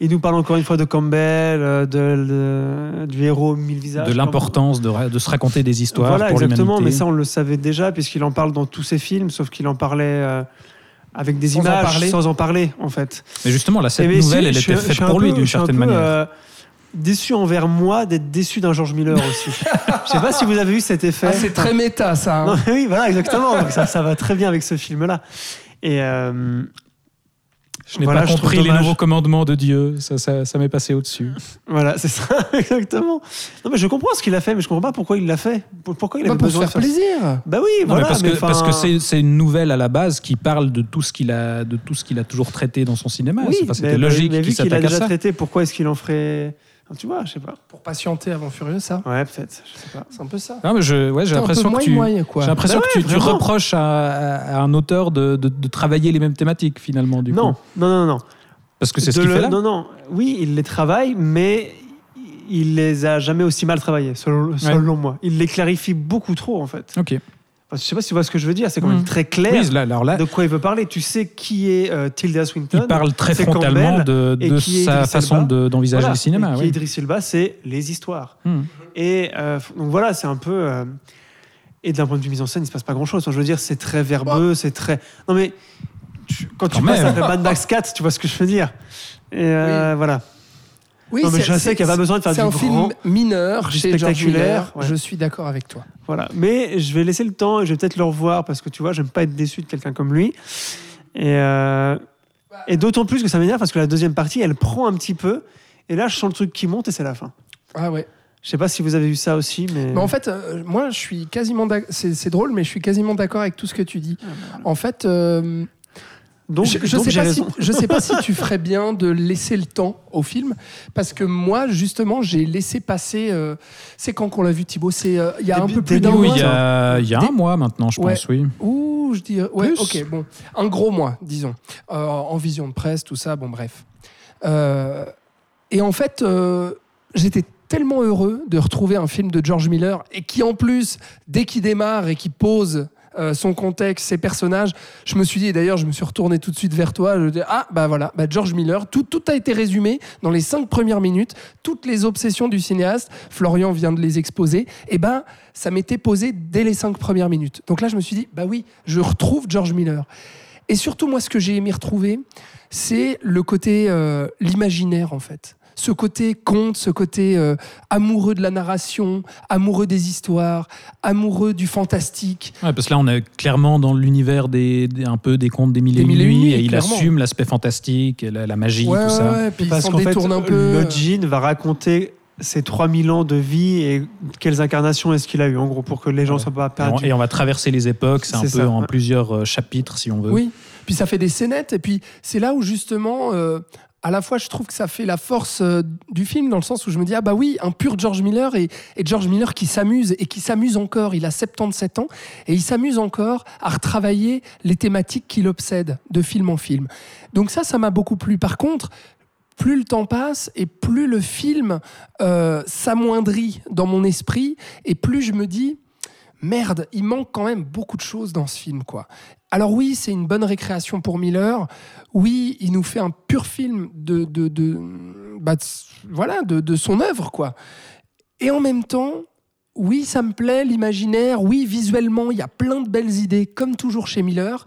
il nous parle encore une fois de Campbell, euh, de, de- du héros mille visages. de l'importance de, de se raconter des histoires Voilà, pour exactement, mais ça on le savait déjà puisqu'il en parle dans tous ses films, sauf qu'il en parlait euh, avec des Sans images sans en parler en fait. Mais justement, là, cette Et mais nouvelle, si, elle était faite pour lui d'une certaine peu, manière. euh, déçu envers moi d'être déçu d'un George Miller aussi. Je sais pas si vous avez eu cet effet. Ah, c'est très méta, ça. hein. Non, oui, voilà, exactement. Donc ça, ça va très bien avec ce film-là. Et euh, Je n'ai voilà, pas compris les nouveaux commandements de Dieu. Ça, ça, ça m'est passé au-dessus. voilà, c'est ça, exactement. Non, mais je comprends ce qu'il a fait, mais je comprends pas pourquoi il l'a fait. Pour- Pourquoi il avait pour besoin faire de faire plaisir. Bah oui, Non, voilà. mais parce mais que parce que c'est c'est une nouvelle à la base qui parle de tout ce qu'il a de tout ce qu'il a toujours traité dans son cinéma. Oui, Enfin, C'était mais- logique mais vu qu'il a s'attaque à déjà ça. traité, pourquoi est-ce qu'il en ferait Tu vois, je sais pas. Pour patienter avant Furieux, ça. Ouais, peut-être. Je sais pas. C'est un peu ça. Non, mais je, ouais, j'ai l'impression que tu, quoi. j'ai l'impression Bah que tu, ouais, tu vraiment. reproches à, un auteur de, de- de travailler les mêmes thématiques finalement du Non, coup. non, non, non. Parce que c'est ce qu'il le- fait là. Non, non. Oui, il les travaille, mais il les a jamais aussi mal travaillés, selon, selon moi. Il les clarifie beaucoup trop, en fait. Ok. Enfin, je sais pas si tu vois ce que je veux dire. C'est quand Mm. même très clair Oui, là, alors là, de quoi il veut parler. Tu sais qui est euh, Tilda Swinton. il parle très frontalement Campbell, de, sa façon de- d'envisager Voilà. le cinéma. Et qui oui. est Idris Elba, c'est les histoires. Hmm. Et euh, donc voilà, c'est un peu. euh, et d'un point de vue mise en scène, il se passe pas grand chose. je veux dire, c'est très verbeux, c'est très. Non mais tu- quand tu Quand passes même. après Mad Max 4, tu vois ce que je veux dire. Et euh, voilà. Oui, Non, mais c'est- je sais c'est- qu'il y a pas besoin de faire C'est du un grand, film mineur du chez George spectaculaire, ouais. Je suis d'accord avec toi. Voilà. Mais je vais laisser le temps et je vais peut-être le revoir parce que tu vois, j'aime pas être déçu de quelqu'un comme lui. Et, euh, et d'autant plus que ça m'énerve parce que la deuxième partie, elle prend un petit peu. Et là, je sens le truc qui monte et c'est la fin. Ah ouais. Je sais pas si vous avez vu ça aussi, mais. Mais en fait, euh, moi, je suis quasiment. C'est c'est drôle, mais je suis quasiment d'accord avec tout ce que tu dis. En fait, euh, donc, je, je donc sais pas si, raison. je sais pas si tu ferais bien de laisser le temps au film, parce que moi, justement, j'ai laissé passer. euh, c'est quand qu'on l'a vu, Thibaut? C'est euh, il y a un Début- peu plus d'un mois. il y a, il y a un mois maintenant, je Ouais. pense, oui. Ouh, je dis. Ouais, Plus. ok, bon. Un gros mois, disons. Euh, en vision de presse, tout ça, bon, bref. Euh, et en fait, euh, j'étais tellement heureux de retrouver un film de George Miller et qui, en plus, dès qu'il démarre et qu'il pose. Euh, son contexte, ses personnages. Je me suis dit, et d'ailleurs, je me suis retourné tout de suite vers toi. Je dis, ah, bah voilà, bah George Miller, tout, tout a été résumé dans les cinq premières minutes. Toutes les obsessions du cinéaste, Florian vient de les exposer. Et ben, ça m'était posé dès les cinq premières minutes. Donc là, je me suis dit, bah oui, je retrouve George Miller. Et surtout, moi, ce que j'ai aimé retrouver, c'est le côté, euh, l'imaginaire, en fait. Ce côté conte, ce côté euh, amoureux de la narration, amoureux des histoires, amoureux du fantastique. Ouais, parce que là, on est clairement dans l'univers des, des- un peu des contes des mille et Des une mille et une nuits, nuits, et il clairement. assume l'aspect fantastique, la, la magie, ouais, tout ça. ouais, puis il Parce qu'en fait, détourne un peu. le djinn va raconter ses 3000 ans de vie et quelles incarnations est-ce qu'il a eu, en gros, pour que les gens Ouais. soient pas Et on, perdus. et on va traverser les époques, c'est un peu ça, en plusieurs euh, chapitres, si on veut. Oui, puis ça fait des scénettes, et puis c'est là où justement, euh, à la fois je trouve que ça fait la force euh, du film, dans le sens où je me dis, ah bah oui, un pur George Miller, et, George Miller qui s'amuse, et qui s'amuse encore, il a 77 ans, et il s'amuse encore à retravailler les thématiques qui l'obsèdent de film en film. Donc ça, ça m'a beaucoup plu. Par contre, plus le temps passe et plus le film euh, s'amoindrit dans mon esprit, et plus je me dis, merde, il manque quand même beaucoup de choses dans ce film, quoi. Alors oui, c'est une bonne récréation pour Miller. Oui, il nous fait un pur film de, bah, voilà, de, de son œuvre, quoi. Et en même temps, oui, ça me plaît, l'imaginaire. Oui, visuellement, il y a plein de belles idées, comme toujours chez Miller.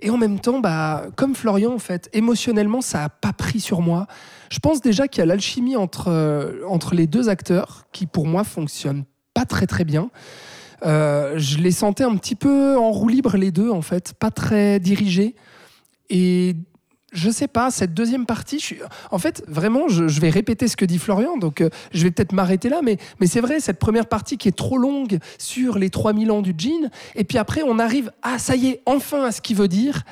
Et en même temps, bah, comme Florian, en fait, émotionnellement, ça n'a pas pris sur moi. Je pense déjà qu'il y a l'alchimie entre, euh, entre les deux acteurs, qui pour moi fonctionne pas très très bien. Euh, je les sentais un petit peu en roue libre les deux en fait, pas très dirigés. Et je sais pas, cette deuxième partie, en fait, vraiment, je, vais répéter ce que dit Florian, donc euh, je vais peut-être m'arrêter là, mais, mais c'est vrai, cette première partie qui est trop longue sur les 3000 ans du jean, et puis après, on arrive, ah, ça y est, enfin à ce qu'il veut dire,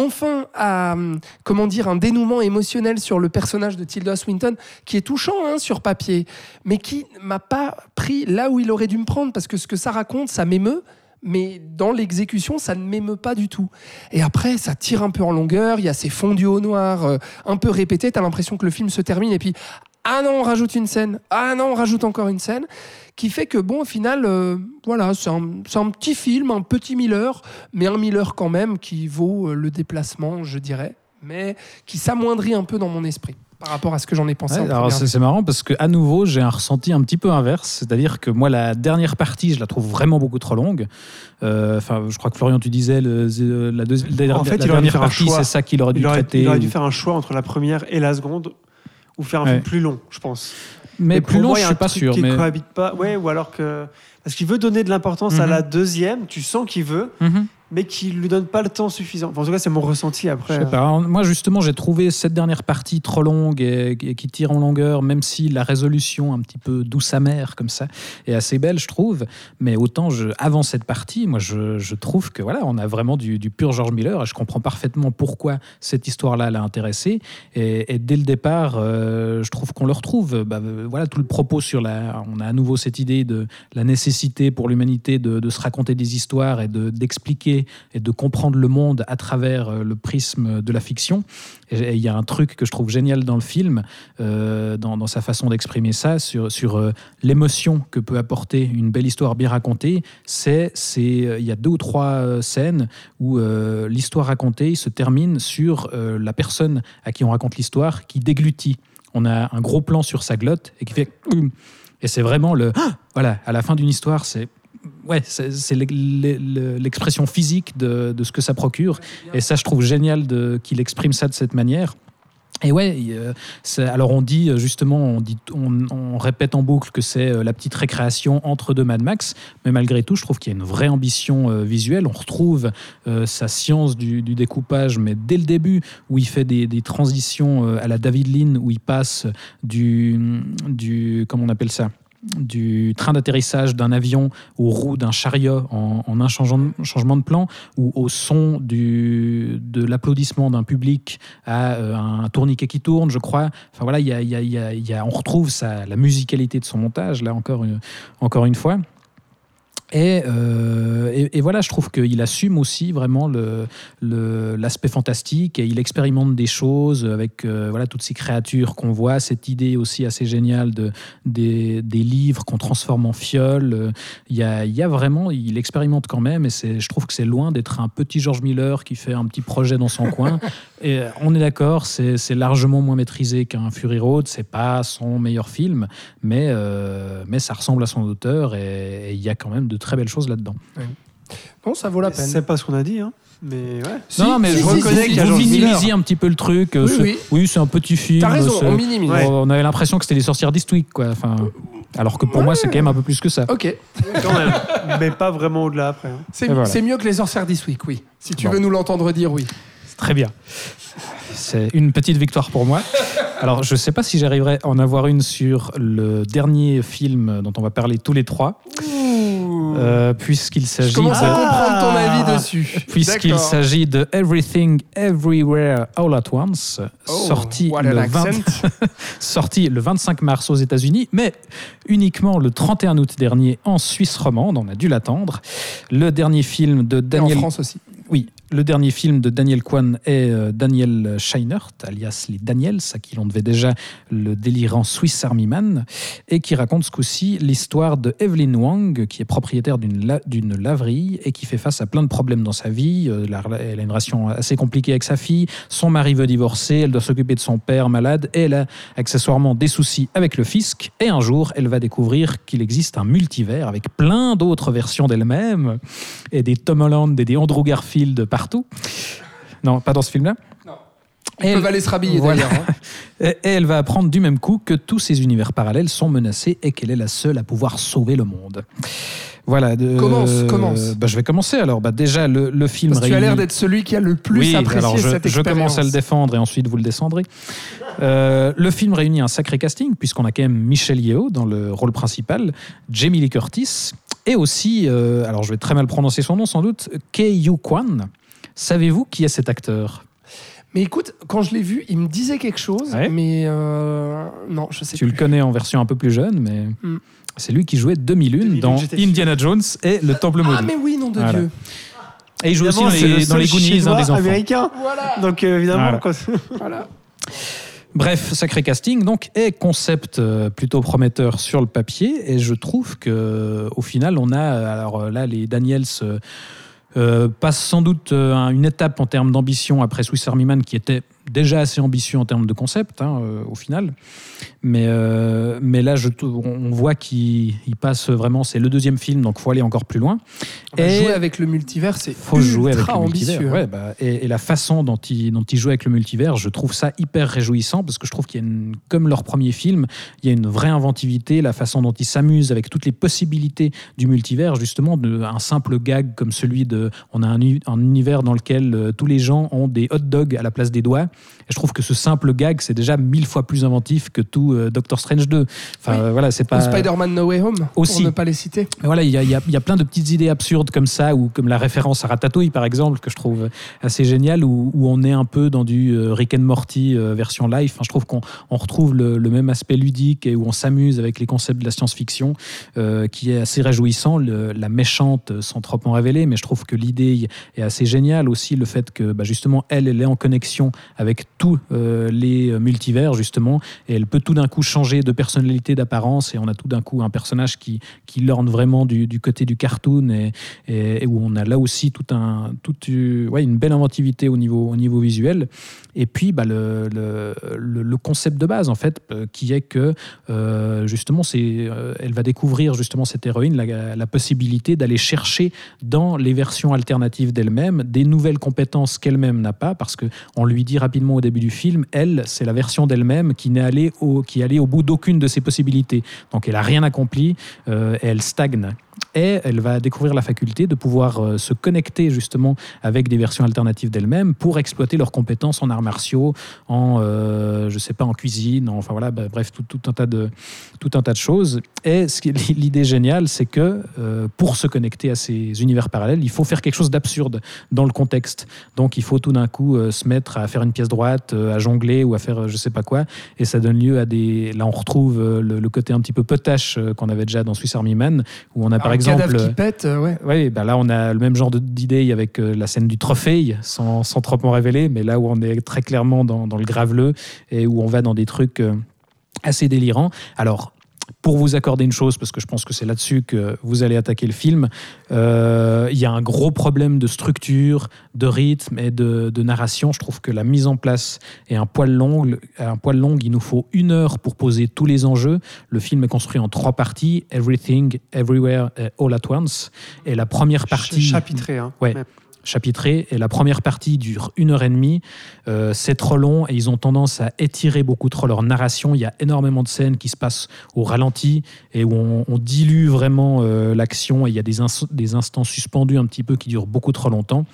enfin à, comment dire, un dénouement émotionnel sur le personnage de Tilda Swinton, qui est touchant hein, sur papier, mais qui m'a pas pris là où il aurait dû me prendre, parce que ce que ça raconte, ça m'émeut, mais dans l'exécution, ça ne m'émeut pas du tout. Et après, ça tire un peu en longueur, il y a ces fondus au noir euh, un peu répétés, t'as l'impression que le film se termine, et puis, ah non, on rajoute une scène, ah non, on rajoute encore une scène, qui fait que, bon, au final, euh, voilà, c'est un, petit film, un petit Miller, mais un Miller quand même qui vaut euh, le déplacement, je dirais, mais qui s'amoindrit un peu dans mon esprit par rapport à ce que j'en ai pensé. Ouais, alors c'est marrant parce que à nouveau j'ai un ressenti un petit peu inverse, c'est-à-dire que moi la dernière partie je la trouve vraiment beaucoup trop longue. Euh, Enfin, je crois que Florian tu disais le, la, deuxi- la- En fait, la il aurait dû dernière faire partie c'est ça qu'il aurait dû Il aurait, traiter. il aurait dû faire un choix entre la première et la seconde, ou faire un Ouais. film plus long, je pense. Mais plus long moi, je suis pas sûr. Qui Mais... cohabite pas, ouais, ou alors que parce qu'il veut donner de l'importance à Mhm. la deuxième, tu sens qu'il veut, Mhm. Mais qu'il lui donne pas le temps suffisant. Enfin, en tout cas, c'est mon ressenti Je après. sais pas. Alors, Moi, justement, j'ai trouvé cette dernière partie trop longue et, et qui tire en longueur, même si la résolution un petit peu douce amère comme ça est assez belle, je trouve. Mais autant, je, avant cette partie, moi, je, je trouve que voilà, on a vraiment du, du pur George Miller et je comprends parfaitement pourquoi cette histoire-là l'a intéressé. Et, et dès le départ, euh, je trouve qu'on le retrouve. Bah, euh, voilà, tout le propos sur la. On a à nouveau cette idée de la nécessité pour l'humanité de, de se raconter des histoires et de- d'expliquer et de comprendre le monde à travers euh, le prisme de la fiction. Et il y a un truc que je trouve génial dans le film, euh, dans, sa façon d'exprimer ça, sur, euh, l'émotion que peut apporter une belle histoire bien racontée. C'est, c'est, il y a deux ou trois scènes où l'histoire racontée se termine sur la personne à qui on raconte l'histoire qui déglutit. On a un gros plan sur sa glotte et qui fait et c'est vraiment le voilà à la fin d'une histoire c'est ouais c'est c'est l'e- l'e- l'expression physique de, ce que ça procure. Et ça je trouve génial qu'il exprime ça de cette manière. Et ouais, euh, alors on dit justement, on, dit, on, on répète en boucle que c'est euh, la petite récréation entre deux Mad Max, mais malgré tout, je trouve qu'il y a une vraie ambition euh, visuelle. On retrouve sa science du, découpage, mais dès le début, où il fait des, transitions à la David Lean, où il passe du, du comment on appelle ça? Du train d'atterrissage d'un avion aux roues d'un chariot en, un changement, de plan ou au son du, de l'applaudissement d'un public à euh, un tourniquet qui tourne, je crois. Enfin voilà, il y a, y a- y a- on retrouve sa, la musicalité de son montage, là encore encore une fois. Et, euh, et, et voilà, je trouve qu'il assume aussi vraiment le- l'aspect fantastique et il expérimente des choses avec euh, voilà, toutes ces créatures qu'on voit, cette idée aussi assez géniale de, des, des livres qu'on transforme en fioles. Il y a, il y a vraiment, il expérimente quand même et je trouve que c'est loin d'être un petit George Miller qui fait un petit projet dans son coin. Et euh, on est d'accord, c'est largement moins maîtrisé qu'un Fury Road, c'est pas son meilleur film, mais, euh, mais ça ressemble à son auteur et et il y a quand même de très belles choses là-dedans. Non, ça vaut la peine. C'est pas ce qu'on a dit, hein. Mais ouais. Si, non, mais si, je si, reconnais si, qu'il y a si, minimisiez un petit peu le truc. euh, Oui, c'est- oui. oui, c'est un petit film. T'as raison, on minimise. Ouais. On avait l'impression que c'était les sorcières d'Eastwick, quoi. Enfin, alors que pour moi, c'est quand même un peu plus que ça. Ok, Quand même. mais pas vraiment au-delà après. hein. c'est voilà. mieux que les sorcières week, oui. Si tu Bon. veux nous l'entendre dire, oui. Très bien. C'est une petite victoire pour moi. Alors, je ne sais pas si j'arriverai à en avoir une sur le dernier film dont on va parler tous les trois, euh, puisqu'il s'agit de... comprendre ton Ah. avis dessus. Puisqu'il D'accord. s'agit de Everything Everywhere All at Once, Oh, sorti, what le an 20 accent. sorti le 25 mars aux États-Unis, mais uniquement le 31 août dernier en Suisse romande. On a dû l'attendre. Le dernier film de Et en Daniel France aussi. Le dernier film de Daniel Kwan est euh, Daniel Scheinert, alias les Daniels, à qui l'on devait déjà le délirant Swiss Army Man, et qui raconte ce coup-ci l'histoire de Evelyn Wang, qui est propriétaire d'une la- d'une laverie et qui fait face à plein de problèmes dans sa vie. Euh, elle a une relation assez compliquée avec sa fille, son mari veut divorcer, elle doit s'occuper de son père malade, et elle a accessoirement des soucis avec le fisc, et un jour, elle va découvrir qu'il existe un multivers avec plein d'autres versions d'elle-même, et des Tom Holland et des Andrew Garfield partout. Non, pas dans ce film-là. Ils elle, peuvent aller se rhabiller Voilà. d'ailleurs. hein. et- elle va apprendre du même coup que tous ces univers parallèles sont menacés et qu'elle est la seule à pouvoir sauver le monde. Voilà. de- Commence, commence. bah, je vais commencer alors. Bah, déjà, le, le film Parce que tu as réunit- l'air d'être celui qui a le plus oui, apprécié alors je, cette je expérience. commence à le défendre et ensuite vous le descendrez. Euh, le film réunit un sacré casting puisqu'on a quand même Michel Yeo dans le rôle principal, Jamie Lee Curtis et aussi, euh, alors je vais très mal prononcer son nom sans doute, Kei Yu Kwan. Savez-vous qui est cet acteur? Mais écoute, quand je l'ai vu, il me disait quelque chose, Ouais. mais euh, non, je sais Tu le plus. connais en version un peu plus jeune, mais Hmm. C'est lui qui jouait 2001 2001, dans Indiana Jones et le Temple Maudit. Ah, mais oui, nom de Voilà. Dieu. Et il joue aussi dans c'est le les, dans les Goonies, Chinois dans les enfants. américain. Voilà. Donc euh, évidemment, Voilà. voilà. Bref, sacré casting donc et concept euh, plutôt prometteur sur le papier et je trouve que au final on a alors là les Daniels euh, passent sans doute euh, un- une étape en termes d'ambition après Swiss Army Man qui était déjà assez ambitieux en termes de concept hein, euh, au final mais euh, mais là je on voit qu'il il passe vraiment c'est le deuxième film donc faut aller encore plus loin Bah, Et- jouer avec le multivers, c'est faut jouer avec ultra le ambitieux. multivers. Ouais, bah, et, et la façon dont il, dont il joue avec le multivers, je trouve ça hyper réjouissant parce que je trouve qu'il y a une, comme leur premier film, il y a une vraie inventivité, la façon dont ils s'amusent avec toutes les possibilités du multivers, justement, de, un simple gag comme celui de, on a un univers dans lequel euh, tous les gens ont des hot dogs à la place des doigts. Et je trouve que ce simple gag, c'est déjà mille fois plus inventif que tout euh, Doctor Strange 2. Enfin, Oui. voilà, c'est pas. Spider-Man No Way Home, Aussi. pour ne pas les citer. Mais Voilà, il y a, y a- y a plein de petites idées absurdes comme ça, ou comme la référence à Ratatouille, par exemple, que je trouve assez génial, où, où on est un peu dans du euh, Rick and Morty euh, version live. Enfin, je trouve qu'on on retrouve le, le même aspect ludique et où on s'amuse avec les concepts de la science-fiction, euh, qui est assez réjouissant. Le- la méchante, sans trop en révéler, mais je trouve que l'idée est assez géniale aussi, le fait que bah, justement, elle, elle est en connexion avec tous euh, les multivers, justement, elle peut tout d'un coup changer de personnalité, d'apparence, et on a tout d'un coup un personnage qui, qui lorne vraiment du, du côté du cartoon. Et, où on a là aussi tout un, toute, euh, ouais, une belle inventivité au niveau, au niveau visuel. Et puis bah, le, le, concept de base, en fait, euh, qui est que euh, justement, c'est, elle va découvrir justement cette héroïne la, possibilité d'aller chercher dans les versions alternatives d'elle-même des nouvelles compétences qu'elle-même n'a pas, parce que on lui dit rapidement au début du film, elle, c'est la version d'elle-même qui n'est allée au, au bout d'aucune de ses possibilités. Donc elle a rien accompli, euh, et elle stagne. Et elle va découvrir la faculté de pouvoir euh, se connecter justement avec des versions alternatives d'elle-même pour exploiter leurs compétences en arts martiaux, en euh, je sais pas en cuisine, en- enfin voilà, bah, bref tout, un tas de tout un tas de choses. Et l'idée géniale, c'est que euh, pour se connecter à ces univers parallèles, il faut faire quelque chose d'absurde dans le contexte. Donc il faut tout d'un coup se mettre à faire une pièce droite, à jongler ou à faire je sais pas quoi, et ça donne lieu à des. Là on retrouve le, côté un petit peu potache qu'on avait déjà dans Swiss Army Man, où on a un exemple. cadavre qui pète, euh, ouais. Oui, bah là on a le même genre d'idée avec euh, la scène du trophée, sans, sans trop en révéler, mais là où on est très clairement dans, dans le graveleux et où on va dans des trucs euh, assez délirants. Alors, pour vous accorder une chose, parce que je pense que c'est là-dessus que vous allez attaquer le film, euh, il y a un gros problème de structure, de rythme et de, de narration. Je trouve que la mise en place est un poil long. Un poil long, il nous faut une heure pour poser tous les enjeux. Le film est construit en trois parties Everything, Everywhere, All at Once. Et la première partie chapitré. Hein. Ouais. Mais- chapitré et la première partie dure une heure et demie. Euh, c'est trop long et ils ont tendance à étirer beaucoup trop leur narration. Il y a énormément de scènes qui se passent au ralenti et où on, dilue vraiment euh, l'action et il y a des, des instants suspendus un petit peu qui durent beaucoup trop longtemps.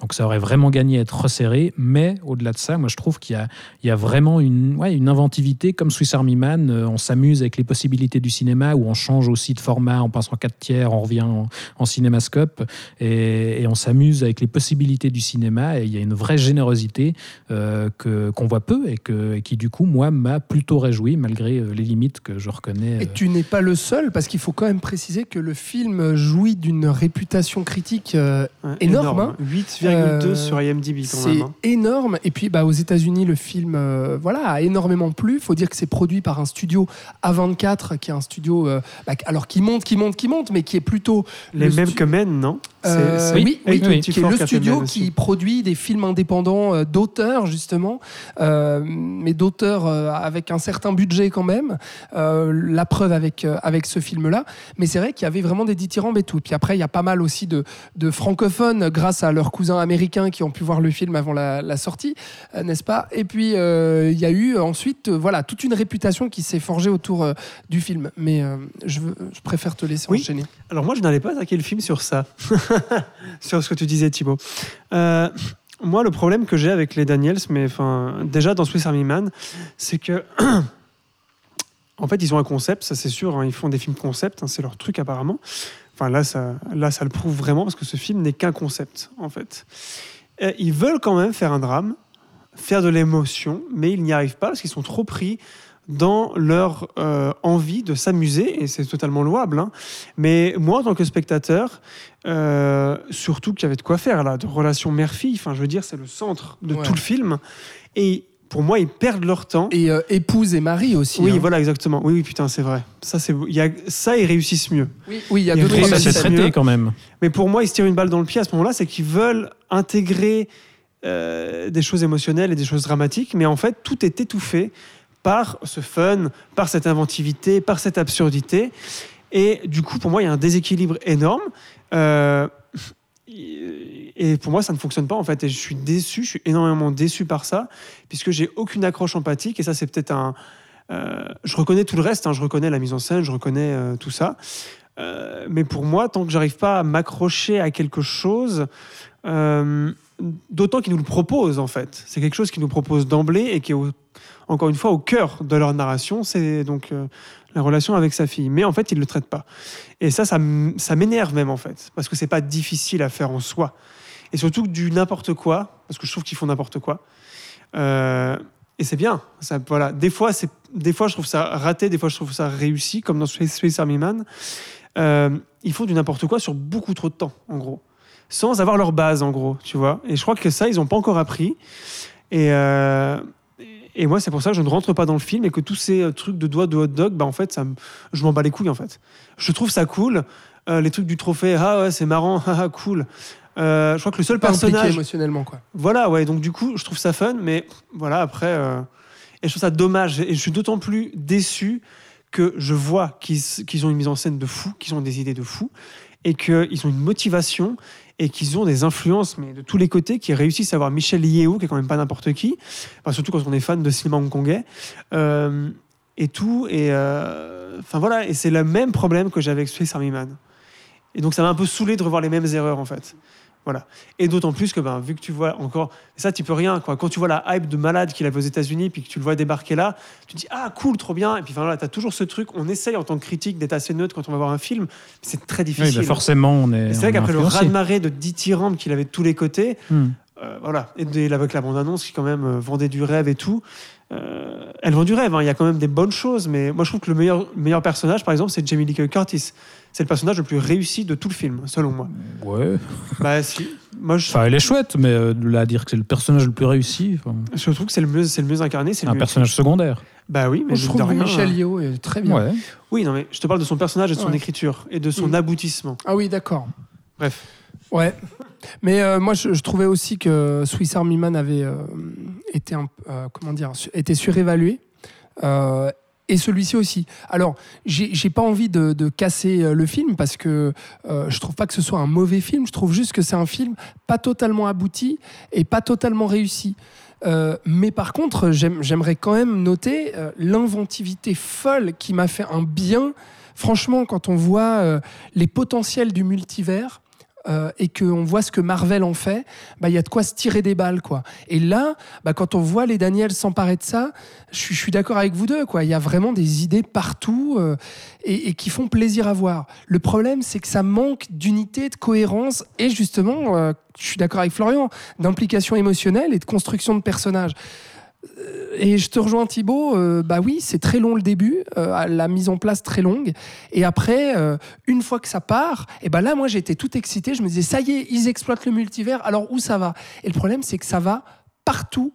Donc ça aurait vraiment gagné à être resserré. Mais au-delà de ça, moi je trouve qu'il y y a vraiment une, ouais, une inventivité comme Swiss Army Man. Euh, on s'amuse avec les possibilités du cinéma où on change aussi de format, on passe en 4 tiers, on revient en, en cinémascope et, et on s'amuse avec les possibilités du cinéma et il y a une vraie générosité euh, que qu'on voit peu et, que, et qui du coup moi m'a plutôt réjoui malgré euh, les limites que je reconnais. Et euh, tu n'es pas le seul, parce qu'il faut quand même préciser que le film jouit d'une réputation critique euh, Énorme, hein. 8,2 Euh, sur IMDb quand C'est même. hein. énorme. Et puis, bah, aux États-Unis, le film, euh, voilà, a énormément plu. Il faut dire que c'est produit par un studio A24, qui est un studio, euh, bah, alors qui monte, qui monte, qui monte, mais qui est plutôt Les le mêmes stu- que Men, non? Euh, C'est- oui, c'est oui, A24 qui est le studio qui produit des films indépendants euh, d'auteurs justement, euh, mais d'auteurs euh, avec un certain budget quand même. Euh, la preuve avec euh, avec ce film-là. Mais c'est vrai qu'il y avait vraiment des dithyrambes et tout. Puis après, il y a pas mal aussi de, de francophones grâce à leurs cousins américains qui ont pu voir le film avant la, la sortie, euh, n'est-ce pas? Et puis euh, il y a eu ensuite, euh, voilà, toute une réputation qui s'est forgée autour euh, du film. Mais euh, je, veux- je préfère te laisser Oui. enchaîner. Alors moi, je n'allais pas attaquer le film sur ça, sur ce que tu disais, Thibaut. Euh, moi, le problème que j'ai avec les Daniels, mais enfin, déjà dans Swiss Army Man, c'est que, en fait, ils ont un concept, ça c'est sûr. hein, ils font des films concept, hein, c'est leur truc apparemment. Enfin là, ça, là, ça le prouve vraiment parce que ce film n'est qu'un concept, en fait. Ils veulent quand même faire un drame, faire de l'émotion, mais ils n'y arrivent pas parce qu'ils sont trop pris dans leur euh, envie de s'amuser, et c'est totalement louable. hein. Mais moi, en tant que spectateur, euh, surtout qu'il y avait de quoi faire là, de relation mère-fille, enfin, je veux dire, c'est le centre de Ouais. tout le film. Et pour moi, ils perdent leur temps. Et euh, épouse et mari aussi. oui, hein. voilà, exactement. Oui, oui, putain, c'est vrai. Ça, c'est, y a, ça, ils réussissent mieux. Oui, oui, il y a deux réussissent trois Ça s'est scènes. mieux. traité quand même. Mais pour moi, ils se tirent une balle dans le pied à ce moment-là, c'est qu'ils veulent intégrer euh, des choses émotionnelles et des choses dramatiques, mais en fait, tout est étouffé par ce fun, par cette inventivité, par cette absurdité. Et du coup, pour moi, il y a un déséquilibre énorme. Euh, et pour moi, ça ne fonctionne pas en fait. Et je suis déçu, je suis énormément déçu par ça, puisque j'ai aucune accroche empathique. Et ça, c'est peut-être un. euh, je reconnais tout le reste, hein, je reconnais la mise en scène, je reconnais euh, tout ça. Mais pour moi, tant que j'arrive pas à m'accrocher à quelque chose, d'autant qu'ils nous le proposent en fait. C'est quelque chose qu'ils nous proposent d'emblée et qui est au- encore une fois au cœur de leur narration, c'est donc euh, la relation avec sa fille. Mais en fait, ils le traitent pas. Et ça, ça, m'énerve même en fait, parce que c'est pas difficile à faire en soi. Et surtout du n'importe quoi, parce que je trouve qu'ils font n'importe quoi. Euh, et c'est bien. Ça, voilà. Des fois, c'est, des fois, je trouve ça raté, des fois, je trouve ça réussi, comme dans Swiss Army Man. Euh, ils font du n'importe quoi sur beaucoup trop de temps, en gros, sans avoir leur base, en gros, tu vois. Et je crois que ça, ils n'ont pas encore appris. Et, et moi, c'est pour ça que je ne rentre pas dans le film et que tous ces euh, trucs de doigts de hot dog, bah, en fait, ça me- je m'en bats les couilles, en fait. Je trouve ça cool. Euh, les trucs du trophée, ah ouais, c'est marrant, ah ah, cool. Euh, je crois que le seul Pas personnage. émotionnellement, quoi. Voilà, ouais, donc du coup, je trouve ça fun, mais voilà, après. euh, Et je trouve ça dommage. Et je suis d'autant plus déçu que je vois qu'ils qu'ils ont une mise en scène de fou, qu'ils ont des idées de fou, et qu'ils ont une motivation, et qu'ils ont des influences, mais de tous les côtés, qui réussissent à avoir Michel Yeo, qui est quand même pas n'importe qui, surtout quand on est fan de cinéma hongkongais, euh, et tout. Et euh, enfin voilà, et c'est le même problème que j'avais avec Swiss Army Man. Et donc ça m'a un peu saoulé de revoir les mêmes erreurs, en fait. Voilà. Et d'autant plus que, ben, vu que tu vois encore, ça, tu peux rien, quoi. Quand tu vois la hype de malade qu'il avait aux États-Unis, puis que tu le vois débarquer là, tu te dis, ah, cool, trop bien. Et puis, voilà, tu as toujours ce truc, on essaye en tant que critique d'être assez neutre quand on va voir un film, c'est très Oui, difficile. mais forcément, on est. C'est vrai qu'après le raz-de-marée de dithyrambe qu'il avait de tous les côtés, Hmm. euh, voilà, et avec la bande-annonce qui quand même euh, vendait du rêve et tout, euh, elle vend du rêve, hein. il y a quand même des bonnes choses, mais moi je trouve que le meilleur, meilleur personnage, par exemple, c'est Jamie Lee Curtis. C'est le personnage le plus réussi de tout le film, selon moi. Ouais. bah si, moi je, Enfin, elle est chouette, mais euh, de là à dire que c'est le personnage le plus réussi, enfin, je trouve que c'est le mieux, c'est le mieux incarné, c'est un mieux. personnage secondaire. Bah oui, mais je trouve rien, Michel euh, Yeo est très bien. Ouais. Oui, non mais je te parle de son personnage et de son Ouais. écriture et de son Mm. aboutissement. Ah oui, d'accord. Bref. Ouais. Mais euh, moi, je, je trouvais aussi que Swiss Army Man avait euh, été, un, euh, comment dire, su- été surévalué. Et celui-ci aussi. Alors, j'ai pas envie de, casser euh, le film parce que euh, je trouve pas que ce soit un mauvais film. Je trouve juste que c'est un film pas totalement abouti et pas totalement réussi. Euh, mais par contre, j'aime- j'aimerais quand même noter euh, l'inventivité folle qui m'a fait un bien. Franchement, quand on voit les potentiels du multivers, euh, et qu'on voit ce que Marvel en fait, bah, il y a de quoi se tirer des balles. quoi. Et là, bah, quand on voit les Daniels s'emparer de ça, je suis, d'accord avec vous deux. Il y a vraiment des idées partout euh, et, et qui font plaisir à voir. Le problème, c'est que ça manque d'unité, de cohérence et justement, euh, je suis d'accord avec Florian, d'implication émotionnelle et de construction de personnages. Et je te rejoins Thibaut, euh, bah oui, c'est très long le début, euh, la mise en place très longue. Et après, euh, une fois que ça part, et ben là, moi, j'étais tout excité. Je me disais, ça y est, ils exploitent le multivers. Alors où ça va? Et le problème, c'est que ça va partout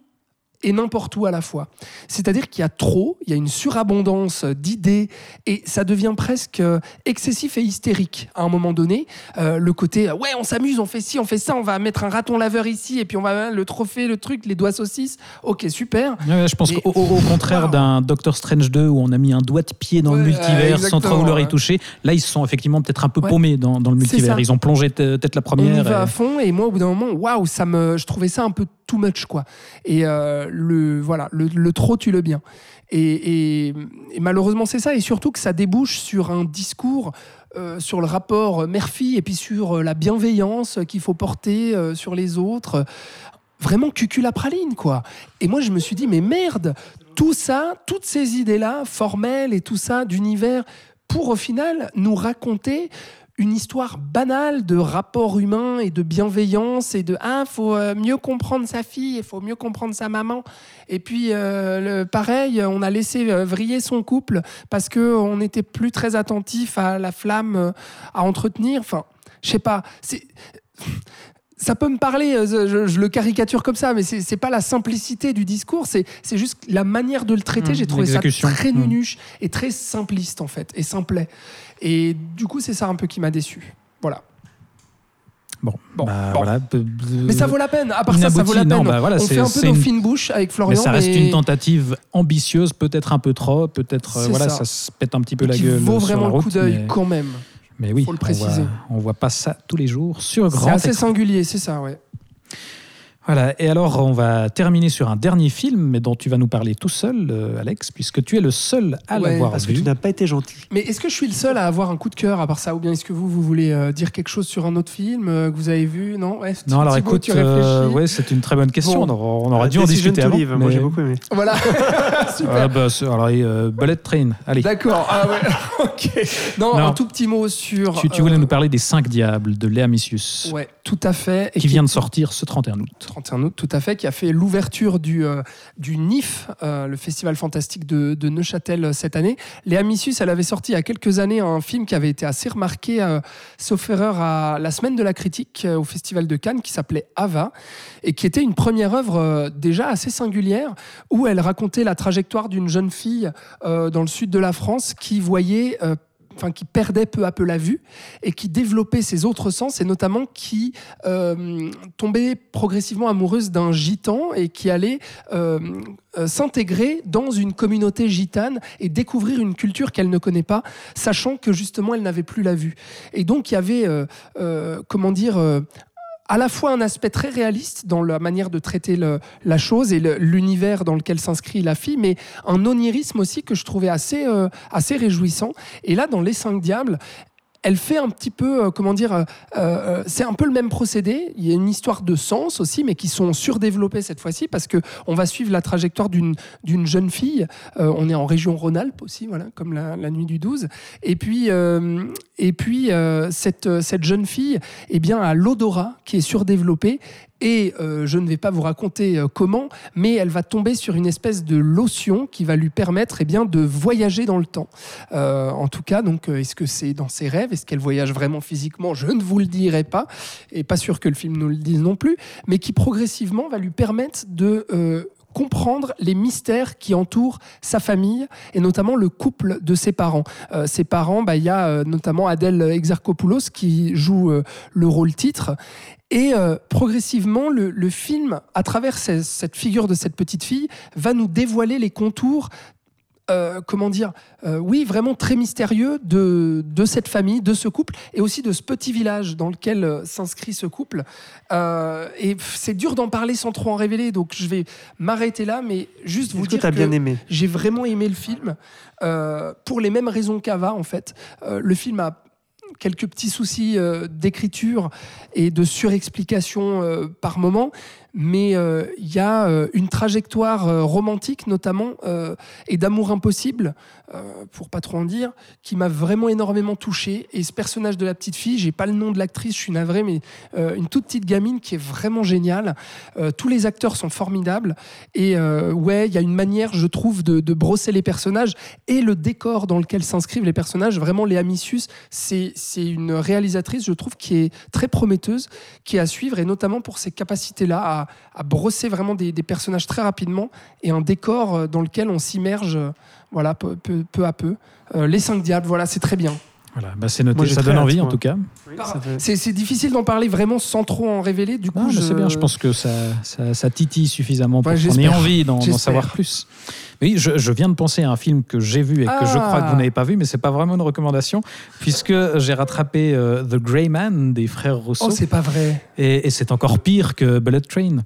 et n'importe où à la fois. C'est-à-dire qu'il y a trop, il y a une surabondance d'idées et ça devient presque euh, excessif et hystérique à un moment donné. Euh, le côté euh, ouais, on s'amuse, on fait ci, on fait ça, on va mettre un raton laveur ici et puis on va le trophée, le truc, les doigts saucisses. Ok, super. Ouais, je pense qu'au au- contraire Wow. d'un Doctor Strange 2 où on a mis un doigt de pied dans le multivers sans trop vouloir y toucher, là ils se sont effectivement peut-être un peu Ouais. paumés dans, dans le multivers. Ils ont plongé peut-être la On y première. va et- à fond et moi au bout d'un moment, waouh, ça me, je trouvais ça un peu too much quoi. Et euh, le voilà, le, trop tue le bien. Et, malheureusement c'est ça et surtout que ça débouche sur un discours euh, sur le rapport mère-fille et puis sur euh, la bienveillance qu'il faut porter sur les autres. Vraiment cucul à praline quoi. Et moi je me suis dit mais merde, tout ça, toutes ces idées là formelles et tout ça d'univers pour au final nous raconter une histoire banale de rapport humain et de bienveillance et de ah faut euh, mieux comprendre sa fille, il faut mieux comprendre sa maman. Et puis euh, le, pareil, on a laissé euh, vriller son couple parce que on n'était plus très attentif à la flamme à entretenir. Enfin, je sais pas. C'est ça peut me parler, je, je le caricature comme ça, mais c'est c'est pas la simplicité du discours, c'est c'est juste la manière de le traiter. Mmh, J'ai trouvé ça très Mmh. nunuche et très simpliste en fait, et simplet. Et du coup, c'est ça un peu qui m'a déçu. Voilà. Bon, Bon, bah, bon. voilà. Mais ça vaut la peine. À part ça, ça vaut la peine. non, bah voilà, on c'est- fait un peu c'est nos une- fines bouches avec Mais Florian. ça reste mais une tentative ambitieuse, peut-être un peu trop, peut-être euh, C'est voilà, ça. ça. se pète un petit peu la gueule vaut vraiment la le route. coup d'œil mais, quand même. mais oui, faut le on préciser. voit, on voit pas ça tous les jours sur C'est grand assez écran. singulier, c'est ça, ouais. Voilà, et alors on va terminer sur un dernier film, mais dont tu vas nous parler tout seul, euh, Alex, puisque tu es le seul à Ouais, l'avoir Parce que vu. tu n'as pas été gentil. Mais est-ce que je suis le seul à avoir un coup de cœur à part ça Ou bien est-ce que vous, vous voulez euh, dire quelque chose sur un autre film euh, que vous avez vu? Non ouais, Non, alors Thibaut, écoute, tu réfléchis euh, ouais, c'est une très bonne question. Bon. On aura, on aura Euh, dû en discuter to avant. Live, Moi, mais- j'ai beaucoup aimé. Voilà, super. Ah, bah, alors, euh, Bullet Train, allez. D'accord, ah ouais, ok. Non, Non. un tout petit mot sur. Tu, tu voulais euh, nous parler des Cinq Diables de Léa Missius, Ouais, tout à fait. Et qui vient de sortir ce 31 août. 31 août, tout à fait, qui a fait l'ouverture du, euh, du NIF, euh, le Festival Fantastique de, Neuchâtel euh, cette année. Léa Missus, elle avait sorti il y a quelques années un film qui avait été assez remarqué, sauf erreur, à la Semaine de la Critique au Festival de Cannes, qui s'appelait Ava, et qui était une première œuvre déjà assez singulière, où elle racontait la trajectoire d'une jeune fille dans le sud de la France qui voyait... Enfin, qui perdait peu à peu la vue et qui développait ses autres sens et notamment qui euh, tombait progressivement amoureuse d'un gitan et qui allait euh, euh, s'intégrer dans une communauté gitane et découvrir une culture qu'elle ne connaît pas, sachant que justement elle n'avait plus la vue. Et donc il y avait, comment dire, à la fois un aspect très réaliste dans la manière de traiter la chose et l'univers dans lequel s'inscrit la fille, mais un onirisme aussi que je trouvais assez, euh, assez réjouissant. Et là, dans Les Cinq Diables, elle fait un petit peu, euh, comment dire, euh, euh, c'est un peu le même procédé. Il y a une histoire de sens aussi, mais qui sont surdéveloppées cette fois-ci parce que on va suivre la trajectoire d'une jeune fille. On est en région Rhône-Alpes aussi, comme la, nuit du 12. Et puis, et puis cette, cette jeune fille, eh bien, a l'odorat qui est surdéveloppé. Et euh, je ne vais pas vous raconter euh, comment, mais elle va tomber sur une espèce de lotion qui va lui permettre eh bien, de voyager dans le temps. Euh, en tout cas, donc, est-ce que c'est dans ses rêves? Est-ce qu'elle voyage vraiment physiquement? Je ne vous le dirai pas, et pas sûr que le film nous le dise non plus, mais qui progressivement va lui permettre de comprendre les mystères qui entourent sa famille et notamment le couple de ses parents. Ses parents, bah, il y a notamment Adèle Exarchopoulos qui joue le rôle titre. Et euh, progressivement, le, le film, à travers ce- cette figure de cette petite fille, va nous dévoiler les contours euh, comment dire, euh, oui, vraiment très mystérieux de, de cette famille, de ce couple, et aussi de ce petit village dans lequel euh, s'inscrit ce couple. Et c'est dur d'en parler sans trop en révéler, donc je vais m'arrêter là, mais juste vous que dire as que bien aimé? j'ai vraiment aimé le film, pour les mêmes raisons qu'Ava, en fait. Le film a quelques petits soucis euh, d'écriture et de surexplication euh, par moment, mais euh, il y a euh, une trajectoire euh, romantique notamment euh, et d'amour impossible, euh, pour pas trop en dire, qui m'a vraiment énormément touché. Et ce personnage de la petite fille, j'ai pas le nom de l'actrice, je suis navré, mais euh, une toute petite gamine qui est vraiment géniale. Euh, tous les acteurs sont formidables et euh, ouais, il y a une manière, je trouve, de, brosser les personnages et le décor dans lequel s'inscrivent les personnages. Vraiment, Léa Missius, c'est une réalisatrice, je trouve, qui est très prometteuse, qui est à suivre et notamment pour ses capacités-là à, à brosser vraiment des, des personnages très rapidement et un décor euh, dans lequel on s'immerge, euh, voilà, peu, peu- peu à peu. Euh, les cinq diables, voilà, c'est très bien. Voilà, bah, c'est noté, Moi, ça donne envie en tout cas. Fait- C'est c'est difficile d'en parler vraiment sans trop en révéler. Du coup, Non, je... c'est bien, je pense que ça, ça, ça titille suffisamment pour Ouais, qu'on ait envie d'en savoir plus. Oui, je, je viens de penser à un film que j'ai vu et que je Ah. crois que vous n'avez pas vu, mais c'est pas vraiment une recommandation, puisque j'ai rattrapé euh, The Grey Man des frères Rousseau, Oh, c'est pas vrai. et, et c'est encore pire que Bullet Train.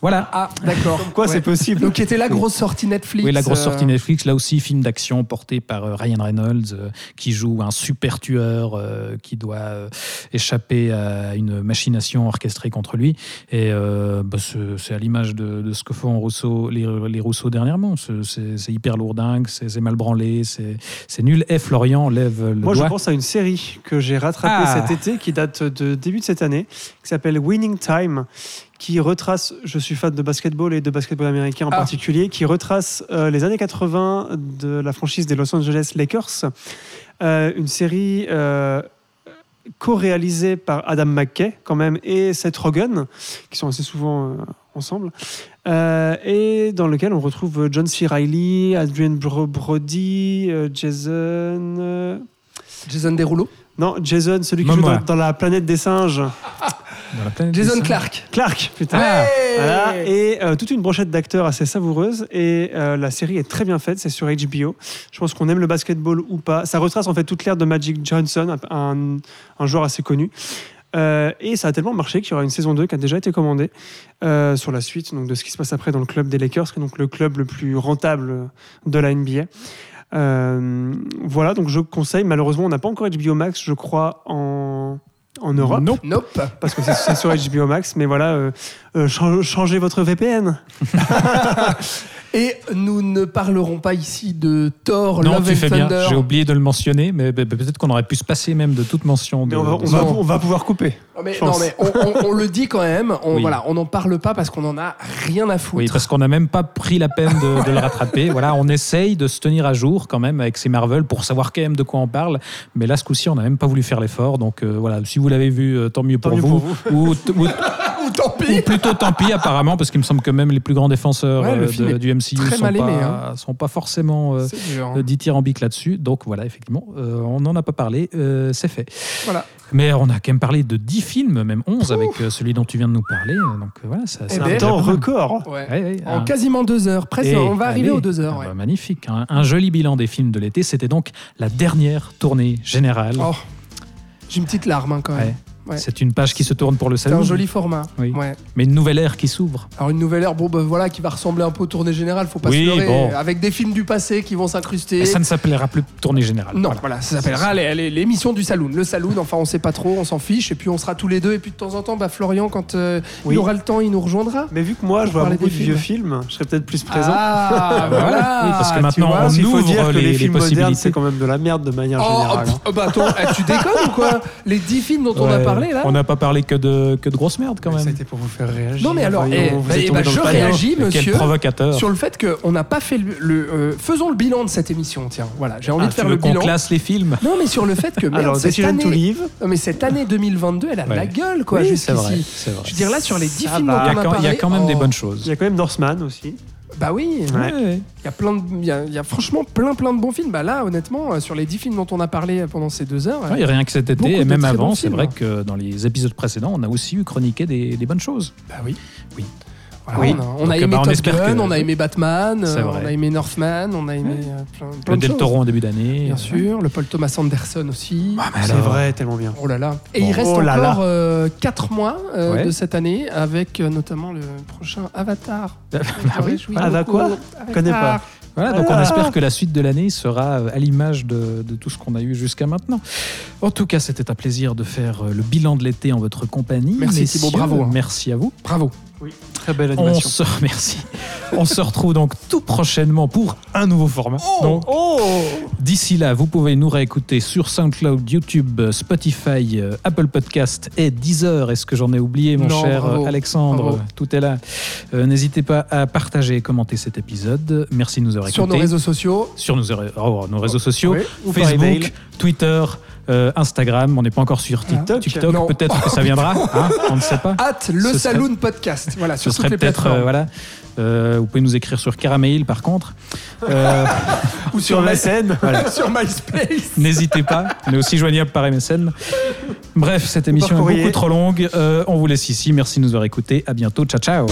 Voilà. Ah, d'accord. Quoi, Ouais. c'est possible Donc, qui était la grosse sortie Netflix. Oui, la grosse euh, sortie Netflix, là aussi, film d'action porté par euh, Ryan Reynolds, euh, qui joue un super tueur euh, qui doit euh, échapper à une machination orchestrée contre lui. Et euh, bah, c'est c'est à l'image de, de ce que font Rousseau, les, les Rousseau dernièrement. C'est- C'est hyper lourdingue, c'est c'est mal branlé, c'est nul. Et Florian lève le Moi, je pense à une série que j'ai rattrapée Ah. cet été, qui date de début de cette année, qui s'appelle Winning Time, qui retrace, je suis fan de basketball et de basketball américain en Ah. particulier, qui retrace euh, les années 80 de la franchise des Los Angeles Lakers. Euh, une série euh, co-réalisée par Adam McKay, quand même, et Seth Rogen, qui sont assez souvent euh, ensemble, euh, et dans lequel on retrouve John C. Reilly, Adrian Bro- Brody, euh, Jason. euh, Jason Derulo. non, Jason, celui qui Momoa. joue dans, dans la planète des singes. Dans la planète Jason des singes. Clark. Clark, putain. Voilà, et euh, toute une brochette d'acteurs assez savoureuse. Et euh, la série est très bien faite, c'est sur HBO. Je pense qu'on aime le basketball ou pas. Ça retrace en fait toute l'ère de Magic Johnson, un, un joueur assez connu. Euh, et ça a tellement marché qu'il y aura une saison 2 qui a déjà été commandée euh, sur la suite donc, de ce qui se passe après dans le club des Lakers, qui est donc le club le plus rentable de la NBA. Euh, voilà, donc je conseille. Malheureusement, on n'a pas encore HBO Max, je crois, en, en Europe Nope. Nope. parce que c'est- c'est sur HBO Max, mais voilà, euh, euh, chan- changez votre VPN. Et nous ne parlerons pas ici de Thor, Non, Love tu and fais bien. Thunder. J'ai oublié de le mentionner, mais peut-être qu'on aurait pu se passer même de toute mention. De, Mais on va, on de- va- on va pouvoir couper. Mais, je non, mais on, on- on le dit quand même. On Oui. voilà, on n'en parle pas parce qu'on en a rien à foutre. Oui, parce qu'on n'a même pas pris la peine de, de le rattraper. Voilà, on essaye de se tenir à jour quand même avec ces Marvel pour savoir quand même de quoi on parle. Mais là, ce coup-ci, on n'a même pas voulu faire l'effort. Donc euh, voilà, si vous l'avez vu, euh, tant mieux pour mieux vous. pour Ou, ou- Ou tant ou pis. plutôt tant pis apparemment, parce qu'il me semble que même les plus grands défenseurs Ouais, euh, de- du MCU très sont, hein. sont pas forcément euh, C'est dur. hein. dithyrambiques là-dessus. Donc voilà, effectivement, euh, on n'en a pas parlé, euh, c'est fait. Voilà. Mais on a quand même parlé de 10 films, même 11 avec euh, celui dont tu viens de nous parler. Donc voilà, ça, Eh ben, fait Un temps record. Ouais. Ouais, ouais, En quasiment deux heures. Presque, Et on va arriver aux deux heures. Ah ouais. bah, magnifique. Un, un joli bilan des films de l'été. C'était donc la dernière tournée générale. Oh, J'ai une petite larme hein, quand même. Ouais. Ouais. C'est une page qui se tourne pour le C'est salon. un joli format. Oui. Ouais. Mais une nouvelle ère qui s'ouvre. Alors une nouvelle ère, bon ben voilà, qui va ressembler un peu aux tournées générales, faut pas Oui, se leurrer, bon. avec des films du passé qui vont s'incruster. Et ça ne s'appellera plus tournée générale. Non, Voilà. voilà, ça s'appellera l'émission du saloon. Le saloon, enfin on sait pas trop, on s'en fiche, et puis on sera tous les deux, et puis de temps en temps, bah, Florian, quand euh, Oui. il aura le temps, il nous rejoindra. Mais vu que moi, je vois parler beaucoup des de vieux films, je serais peut-être plus présent. Ah, voilà, Oui, parce que maintenant, vois. on qu'il faut dire que les- les, les films modernes, c'est quand même de la merde de manière Oh, générale. pff, hein. bah attends, eh, tu déconnes ou quoi? Les 10 films dont on a Ouais. Parlé là On n'a pas parlé que de, que de grosses merdes quand même. été pour vous faire réagir. Non, mais alors, voyons, eh, vous bah, êtes eh, bah, je réagis, monsieur. Quel provocateur. Sur le fait qu'on n'a pas fait le. le, euh, faisons le bilan de cette émission, tiens. Voilà, j'ai envie Ah, de tu faire veux le bilan. classe les films Non, mais sur le fait que merde, Alors, cette, to année, Live, non, mais cette année 2022, elle a de la gueule, quoi, Oui, c'est vrai, jusqu'ici. c'est vrai. Je veux dire, là, sur les 10 Ça films dont Il y, on a quand, parlé. il y a quand même des oh, bonnes il choses. y a quand même Northman aussi. Bah oui, Ouais, ouais. il y a plein de, il y a, il y a franchement plein plein de bons films. Bah là, honnêtement, euh, sur les 10 films dont on a parlé pendant ces deux heures, Ouais, et rien que cet été, et même avant, c'est vrai que dans les épisodes précédents, on a aussi eu chroniqué des, des bonnes choses. bah oui, Oui. Voilà, Oui. on a, on Donc, a aimé bah, on Top espère Gun, que- on a aimé Batman, euh, on a aimé Northman, on a aimé euh, plein, plein Le de Del choses. Toro en début d'année. Bien sûr, le Paul Thomas Anderson aussi. Ah, C'est vrai, tellement bien. Oh là là. Et Bon. il reste Oh là là. encore 4 mois euh, Ouais. de cette année avec euh, notamment le prochain Avatar. Ah oui, Ava quoi Je connais pas. Voilà, donc on Ah. espère que la suite de l'année sera à l'image de, de tout ce qu'on a eu jusqu'à maintenant. En tout cas, c'était un plaisir de faire le bilan de l'été en votre compagnie. Merci. Thibaut, bravo, hein. Merci à vous. Bravo. Très belle On animation. se remercie. On se retrouve donc tout prochainement pour un nouveau format. Donc, Oh D'ici là, vous pouvez nous réécouter sur SoundCloud, YouTube, Spotify, euh, Apple Podcast et Deezer. Est-ce que j'en ai oublié, mon Non, cher bravo. euh, Alexandre Bravo. Tout est là. Euh, N'hésitez pas à partager et commenter cet épisode. Merci de nous avoir Sur nos écoutés. réseaux sociaux. Sur nos, oh, nos réseaux sociaux, Oui. Ou par email. Facebook, Twitter, euh, Instagram. On n'est pas encore sur TikTok. TikTok. Peut-être que ça viendra. hein, on ne sait pas. At le Ce serait- Saloon Podcast. Voilà, Ce sur toutes serait les peut-être plateformes. euh, voilà. Euh, vous pouvez nous écrire sur Caramail par contre. Euh, Ou Sur My- MSN. sur MySpace. N'hésitez pas, on est aussi joignable par MSN. Bref, cette émission est beaucoup trop longue. Euh, on vous laisse ici. Merci de nous avoir écoutés. À bientôt. Ciao, ciao.